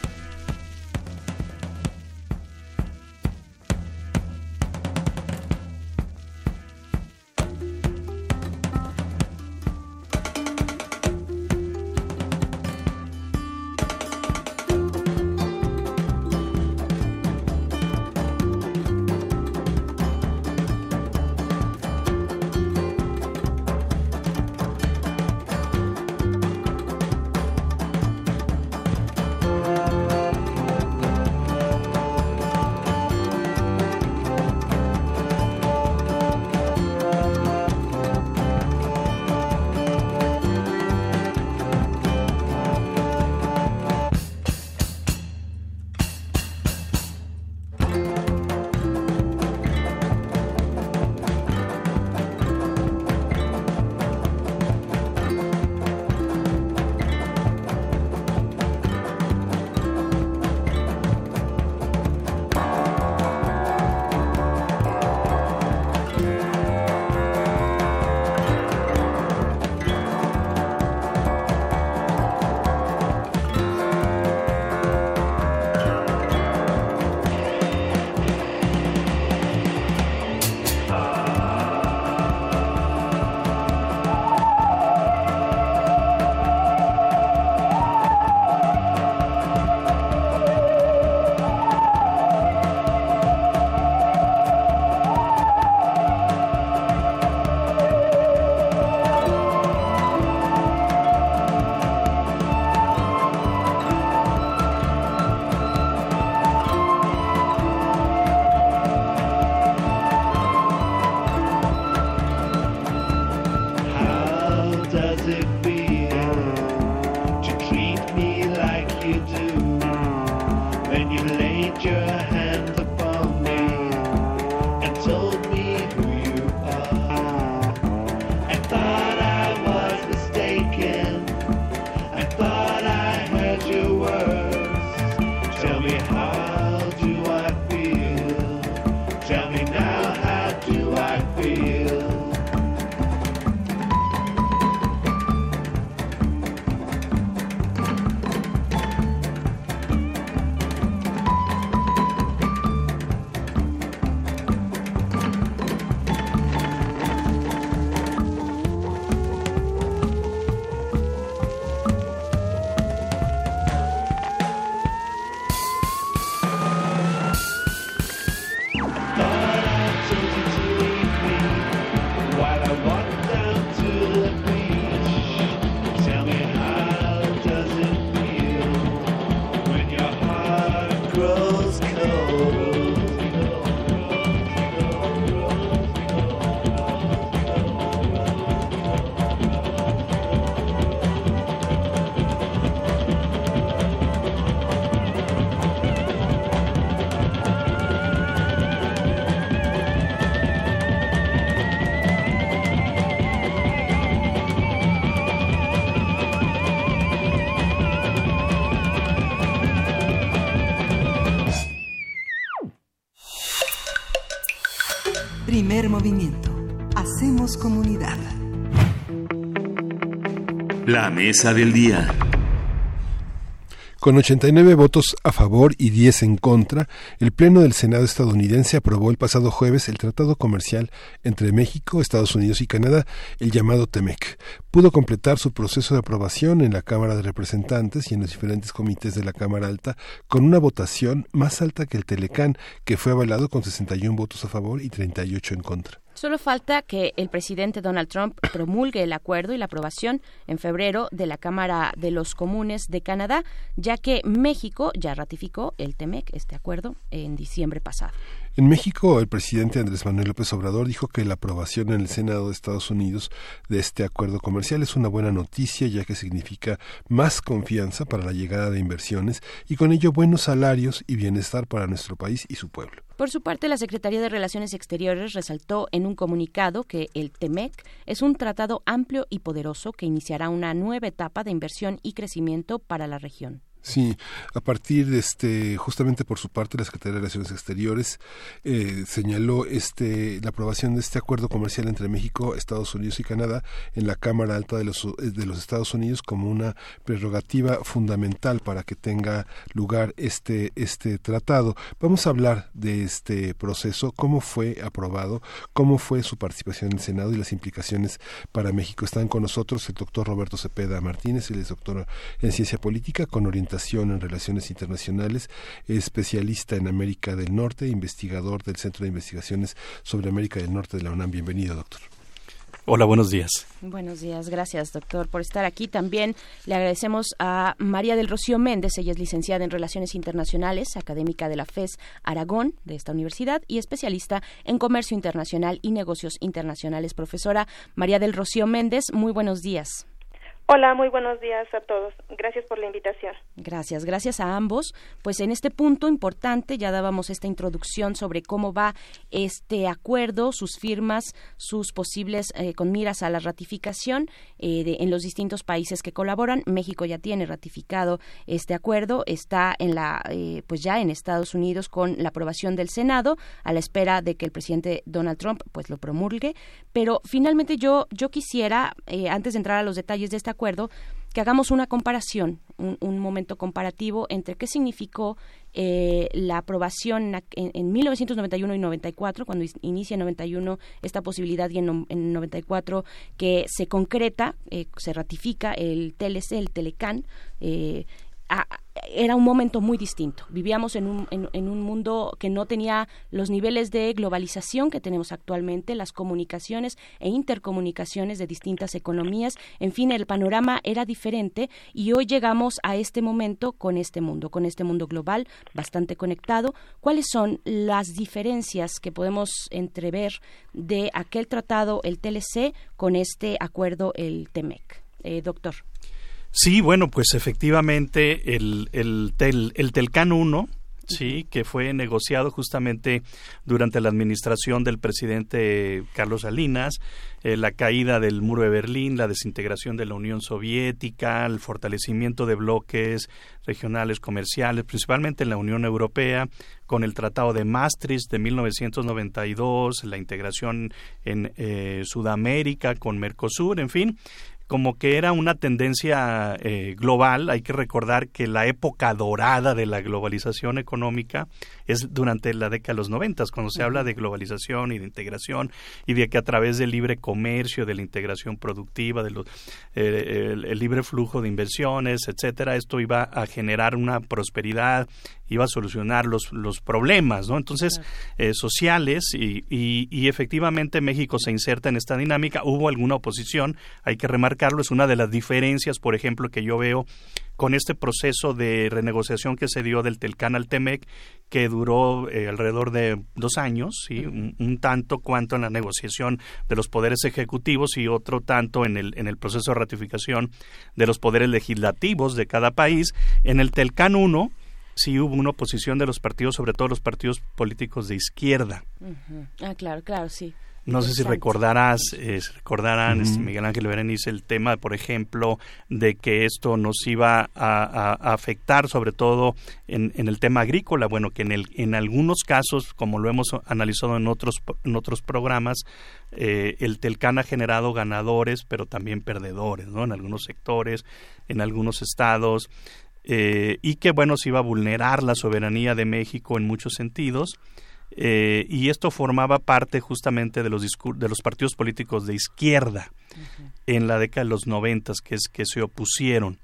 La mesa del día. Con 89 votos a favor y 10 en contra, el Pleno del Senado estadounidense aprobó el pasado jueves el tratado comercial entre México, Estados Unidos y Canadá, el llamado TEMEC. Pudo completar su proceso de aprobación en la Cámara de Representantes y en los diferentes comités de la Cámara Alta con una votación más alta que el Telecán, que fue avalado con 61 votos a favor y 38 en contra. Solo falta que el presidente Donald Trump promulgue el acuerdo y la aprobación en febrero de la Cámara de los Comunes de Canadá, ya que México ya ratificó el TEMEC, este acuerdo, en diciembre pasado. En México, el presidente Andrés Manuel López Obrador dijo que la aprobación en el Senado de Estados Unidos de este acuerdo comercial es una buena noticia, ya que significa más confianza para la llegada de inversiones y con ello buenos salarios y bienestar para nuestro país y su pueblo. Por su parte, la Secretaría de Relaciones Exteriores resaltó en un comunicado que el TEMEC es un tratado amplio y poderoso que iniciará una nueva etapa de inversión y crecimiento para la región. Sí, a partir de este, justamente por su parte, la Secretaría de Relaciones Exteriores eh, señaló este, la aprobación de este acuerdo comercial entre México, Estados Unidos y Canadá en la Cámara Alta de los, de los Estados Unidos como una prerrogativa fundamental para que tenga lugar este, este tratado. Vamos a hablar de este proceso, cómo fue aprobado, cómo fue su participación en el Senado y las implicaciones para México. Están con nosotros el doctor Roberto Cepeda Martínez, él es doctor en ciencia política con orientación en Relaciones Internacionales, especialista en América del Norte, investigador del Centro de Investigaciones sobre América del Norte de la UNAM. Bienvenido, doctor. Hola, buenos días. Buenos días, gracias doctor por estar aquí. También le agradecemos a María del Rocío Méndez, ella es licenciada en Relaciones Internacionales, académica de la FES Aragón de esta universidad y especialista en Comercio Internacional y Negocios Internacionales. Profesora María del Rocío Méndez, muy buenos días. Hola, muy buenos días a todos. Gracias por la invitación. Gracias, gracias a ambos. Pues en este punto importante ya dábamos esta introducción sobre cómo va este acuerdo, sus firmas, sus posibles eh, con miras a la ratificación eh, en los distintos países que colaboran. México ya tiene ratificado este acuerdo, está en la, eh, pues ya en Estados Unidos con la aprobación del Senado a la espera de que el presidente Donald Trump pues lo promulgue. Pero finalmente yo yo quisiera antes de entrar a los detalles de esta acuerdo, que hagamos una comparación, un, momento comparativo entre qué significó eh, la aprobación en, 1991 y 94, cuando inicia en 91 esta posibilidad y en, en 94 que se concreta, eh, se ratifica el TLC, el Telecan, eh, era un momento muy distinto. Vivíamos en un, en, un mundo que no tenía los niveles de globalización que tenemos actualmente, las comunicaciones e intercomunicaciones de distintas economías. En fin, el panorama era diferente y hoy llegamos a este momento con este mundo, con este mundo global bastante conectado. ¿Cuáles son las diferencias que podemos entrever de aquel tratado, el TLC, con este acuerdo, el TEMEC? Eh, doctor. Sí, bueno, pues efectivamente el, el, tel, el Telcan 1, sí, que fue negociado justamente durante la administración del presidente Carlos Salinas, eh, la caída del muro de Berlín, la desintegración de la Unión Soviética, el fortalecimiento de bloques regionales comerciales, principalmente en la Unión Europea, con el Tratado de Maastricht de 1992, la integración en eh, Sudamérica con Mercosur, en fin, como que era una tendencia eh, global. Hay que recordar que la época dorada de la globalización económica es durante la década de los noventas, cuando se habla de globalización y de integración y de que a través del libre comercio, de la integración productiva, de los, eh, el, libre flujo de inversiones, etcétera, esto iba a generar una prosperidad iba a solucionar los, los problemas, ¿no? Entonces, eh, sociales y, y, efectivamente México se inserta en esta dinámica. Hubo alguna oposición, hay que remarcarlo, es una de las diferencias, por ejemplo, que yo veo con este proceso de renegociación que se dio del Telcan al Temec, que duró eh, alrededor de dos años, ¿sí? un, tanto cuanto en la negociación de los poderes ejecutivos y otro tanto en el, en el proceso de ratificación de los poderes legislativos de cada país. En el Telcan 1, sí hubo una oposición de los partidos, sobre todo los partidos políticos de izquierda. Ah, claro, claro, sí. No sé si recordarás, eh, recordarán, este, Miguel Ángel Berenice, el tema, por ejemplo, de que esto nos iba a, afectar, sobre todo en, el tema agrícola. Bueno, que en, el, en algunos casos, como lo hemos analizado en otros, en otros programas, eh, el Telcan ha generado ganadores, pero también perdedores, ¿no? En algunos sectores, en algunos estados eh, y que, bueno, se iba a vulnerar la soberanía de México en muchos sentidos. Eh, y esto formaba parte justamente de los, de los partidos políticos de izquierda en la década de los noventas que, es, que se opusieron.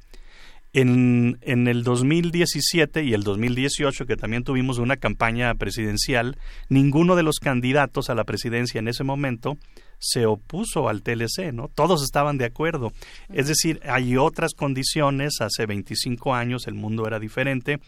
En, en, el 2017 y el 2018, que también tuvimos una campaña presidencial, ninguno de los candidatos a la presidencia en ese momento se opuso al TLC, ¿no? Todos estaban de acuerdo. Es decir, hay otras condiciones, hace 25 años el mundo era diferente.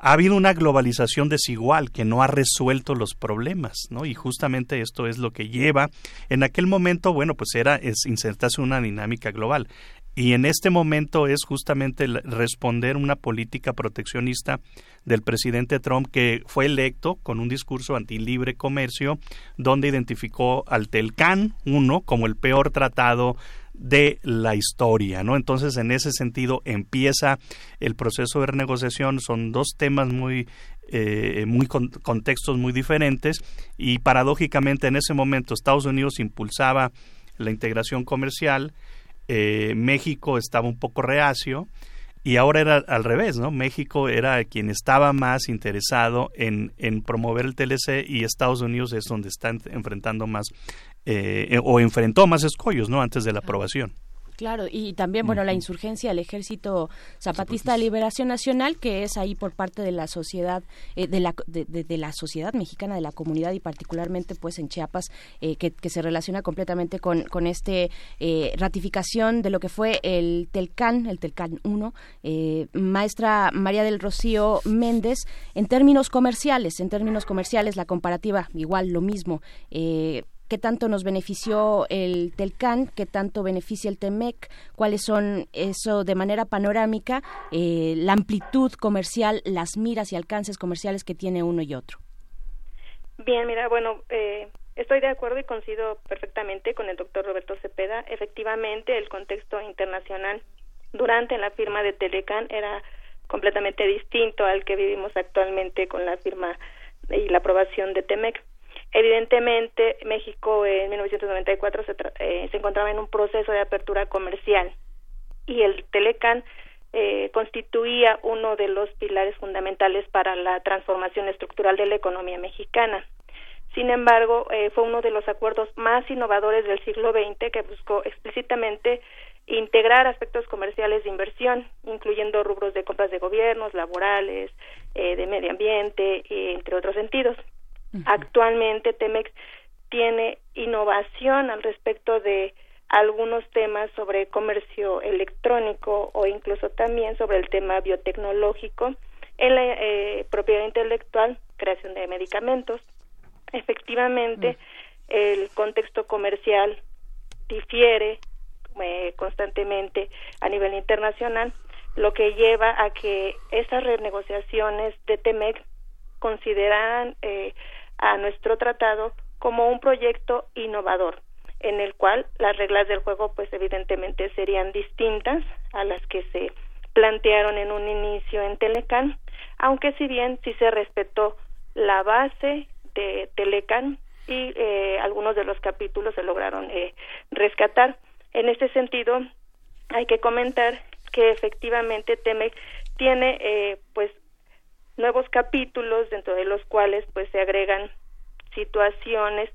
Ha habido una globalización desigual que no ha resuelto los problemas, ¿no? Y justamente esto es lo que lleva. En aquel momento, bueno, pues era es insertarse una dinámica global. Y en este momento es justamente responder una política proteccionista del presidente Trump que fue electo con un discurso anti libre comercio donde identificó al Telcan 1 como el peor tratado de la historia, ¿no? Entonces, en ese sentido, empieza el proceso de renegociación. Son dos temas muy, eh, muy contextos muy diferentes y paradójicamente en ese momento Estados Unidos impulsaba la integración comercial eh, México estaba un poco reacio y ahora era al revés, ¿no? México era quien estaba más interesado en, en promover el TLC y Estados Unidos es donde está enfrentando más eh, o enfrentó más escollos, ¿no? Antes de la aprobación. Claro, y también, bueno, la insurgencia del Ejército Zapatista de Liberación Nacional, que es ahí por parte de la sociedad, eh, de, la, de, la sociedad mexicana, de la comunidad y particularmente pues en Chiapas, eh, que, se relaciona completamente con, con este eh, ratificación de lo que fue el Telcán, el Telcán 1. maestra María del Rocío Méndez, en términos comerciales, en términos comerciales, la comparativa, igual, lo mismo qué tanto nos benefició el Telcan, qué tanto beneficia el Temec, cuáles son eso de manera panorámica, eh, la amplitud comercial, las miras y alcances comerciales que tiene uno y otro. Bien, mira, bueno, eh, estoy de acuerdo y coincido perfectamente con el doctor Roberto Cepeda. Efectivamente, el contexto internacional durante la firma de Telecan era completamente distinto al que vivimos actualmente con la firma y la aprobación de Temec. Evidentemente, México en 1994 se, eh, se encontraba en un proceso de apertura comercial y el Telecan eh, constituía uno de los pilares fundamentales para la transformación estructural de la economía mexicana. Sin embargo, eh, fue uno de los acuerdos más innovadores del siglo XX que buscó explícitamente integrar aspectos comerciales de inversión, incluyendo rubros de compras de gobiernos, laborales, eh, de medio ambiente, entre otros sentidos. Actualmente Temex tiene innovación al respecto de algunos temas sobre comercio electrónico o incluso también sobre el tema biotecnológico en la eh, propiedad intelectual, creación de medicamentos. Efectivamente, el contexto comercial difiere eh, constantemente a nivel internacional, lo que lleva a que esas renegociaciones de TEMEC consideran eh, a nuestro tratado como un proyecto innovador en el cual las reglas del juego pues evidentemente serían distintas a las que se plantearon en un inicio en Telecan, aunque si bien sí se respetó la base de Telecan y eh, algunos de los capítulos se lograron eh, rescatar. En este sentido, hay que comentar que efectivamente Temec tiene eh, pues nuevos capítulos dentro de los cuales pues se agregan situaciones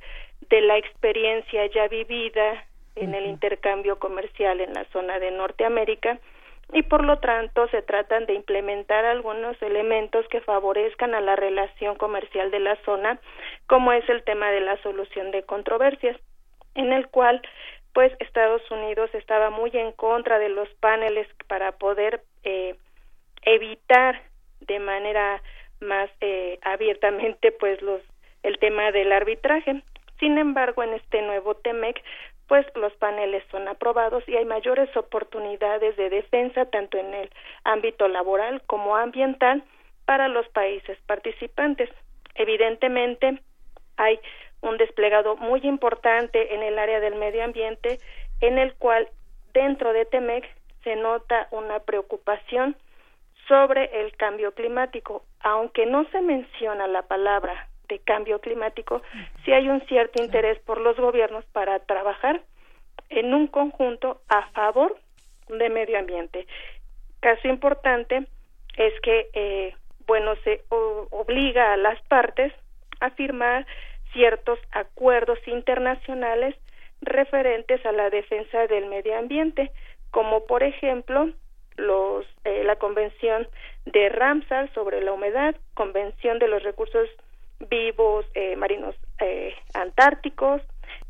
de la experiencia ya vivida en el intercambio comercial en la zona de Norteamérica y por lo tanto se tratan de implementar algunos elementos que favorezcan a la relación comercial de la zona como es el tema de la solución de controversias en el cual pues Estados Unidos estaba muy en contra de los paneles para poder eh, evitar de manera más eh, abiertamente pues los el tema del arbitraje. Sin embargo, en este nuevo TEMEC, pues los paneles son aprobados y hay mayores oportunidades de defensa tanto en el ámbito laboral como ambiental para los países participantes. Evidentemente, hay un desplegado muy importante en el área del medio ambiente en el cual dentro de TEMEC se nota una preocupación sobre el cambio climático, aunque no se menciona la palabra de cambio climático, sí hay un cierto interés por los gobiernos para trabajar en un conjunto a favor de medio ambiente. caso importante es que, eh, bueno, se obliga a las partes a firmar ciertos acuerdos internacionales referentes a la defensa del medio ambiente, como por ejemplo los, eh, la Convención de Ramsar sobre la humedad, Convención de los Recursos Vivos eh, Marinos eh, Antárticos,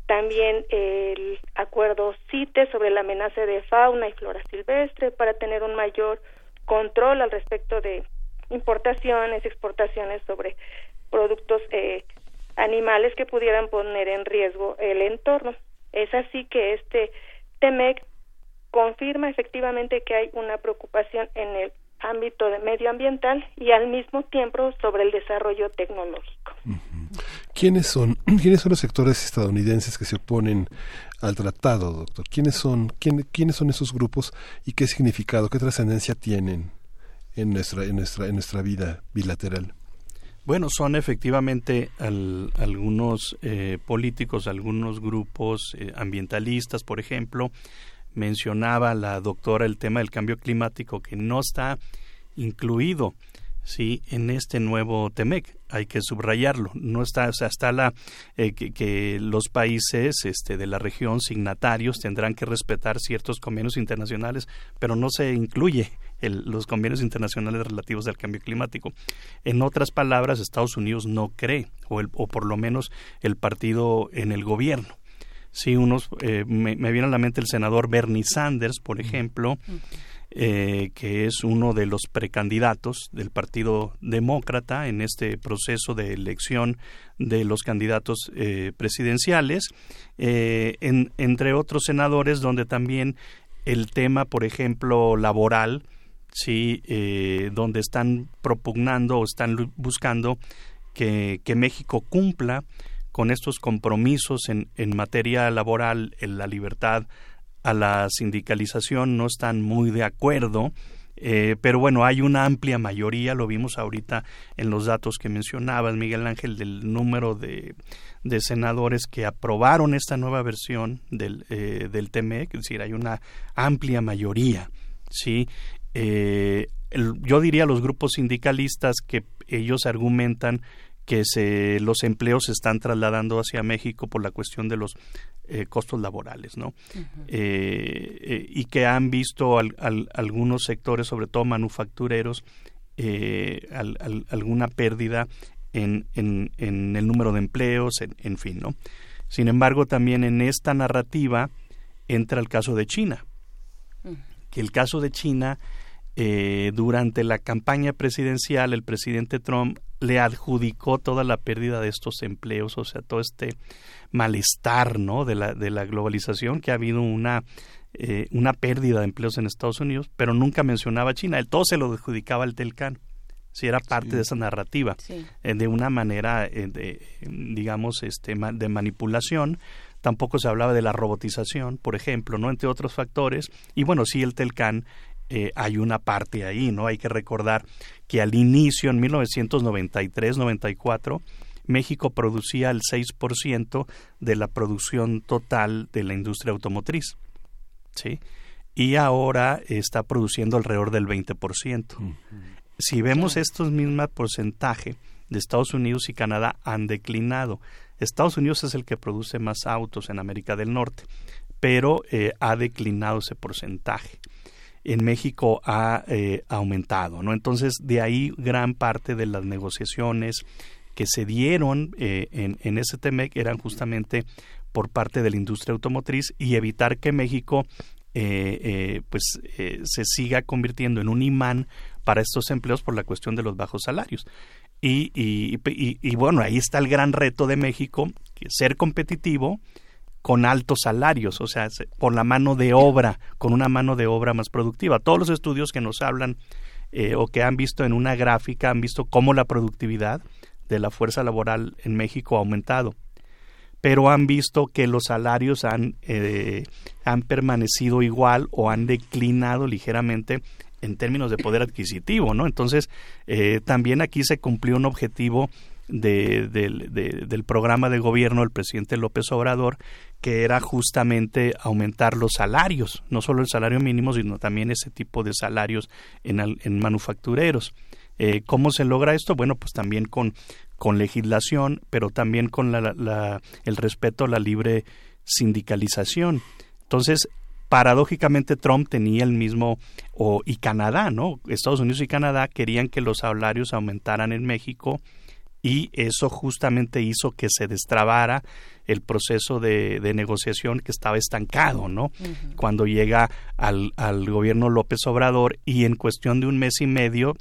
también el acuerdo CITES sobre la amenaza de fauna y flora silvestre para tener un mayor control al respecto de importaciones, exportaciones sobre productos eh, animales que pudieran poner en riesgo el entorno. Es así que este TEMEC confirma efectivamente que hay una preocupación en el ámbito de medioambiental y al mismo tiempo sobre el desarrollo tecnológico. ¿Quiénes son, ¿Quiénes son los sectores estadounidenses que se oponen al tratado, doctor? ¿Quiénes son, quiénes son esos grupos y qué significado, qué trascendencia tienen en nuestra, en nuestra, en nuestra vida bilateral? Bueno, son efectivamente algunos eh, políticos, algunos grupos eh, ambientalistas, por ejemplo. Mencionaba la doctora el tema del cambio climático que no está incluido sí en este nuevo TEMEC. Hay que subrayarlo. No está o sea está la eh, que, los países este de la región signatarios tendrán que respetar ciertos convenios internacionales pero no se incluye los convenios internacionales relativos al cambio climático. En otras palabras Estados Unidos no cree o, el, o por lo menos el partido en el gobierno sí unos eh, me, me, viene a la mente el senador Bernie Sanders por ejemplo eh, que es uno de los precandidatos del Partido Demócrata en este proceso de elección de los candidatos eh, presidenciales, eh, entre otros senadores donde también el tema, por ejemplo, laboral, sí, donde están propugnando o están buscando que, que México cumpla con estos compromisos en, en materia laboral, en la libertad a la sindicalización no están muy de acuerdo, eh, pero bueno, hay una amplia mayoría, lo vimos ahorita en los datos que mencionabas, Miguel Ángel, del número de, de senadores que aprobaron esta nueva versión del, eh, del TMEC, es decir, hay una amplia mayoría, ¿sí? Eh, yo diría los grupos sindicalistas que ellos argumentan que se, los empleos se están trasladando hacia México por la cuestión de los eh, costos laborales, ¿no? Eh, eh, y que han visto algunos sectores, sobre todo manufactureros, alguna pérdida en, en, el número de empleos, en, fin, ¿no? Sin embargo, también en esta narrativa entra el caso de China, que el caso de China durante la campaña presidencial el presidente Trump le adjudicó toda la pérdida de estos empleos, o sea, todo este malestar, ¿no? De la, de la globalización, que ha habido una, eh, una pérdida de empleos en Estados Unidos, pero nunca mencionaba a China. Él todo se lo adjudicaba al Telcán. Si era parte de esa narrativa, eh, de una manera, eh, de, digamos, este, de manipulación. Tampoco se hablaba de la robotización, por ejemplo, ¿no? Entre otros factores. Y bueno, sí, el Telcán eh, hay una parte ahí, ¿no? Hay que recordar que al inicio, en 1993-94, México producía el 6% de la producción total de la industria automotriz, ¿sí? Y ahora está produciendo alrededor del 20%. Si vemos estos mismos porcentajes de Estados Unidos y Canadá han declinado. Estados Unidos es el que produce más autos en América del Norte, pero eh, ha declinado ese porcentaje en México ha eh, aumentado, ¿no? Entonces, de ahí gran parte de las negociaciones que se dieron eh, en, en ese TEMEC eran justamente por parte de la industria automotriz y evitar que México eh, pues se siga convirtiendo en un imán para estos empleos por la cuestión de los bajos salarios. Y, y, y, y bueno, ahí está el gran reto de México, que ser competitivo, con altos salarios, o sea, por la mano de obra, con una mano de obra más productiva. Todos los estudios que nos hablan eh, o que han visto en una gráfica han visto cómo la productividad de la fuerza laboral en México ha aumentado, pero han visto que los salarios han, eh, han permanecido igual o han declinado ligeramente en términos de poder adquisitivo, ¿no? Entonces, eh, también aquí se cumplió un objetivo de, del programa de gobierno del presidente López Obrador, que era justamente aumentar los salarios, no solo el salario mínimo, sino también ese tipo de salarios en, en manufactureros. Eh, ¿Cómo se logra esto? Bueno, pues también con, con legislación, pero también con la, el respeto a la libre sindicalización. Entonces, paradójicamente Trump tenía el mismo o y Canadá, ¿no? Estados Unidos y Canadá querían que los salarios aumentaran en México y eso justamente hizo que se destrabara el proceso de, negociación que estaba estancado, ¿no? Cuando llega al, al gobierno López Obrador y en cuestión de un mes y medio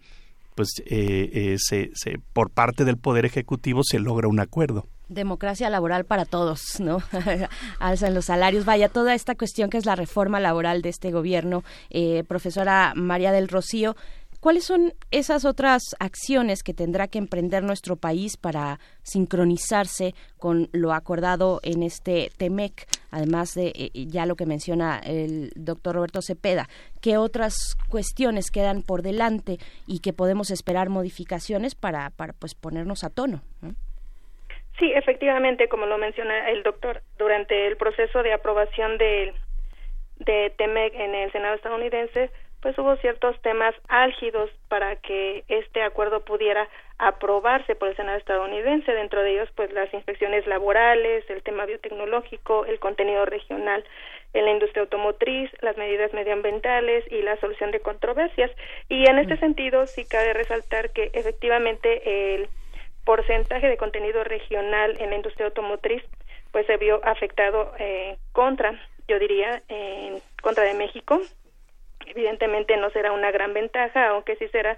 pues eh, eh, se, se, por parte del Poder Ejecutivo se logra un acuerdo. Democracia laboral para todos, ¿no? Alzan los salarios. Vaya, toda esta cuestión que es la reforma laboral de este gobierno, eh, profesora María del Rocío, ¿Cuáles son esas otras acciones que tendrá que emprender nuestro país para sincronizarse con lo acordado en este TEMEC? Además de eh, eh, ya lo que menciona el doctor Roberto Cepeda, ¿qué otras cuestiones quedan por delante y que podemos esperar modificaciones para, pues ponernos a tono? Sí, efectivamente, como lo menciona el doctor, durante el proceso de aprobación de, de TEMEC en el Senado estadounidense, pues hubo ciertos temas álgidos para que este acuerdo pudiera aprobarse por el Senado estadounidense, dentro de ellos pues las inspecciones laborales, el tema biotecnológico, el contenido regional en la industria automotriz, las medidas medioambientales y la solución de controversias. Y en este sentido sí cabe resaltar que efectivamente el porcentaje de contenido regional en la industria automotriz pues se vio afectado eh, contra, yo diría, en contra de México, Evidentemente no será una gran ventaja, aunque sí será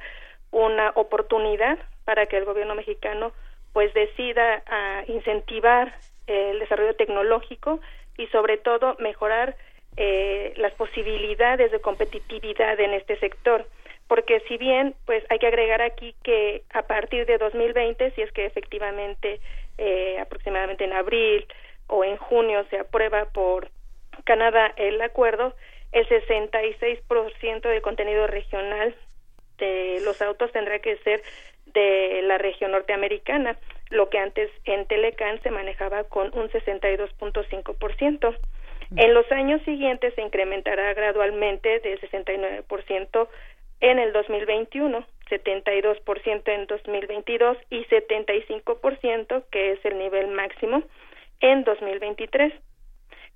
una oportunidad para que el gobierno mexicano pues decida a incentivar el desarrollo tecnológico y sobre todo mejorar eh, las posibilidades de competitividad en este sector. Porque si bien pues hay que agregar aquí que a partir de 2020 si es que efectivamente eh, aproximadamente en abril o en junio se aprueba por Canadá el acuerdo el 66% del contenido regional de los autos tendrá que ser de la región norteamericana, lo que antes en Telecan se manejaba con un 62.5%. En los años siguientes se incrementará gradualmente de 69% en el 2021, 72% en 2022 y 75%, que es el nivel máximo, en 2023.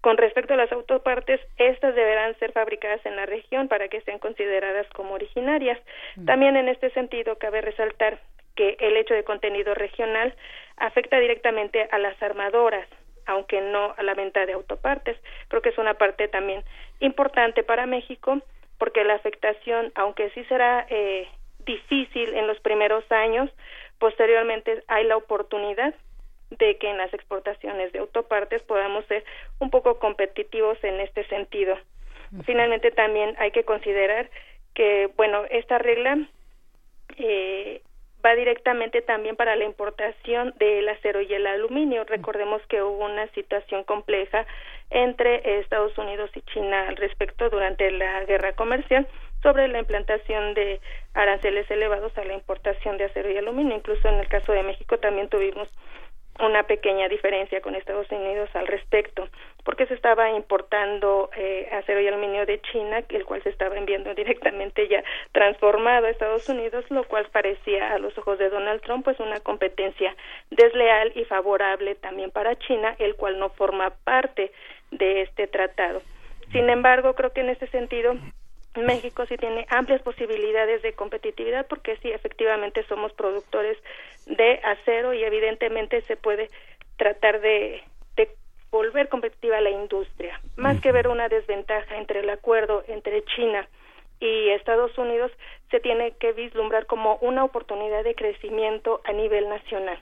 Con respecto a las autopartes, estas deberán ser fabricadas en la región para que sean consideradas como originarias. Mm. También en este sentido cabe resaltar que el hecho de contenido regional afecta directamente a las armadoras, aunque no a la venta de autopartes. Creo que es una parte también importante para México porque la afectación, aunque sí será eh, difícil en los primeros años, posteriormente hay la oportunidad de que en las exportaciones de autopartes podamos ser un poco competitivos en este sentido. Finalmente también hay que considerar que, bueno, esta regla eh, va directamente también para la importación del acero y el aluminio. Recordemos que hubo una situación compleja entre Estados Unidos y China al respecto durante la guerra comercial sobre la implantación de aranceles elevados a la importación de acero y aluminio. Incluso en el caso de México también tuvimos una pequeña diferencia con Estados Unidos al respecto, porque se estaba importando eh, acero y aluminio de China, el cual se estaba enviando directamente ya transformado a Estados Unidos, lo cual parecía a los ojos de Donald Trump pues una competencia desleal y favorable también para China, el cual no forma parte de este tratado. Sin embargo, creo que en este sentido México sí tiene amplias posibilidades de competitividad porque sí, efectivamente somos productores de acero y evidentemente se puede tratar de, de volver competitiva la industria. Más que ver una desventaja entre el acuerdo entre China y Estados Unidos, se tiene que vislumbrar como una oportunidad de crecimiento a nivel nacional.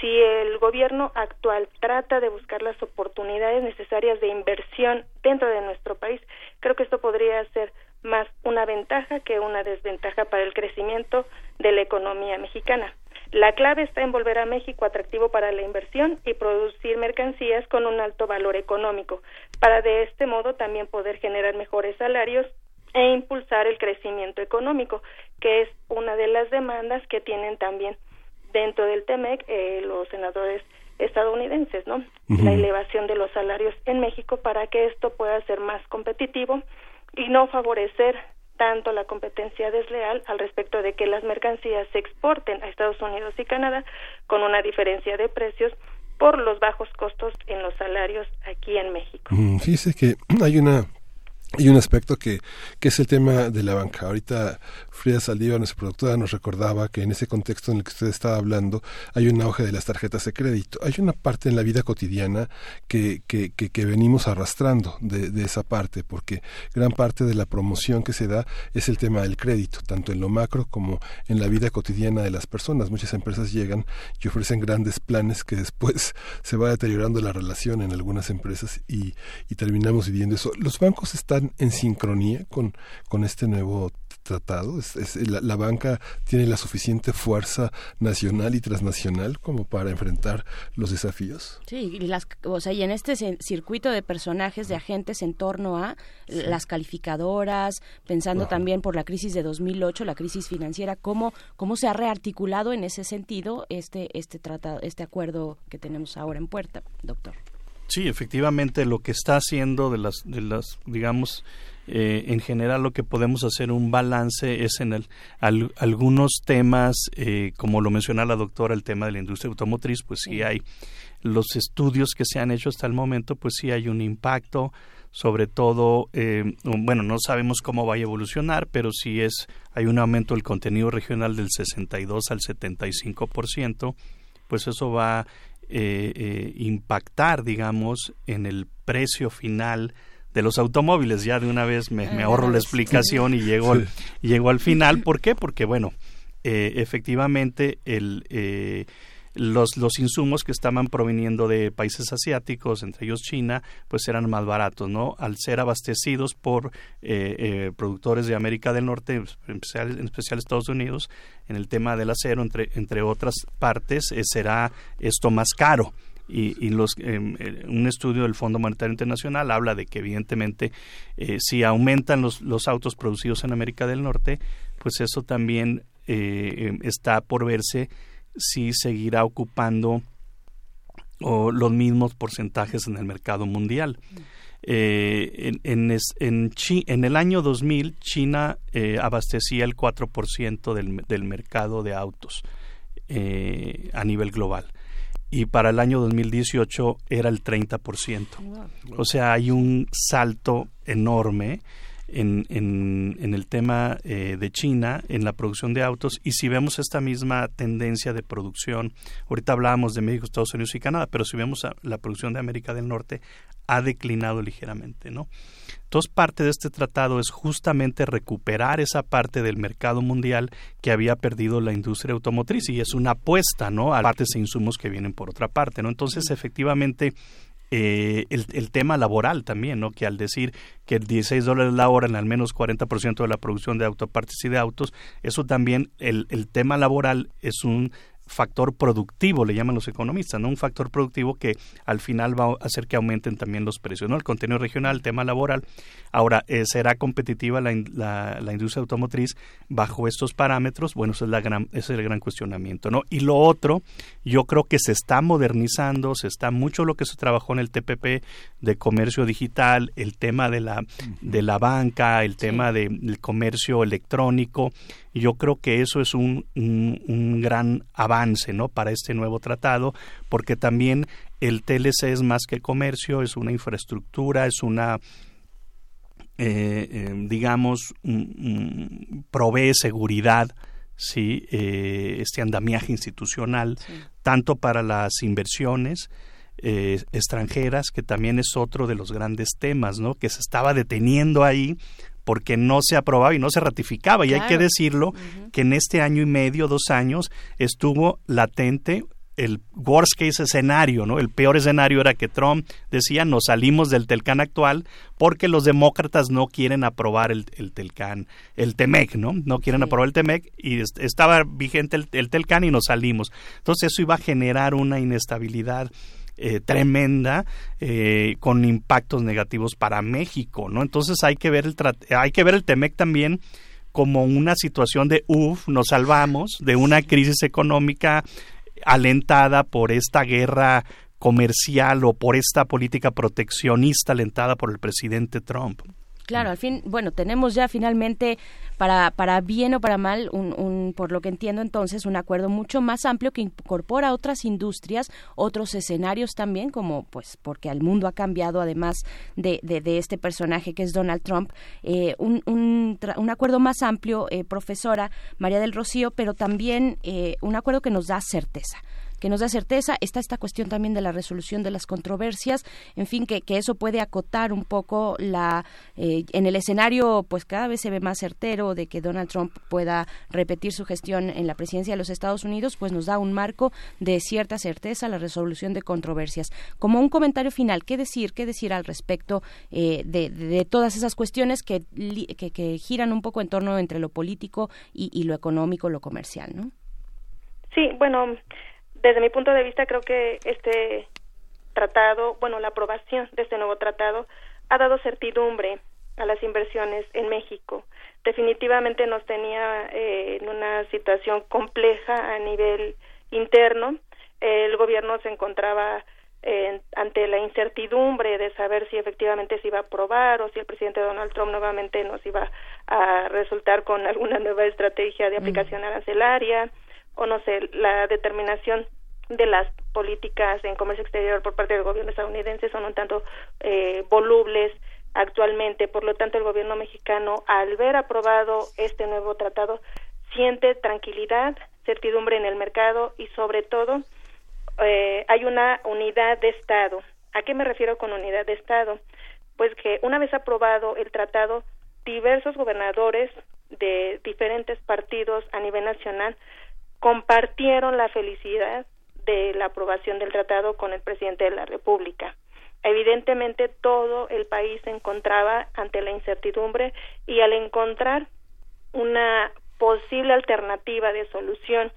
Si el gobierno actual trata de buscar las oportunidades necesarias de inversión dentro de nuestro país, creo que esto podría ser más una ventaja que una desventaja para el crecimiento de la economía mexicana. La clave está en volver a México atractivo para la inversión y producir mercancías con un alto valor económico, para de este modo también poder generar mejores salarios e impulsar el crecimiento económico, que es una de las demandas que tienen también dentro del TEMEC eh, los senadores estadounidenses, ¿no? La elevación de los salarios en México para que esto pueda ser más competitivo y no favorecer tanto la competencia desleal al respecto de que las mercancías se exporten a Estados Unidos y Canadá con una diferencia de precios por los bajos costos en los salarios aquí en México. fíjese que hay una hay un aspecto que, que es el tema de la banca. Ahorita Frida Saldívar, nuestra productora, nos recordaba que en ese contexto en el que usted estaba hablando hay un auge de las tarjetas de crédito. Hay una parte en la vida cotidiana que, que, que, venimos arrastrando de, de, esa parte, porque gran parte de la promoción que se da es el tema del crédito, tanto en lo macro como en la vida cotidiana de las personas. Muchas empresas llegan y ofrecen grandes planes que después se va deteriorando la relación en algunas empresas y, y terminamos viviendo eso. Los bancos están en sincronía con, con este nuevo tratado? ¿Es, la, banca tiene la suficiente fuerza nacional y transnacional como para enfrentar los desafíos? Sí, y, las, o sea, y en este circuito de personajes, de agentes en torno a las calificadoras, pensando también por la crisis de 2008, la crisis financiera, ¿cómo, cómo se ha rearticulado en ese sentido este, este, tratado, este acuerdo que tenemos ahora en puerta, doctor? Sí, efectivamente, lo que está haciendo de las, de las digamos, eh, en general lo que podemos hacer un balance es en el, algunos temas, eh, como lo menciona la doctora, el tema de la industria automotriz, pues sí hay los estudios que se han hecho hasta el momento, pues sí hay un impacto, sobre todo, eh, bueno, no sabemos cómo va a evolucionar, pero sí es, hay un aumento del contenido regional del 62 al 75%, pues eso va eh, eh, impactar, digamos, en el precio final de los automóviles. Ya de una vez me, ah, ahorro la explicación y llego, al, llego al final. ¿Por qué? Porque, bueno, eh, efectivamente el, eh, los, los insumos que estaban proviniendo de países asiáticos, entre ellos China, pues eran más baratos, ¿no? Al ser abastecidos por eh, eh, productores de América del Norte, en especial, en especial, Estados Unidos, en el tema del acero, entre, entre otras partes, eh, será esto más caro. Y, y los, em, un estudio del Fondo Monetario Internacional habla de que evidentemente si aumentan los, los autos producidos en América del Norte, pues eso también está por verse si seguirá ocupando los mismos porcentajes en el mercado mundial. Eh, en, en, en, el año 2000, China eh, abastecía el 4% del, del mercado de autos eh, a nivel global. Y para el año 2018 era el 30%. O sea, hay un salto enorme en, en, en el tema eh, de China, en la producción de autos, y si vemos esta misma tendencia de producción, ahorita hablábamos de México, Estados Unidos y Canadá, pero si vemos la producción de América del Norte, ha declinado ligeramente, ¿no? Entonces, parte de este tratado es justamente recuperar esa parte del mercado mundial que había perdido la industria automotriz y es una apuesta, ¿no? A partes e insumos que vienen por otra parte, ¿no? Entonces, efectivamente, eh, el, el, tema laboral también, ¿no? Que al decir que 16 dólares la hora en al menos 40% de la producción de autopartes y de autos, eso también, el, el tema laboral es un factor productivo, le llaman los economistas, ¿no? Un factor productivo que al final va a hacer que aumenten también los precios, ¿no? El contenido regional, el tema laboral. Ahora, eh, ¿será competitiva la, la, industria automotriz bajo estos parámetros? Bueno, ese es, la gran, ese es el gran cuestionamiento, ¿no? Y lo otro, yo creo que se está modernizando, se está mucho lo que se trabajó en el TPP de comercio digital, el tema de la, de la banca, el tema del comercio electrónico, yo creo que eso es un, un, gran avance ¿no? para este nuevo tratado, porque también el TLC es más que comercio, es una infraestructura, es una, eh, eh, digamos, provee seguridad, ¿sí? Eh, este andamiaje institucional, tanto para las inversiones, extranjeras, que también es otro de los grandes temas, ¿no? Que se estaba deteniendo ahí porque no se aprobaba y no se ratificaba. Y hay que decirlo que en este año y medio, dos años, estuvo latente el worst case escenario, ¿no? El peor escenario era que Trump decía nos salimos del Telcán actual porque los demócratas no quieren aprobar el, el Telcán, el Temec, ¿no? No quieren aprobar el Temec y estaba vigente el, el Telcán y nos salimos. Entonces eso iba a generar una inestabilidad eh, tremenda eh, con impactos negativos para México, ¿no? Entonces hay que ver el hay que ver el Temec también como una situación de uff, nos salvamos de una crisis económica alentada por esta guerra comercial o por esta política proteccionista alentada por el presidente Trump. Claro, al fin, bueno, tenemos ya finalmente, para, para bien o para mal, un, un, por lo que entiendo entonces, un acuerdo mucho más amplio que incorpora otras industrias, otros escenarios también, como pues porque el mundo ha cambiado además de, de, de este personaje que es Donald Trump, eh, un, un, un, acuerdo más amplio, eh, profesora María del Rocío, pero también eh, un acuerdo que nos da certeza que nos da certeza. Está esta cuestión también de la resolución de las controversias, en fin, que, que eso puede acotar un poco la eh, en el escenario, pues cada vez se ve más certero de que Donald Trump pueda repetir su gestión en la presidencia de los Estados Unidos, pues nos da un marco de cierta certeza la resolución de controversias. Como un comentario final, ¿qué decir, qué decir al respecto eh, de, todas esas cuestiones que, que, que, giran un poco en torno entre lo político y, y lo económico, lo comercial, ¿no? Sí, bueno, desde mi punto de vista creo que este tratado, bueno, la aprobación de este nuevo tratado ha dado certidumbre a las inversiones en México. Definitivamente nos tenía eh, en una situación compleja a nivel interno. El gobierno se encontraba eh, ante la incertidumbre de saber si efectivamente se iba a aprobar o si el presidente Donald Trump nuevamente nos iba a resultar con alguna nueva estrategia de aplicación arancelaria o no sé, la determinación de las políticas en comercio exterior por parte del gobierno estadounidense son un tanto eh, volubles actualmente. Por lo tanto, el gobierno mexicano, al ver aprobado este nuevo tratado, siente tranquilidad, certidumbre en el mercado y, sobre todo, eh, hay una unidad de Estado. ¿A qué me refiero con unidad de Estado? Pues que una vez aprobado el tratado, diversos gobernadores de diferentes partidos a nivel nacional compartieron la felicidad de la aprobación del tratado con el presidente de la República. Evidentemente todo el país se encontraba ante la incertidumbre y al encontrar una posible alternativa de solución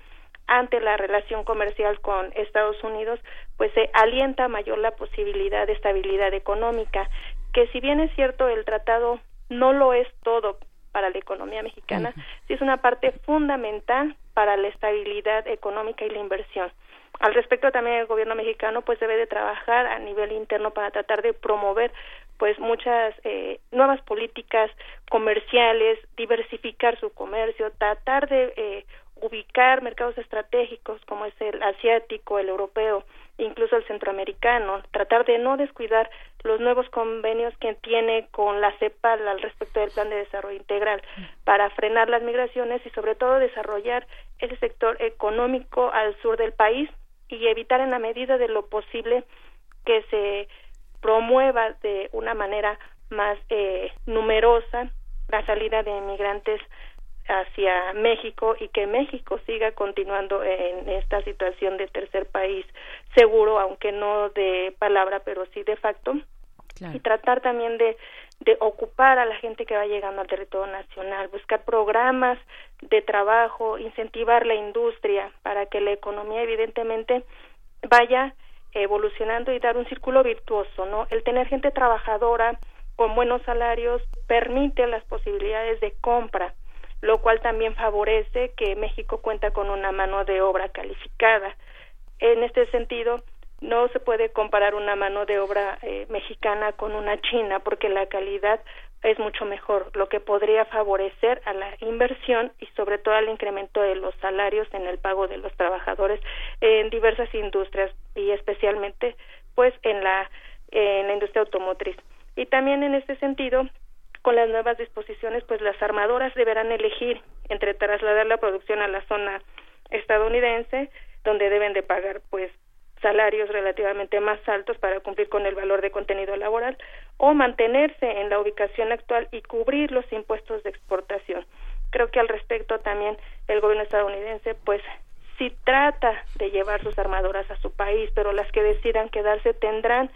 ante la relación comercial con Estados Unidos, pues se alienta mayor la posibilidad de estabilidad económica, que si bien es cierto el tratado no lo es todo para la economía mexicana, sí es una parte fundamental para la estabilidad económica y la inversión. Al respecto también el gobierno mexicano pues debe de trabajar a nivel interno para tratar de promover pues muchas eh, nuevas políticas comerciales, diversificar su comercio, tratar de eh, ubicar mercados estratégicos como es el asiático, el europeo, incluso el centroamericano, tratar de no descuidar los nuevos convenios que tiene con la CEPAL al respecto del Plan de Desarrollo Integral para frenar las migraciones y sobre todo desarrollar ese sector económico al sur del país y evitar en la medida de lo posible que se promueva de una manera más eh, numerosa la salida de inmigrantes hacia México y que México siga continuando en esta situación de tercer país seguro, aunque no de palabra, pero sí de facto, claro. y tratar también de, de ocupar a la gente que va llegando al territorio nacional, buscar programas de trabajo, incentivar la industria para que la economía evidentemente vaya evolucionando y dar un círculo virtuoso, ¿no? El tener gente trabajadora con buenos salarios permite las posibilidades de compra lo cual también favorece que México cuenta con una mano de obra calificada. En este sentido, no se puede comparar una mano de obra eh, mexicana con una china porque la calidad es mucho mejor, lo que podría favorecer a la inversión y sobre todo al incremento de los salarios en el pago de los trabajadores en diversas industrias y especialmente pues en la en la industria automotriz. Y también en este sentido con las nuevas disposiciones, pues las armadoras deberán elegir entre trasladar la producción a la zona estadounidense, donde deben de pagar pues salarios relativamente más altos para cumplir con el valor de contenido laboral o mantenerse en la ubicación actual y cubrir los impuestos de exportación. Creo que al respecto también el gobierno estadounidense pues si trata de llevar sus armadoras a su país, pero las que decidan quedarse tendrán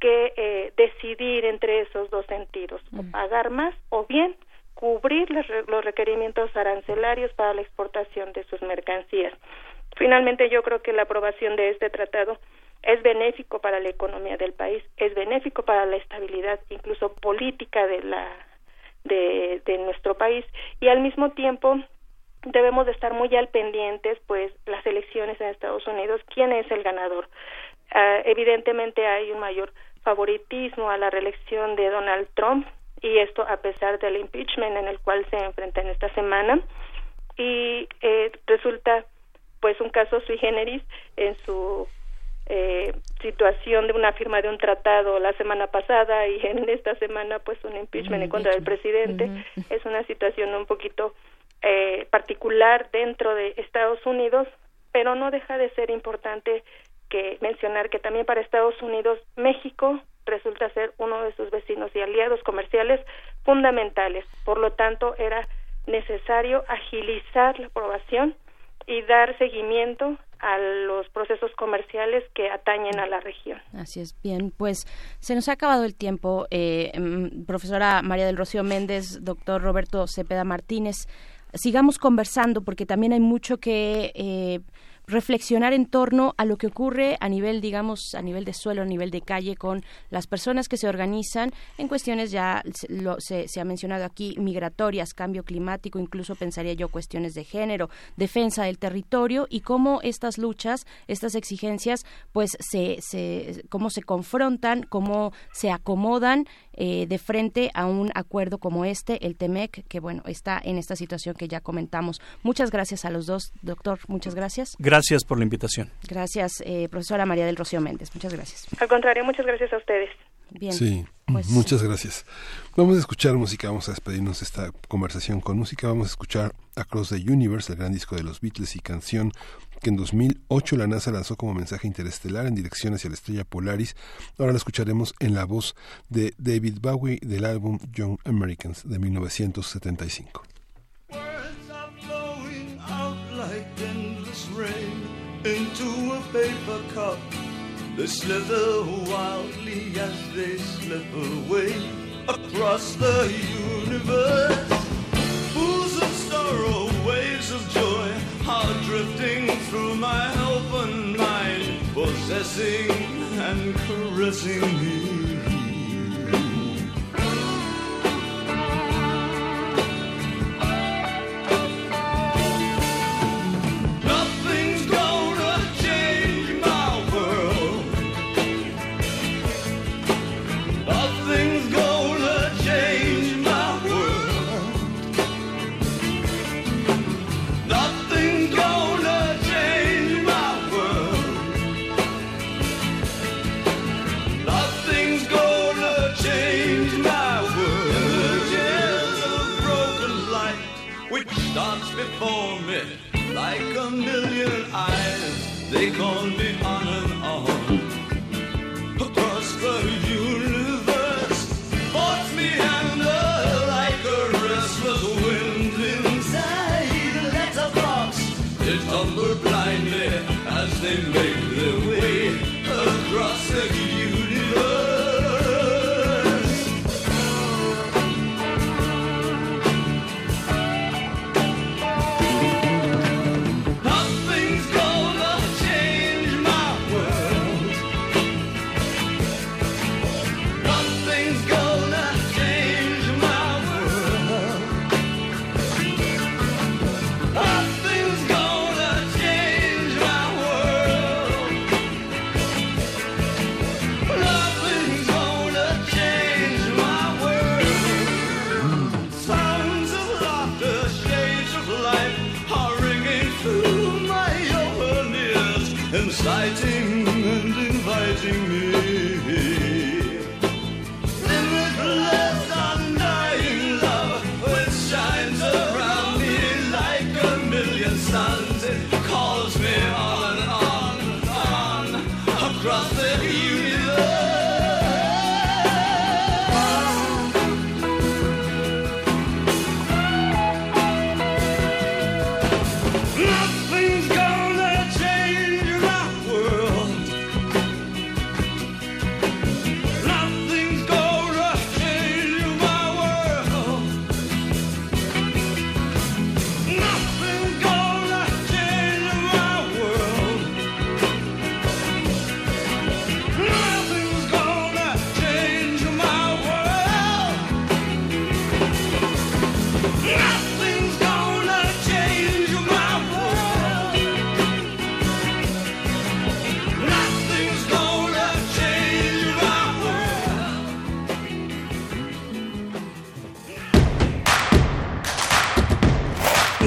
que eh, decidir entre esos dos sentidos, o mm. pagar más o bien cubrir los requerimientos arancelarios para la exportación de sus mercancías. Finalmente, yo creo que la aprobación de este tratado es benéfico para la economía del país, es benéfico para la estabilidad, incluso política de la de, nuestro país y al mismo tiempo debemos de estar muy al pendientes pues las elecciones en Estados Unidos quién es el ganador. Uh, evidentemente hay un mayor favoritismo a la reelección de Donald Trump y esto a pesar del impeachment en el cual se enfrenta en esta semana y eh, resulta pues un caso sui generis en su eh, situación de una firma de un tratado la semana pasada y en esta semana pues un impeachment en contra del presidente. Es una situación un poquito eh, particular dentro de Estados Unidos pero no deja de ser importante que mencionar que también para Estados Unidos México resulta ser uno de sus vecinos y aliados comerciales fundamentales. Por lo tanto, era necesario agilizar la aprobación y dar seguimiento a los procesos comerciales que atañen a la región. Así es, bien, pues se nos ha acabado el tiempo. Eh, mm, profesora María del Rocío Méndez, doctor Roberto Cepeda Martínez, sigamos conversando porque también hay mucho que... Eh, reflexionar en torno a lo que ocurre a nivel, digamos, a nivel de suelo, a nivel de calle, con las personas que se organizan en cuestiones ya lo, se, ha mencionado aquí, migratorias, cambio climático, incluso pensaría yo cuestiones de género, defensa del territorio y cómo estas luchas, estas exigencias, pues se, se cómo se confrontan, cómo se acomodan eh, de frente a un acuerdo como este, el TEMEC, que bueno, está en esta situación que ya comentamos. Muchas gracias a los dos, doctor, muchas. Gracias por la invitación. Gracias, eh, profesora María del Rocío Méndez, muchas gracias. Al contrario, muchas gracias a ustedes. Bien. Sí, pues... muchas gracias. Vamos a escuchar música, vamos a despedirnos de esta conversación con música, vamos a escuchar Across the Universe, el gran disco de los Beatles y canción que en 2008 la NASA lanzó como mensaje interestelar en dirección hacia la estrella Polaris. Ahora la escucharemos en la voz de David Bowie del álbum Young Americans de 1975. Paper cup. They slither wildly as they slip away across the universe. Pools of sorrow, waves of joy are drifting through my open mind, possessing and caressing me. A million eyes. They call exciting and inviting me.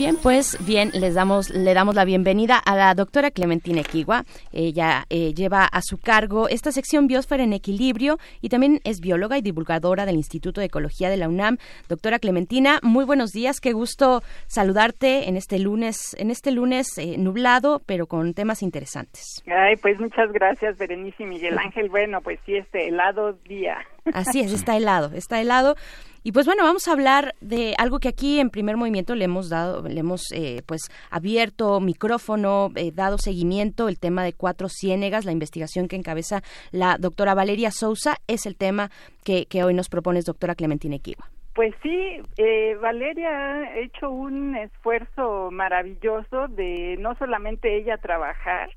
Bien, pues bien, les damos, le damos la bienvenida a la doctora Clementina Equigua. Ella eh, lleva a su cargo esta sección Biosfera en Equilibrio y también es bióloga y divulgadora del Instituto de Ecología de la UNAM. Doctora Clementina, muy buenos días, qué gusto saludarte en este lunes, en este lunes eh, nublado, pero con temas interesantes. Ay, pues muchas gracias, Berenice y Miguel Ángel. Bueno, pues sí, este helado día. Así es, está helado, está helado. Y pues bueno, vamos a hablar de algo que aquí en primer movimiento le hemos dado, le hemos eh, pues abierto micrófono, eh, dado seguimiento, el tema de cuatro ciénegas, la investigación que encabeza la doctora Valeria Sousa, es el tema que, que hoy nos propones, doctora Clementina Equiva. Pues sí, eh, Valeria ha hecho un esfuerzo maravilloso de no solamente ella trabajar,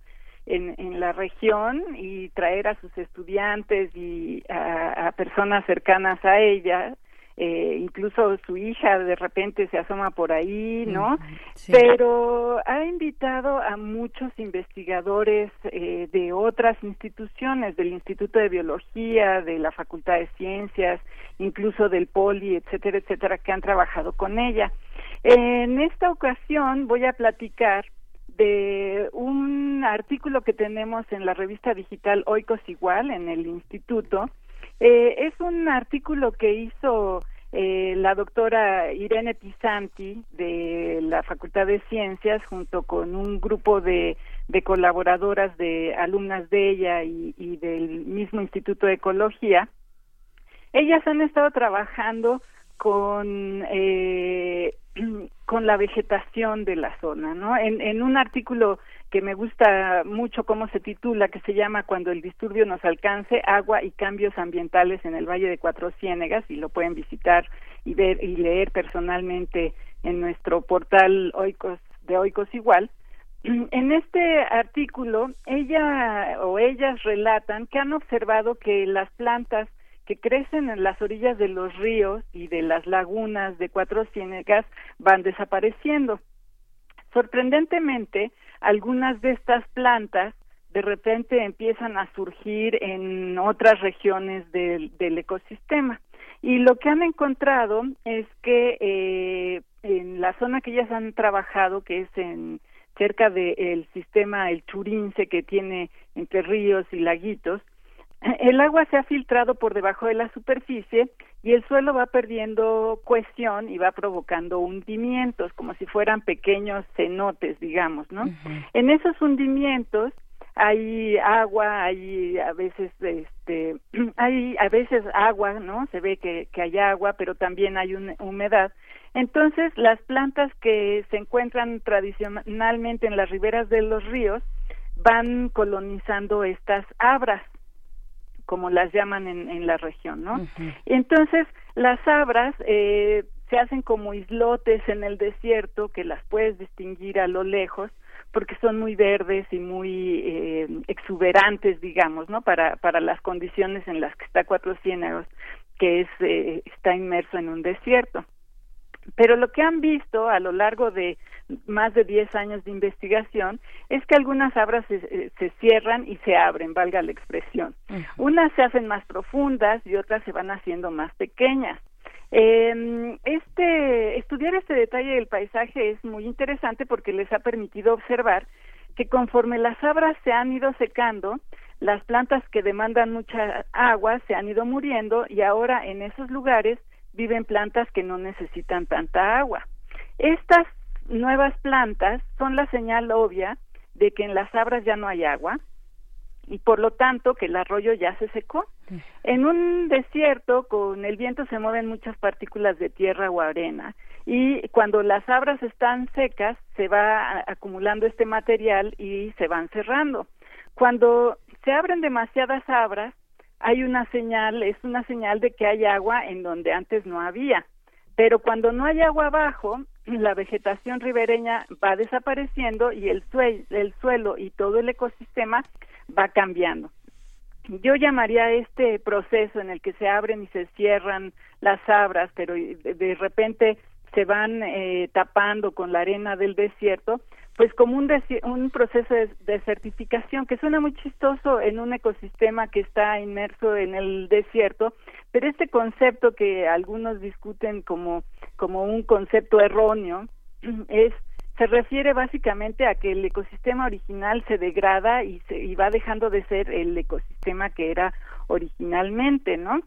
en, en, la región y traer a sus estudiantes y a, a, personas cercanas a ella, eh, incluso su hija de repente se asoma por ahí, ¿no? Pero ha invitado a muchos investigadores eh, de otras instituciones, del Instituto de Biología, de la Facultad de Ciencias, incluso del Poli, etcétera, etcétera, que han trabajado con ella. En esta ocasión voy a platicar de un artículo que tenemos en la revista digital Oikos Igual en el instituto, eh, es un artículo que hizo eh, la doctora Irene Pisanti de la Facultad de Ciencias junto con un grupo de, de colaboradoras de alumnas de ella y, y, del mismo Instituto de Ecología. Ellas han estado trabajando con eh, con la vegetación de la zona, ¿no? En, en un artículo que me gusta mucho cómo se titula, que se llama Cuando el disturbio nos alcance, agua y cambios ambientales en el Valle de Cuatro Ciénegas, y lo pueden visitar y ver y leer personalmente en nuestro portal Oikos, de Oikos Igual. En este artículo, ella o ellas relatan que han observado que las plantas que crecen en las orillas de los ríos y de las lagunas de Cuatro Ciénegas van desapareciendo. Sorprendentemente, algunas de estas plantas de repente empiezan a surgir en otras regiones del, del ecosistema. Y lo que han encontrado es que eh, en la zona que ellas han trabajado, que es en cerca del sistema el Churince que tiene entre ríos y laguitos, el agua se ha filtrado por debajo de la superficie y el suelo va perdiendo cohesión y va provocando hundimientos, como si fueran pequeños cenotes, digamos, ¿no? En esos hundimientos hay agua, hay a veces, este, hay a veces agua, ¿no? Se ve que, que hay agua, pero también hay una humedad. Entonces, las plantas que se encuentran tradicionalmente en las riberas de los ríos van colonizando estas abras como las llaman en, en la región, ¿no? Entonces, las abras eh, se hacen como islotes en el desierto que las puedes distinguir a lo lejos porque son muy verdes y muy eh, exuberantes, digamos, ¿no? Para, para las condiciones en las que está Cuatro Ciénegos, que es, eh, está inmerso en un desierto. Pero lo que han visto a lo largo de más de 10 años de investigación es que algunas abras se, eh, se cierran y se abren, valga la expresión. Unas se hacen más profundas y otras se van haciendo más pequeñas. Eh, este estudiar este detalle del paisaje es muy interesante porque les ha permitido observar que conforme las abras se han ido secando, las plantas que demandan mucha agua se han ido muriendo y ahora en esos lugares viven plantas que no necesitan tanta agua. Estas nuevas plantas son la señal obvia de que en las abras ya no hay agua y por lo tanto que el arroyo ya se secó. En un desierto con el viento se mueven muchas partículas de tierra o arena y cuando las abras están secas se va acumulando este material y se van cerrando. Cuando se abren demasiadas abras hay una señal, es una señal de que hay agua en donde antes no había. Pero cuando no hay agua abajo, la vegetación ribereña va desapareciendo y el, el suelo y todo el ecosistema va cambiando. yo llamaría este proceso en el que se abren y se cierran las abras, pero de, repente se van eh, tapando con la arena del desierto, pues como un, un proceso de desertificación que suena muy chistoso en un ecosistema que está inmerso en el desierto, pero este concepto que algunos discuten como, como un concepto erróneo es se refiere básicamente a que el ecosistema original se degrada y, se, y va dejando de ser el ecosistema que era originalmente, ¿no?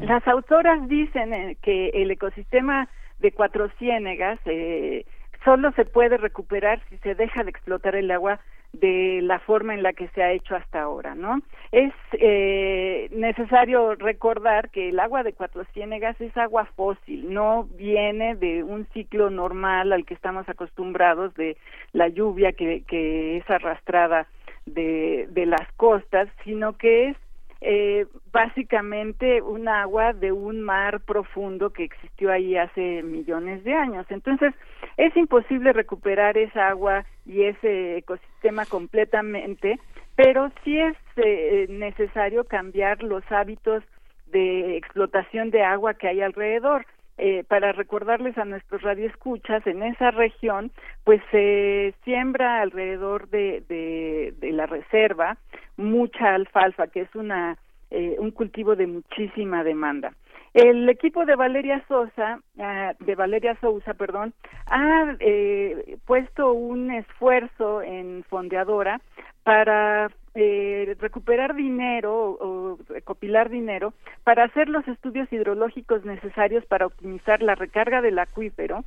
Las autoras dicen eh, que el ecosistema de Cuatro Ciénegas eh, solo se puede recuperar si se deja de explotar el agua de la forma en la que se ha hecho hasta ahora, ¿no? Es eh, necesario recordar que el agua de Cuatro Ciénegas es agua fósil, no viene de un ciclo normal al que estamos acostumbrados de la lluvia que, que es arrastrada de, de las costas, sino que es eh, básicamente un agua de un mar profundo que existió ahí hace millones de años. Entonces, es imposible recuperar esa agua y ese ecosistema completamente, pero sí es eh, necesario cambiar los hábitos de explotación de agua que hay alrededor. Eh, para recordarles a nuestros radioescuchas, en esa región, pues se siembra alrededor de, de, la reserva mucha alfalfa, que es una eh, un cultivo de muchísima demanda. El equipo de Valeria Sosa, ah, de Valeria Sousa, perdón, ha eh, puesto un esfuerzo en Fondeadora para eh, recuperar dinero o recopilar dinero para hacer los estudios hidrológicos necesarios para optimizar la recarga del acuífero,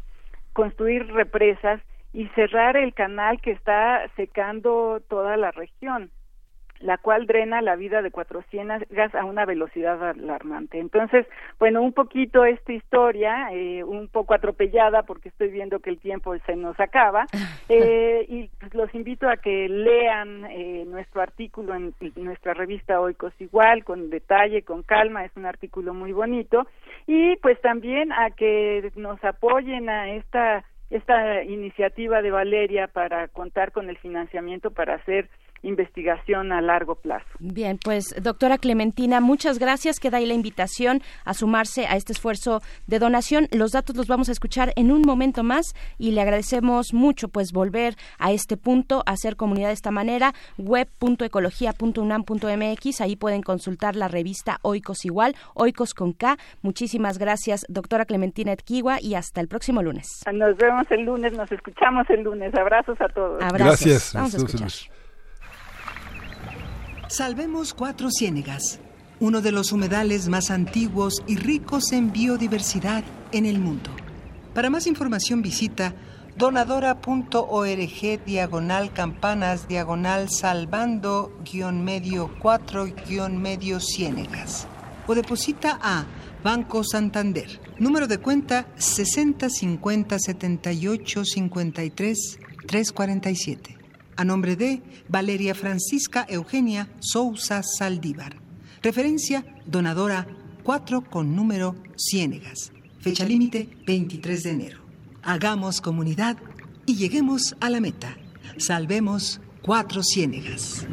construir represas y cerrar el canal que está secando toda la región la cual drena la vida de Cuatro Ciénegas a una velocidad alarmante. Entonces, bueno, un poquito esta historia, eh, un poco atropellada porque estoy viendo que el tiempo se nos acaba, eh, y pues, los invito a que lean eh, nuestro artículo en, nuestra revista Oikos Igual, con detalle, con calma, es un artículo muy bonito, y pues también a que nos apoyen a esta esta iniciativa de Valeria para contar con el financiamiento para hacer investigación a largo plazo. Bien, pues doctora Clementina, muchas gracias. Queda ahí la invitación a sumarse a este esfuerzo de donación. Los datos los vamos a escuchar en un momento más y le agradecemos mucho pues volver a este punto, a hacer comunidad de esta manera. web.ecología.unam.mx, ahí pueden consultar la revista Oikos Igual, Oikos con K. Muchísimas gracias, doctora Clementina Etquiwa, y hasta el próximo lunes. Nos vemos el lunes, nos escuchamos el lunes. Abrazos a todos. Gracias. Vamos a escuchar. Salvemos Cuatro Ciénegas, uno de los humedales más antiguos y ricos en biodiversidad en el mundo. Para más información visita donadora.org diagonal campanas diagonal salvando guion medio 4 guion medio ciénegas. O deposita a Banco Santander, número de cuenta 6050 78 53 347 a nombre de Valeria Francisca Eugenia Sousa Saldívar. Referencia donadora 4 con número Ciénegas. Fecha límite 23 de enero. Hagamos comunidad y lleguemos a la meta. Salvemos cuatro ciénegas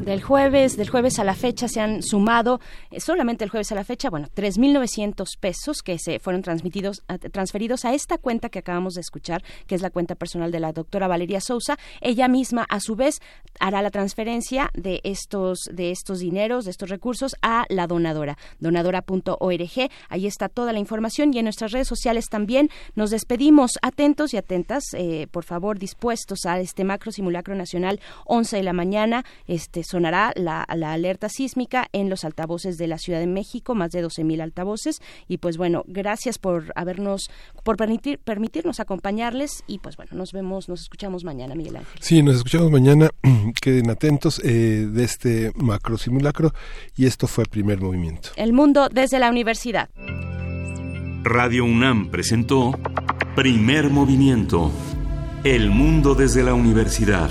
del jueves, del jueves a la fecha se han sumado, eh, solamente el jueves a la fecha, bueno, 3.900 pesos que se fueron transmitidos, transferidos a esta cuenta que acabamos de escuchar, que es la cuenta personal de la doctora Valeria Sousa. Ella misma, a su vez, hará la transferencia de estos, de estos dineros, de estos recursos a la donadora, donadora.org. Ahí está toda la información y en nuestras redes sociales también nos despedimos atentos y atentas, eh, por favor, dispuestos a este macro simulacro nacional 11 de la mañana. Este, sonará la, alerta sísmica en los altavoces de la Ciudad de México, más de 12.000 altavoces. Y pues bueno, gracias por habernos, por permitir, permitirnos acompañarles y pues bueno, nos vemos, nos escuchamos mañana, Miguel Ángel. Sí, nos escuchamos mañana. Queden atentos eh, de este macro simulacro y esto fue el primer movimiento. El mundo desde la universidad. Radio UNAM presentó Primer Movimiento. El mundo desde la universidad.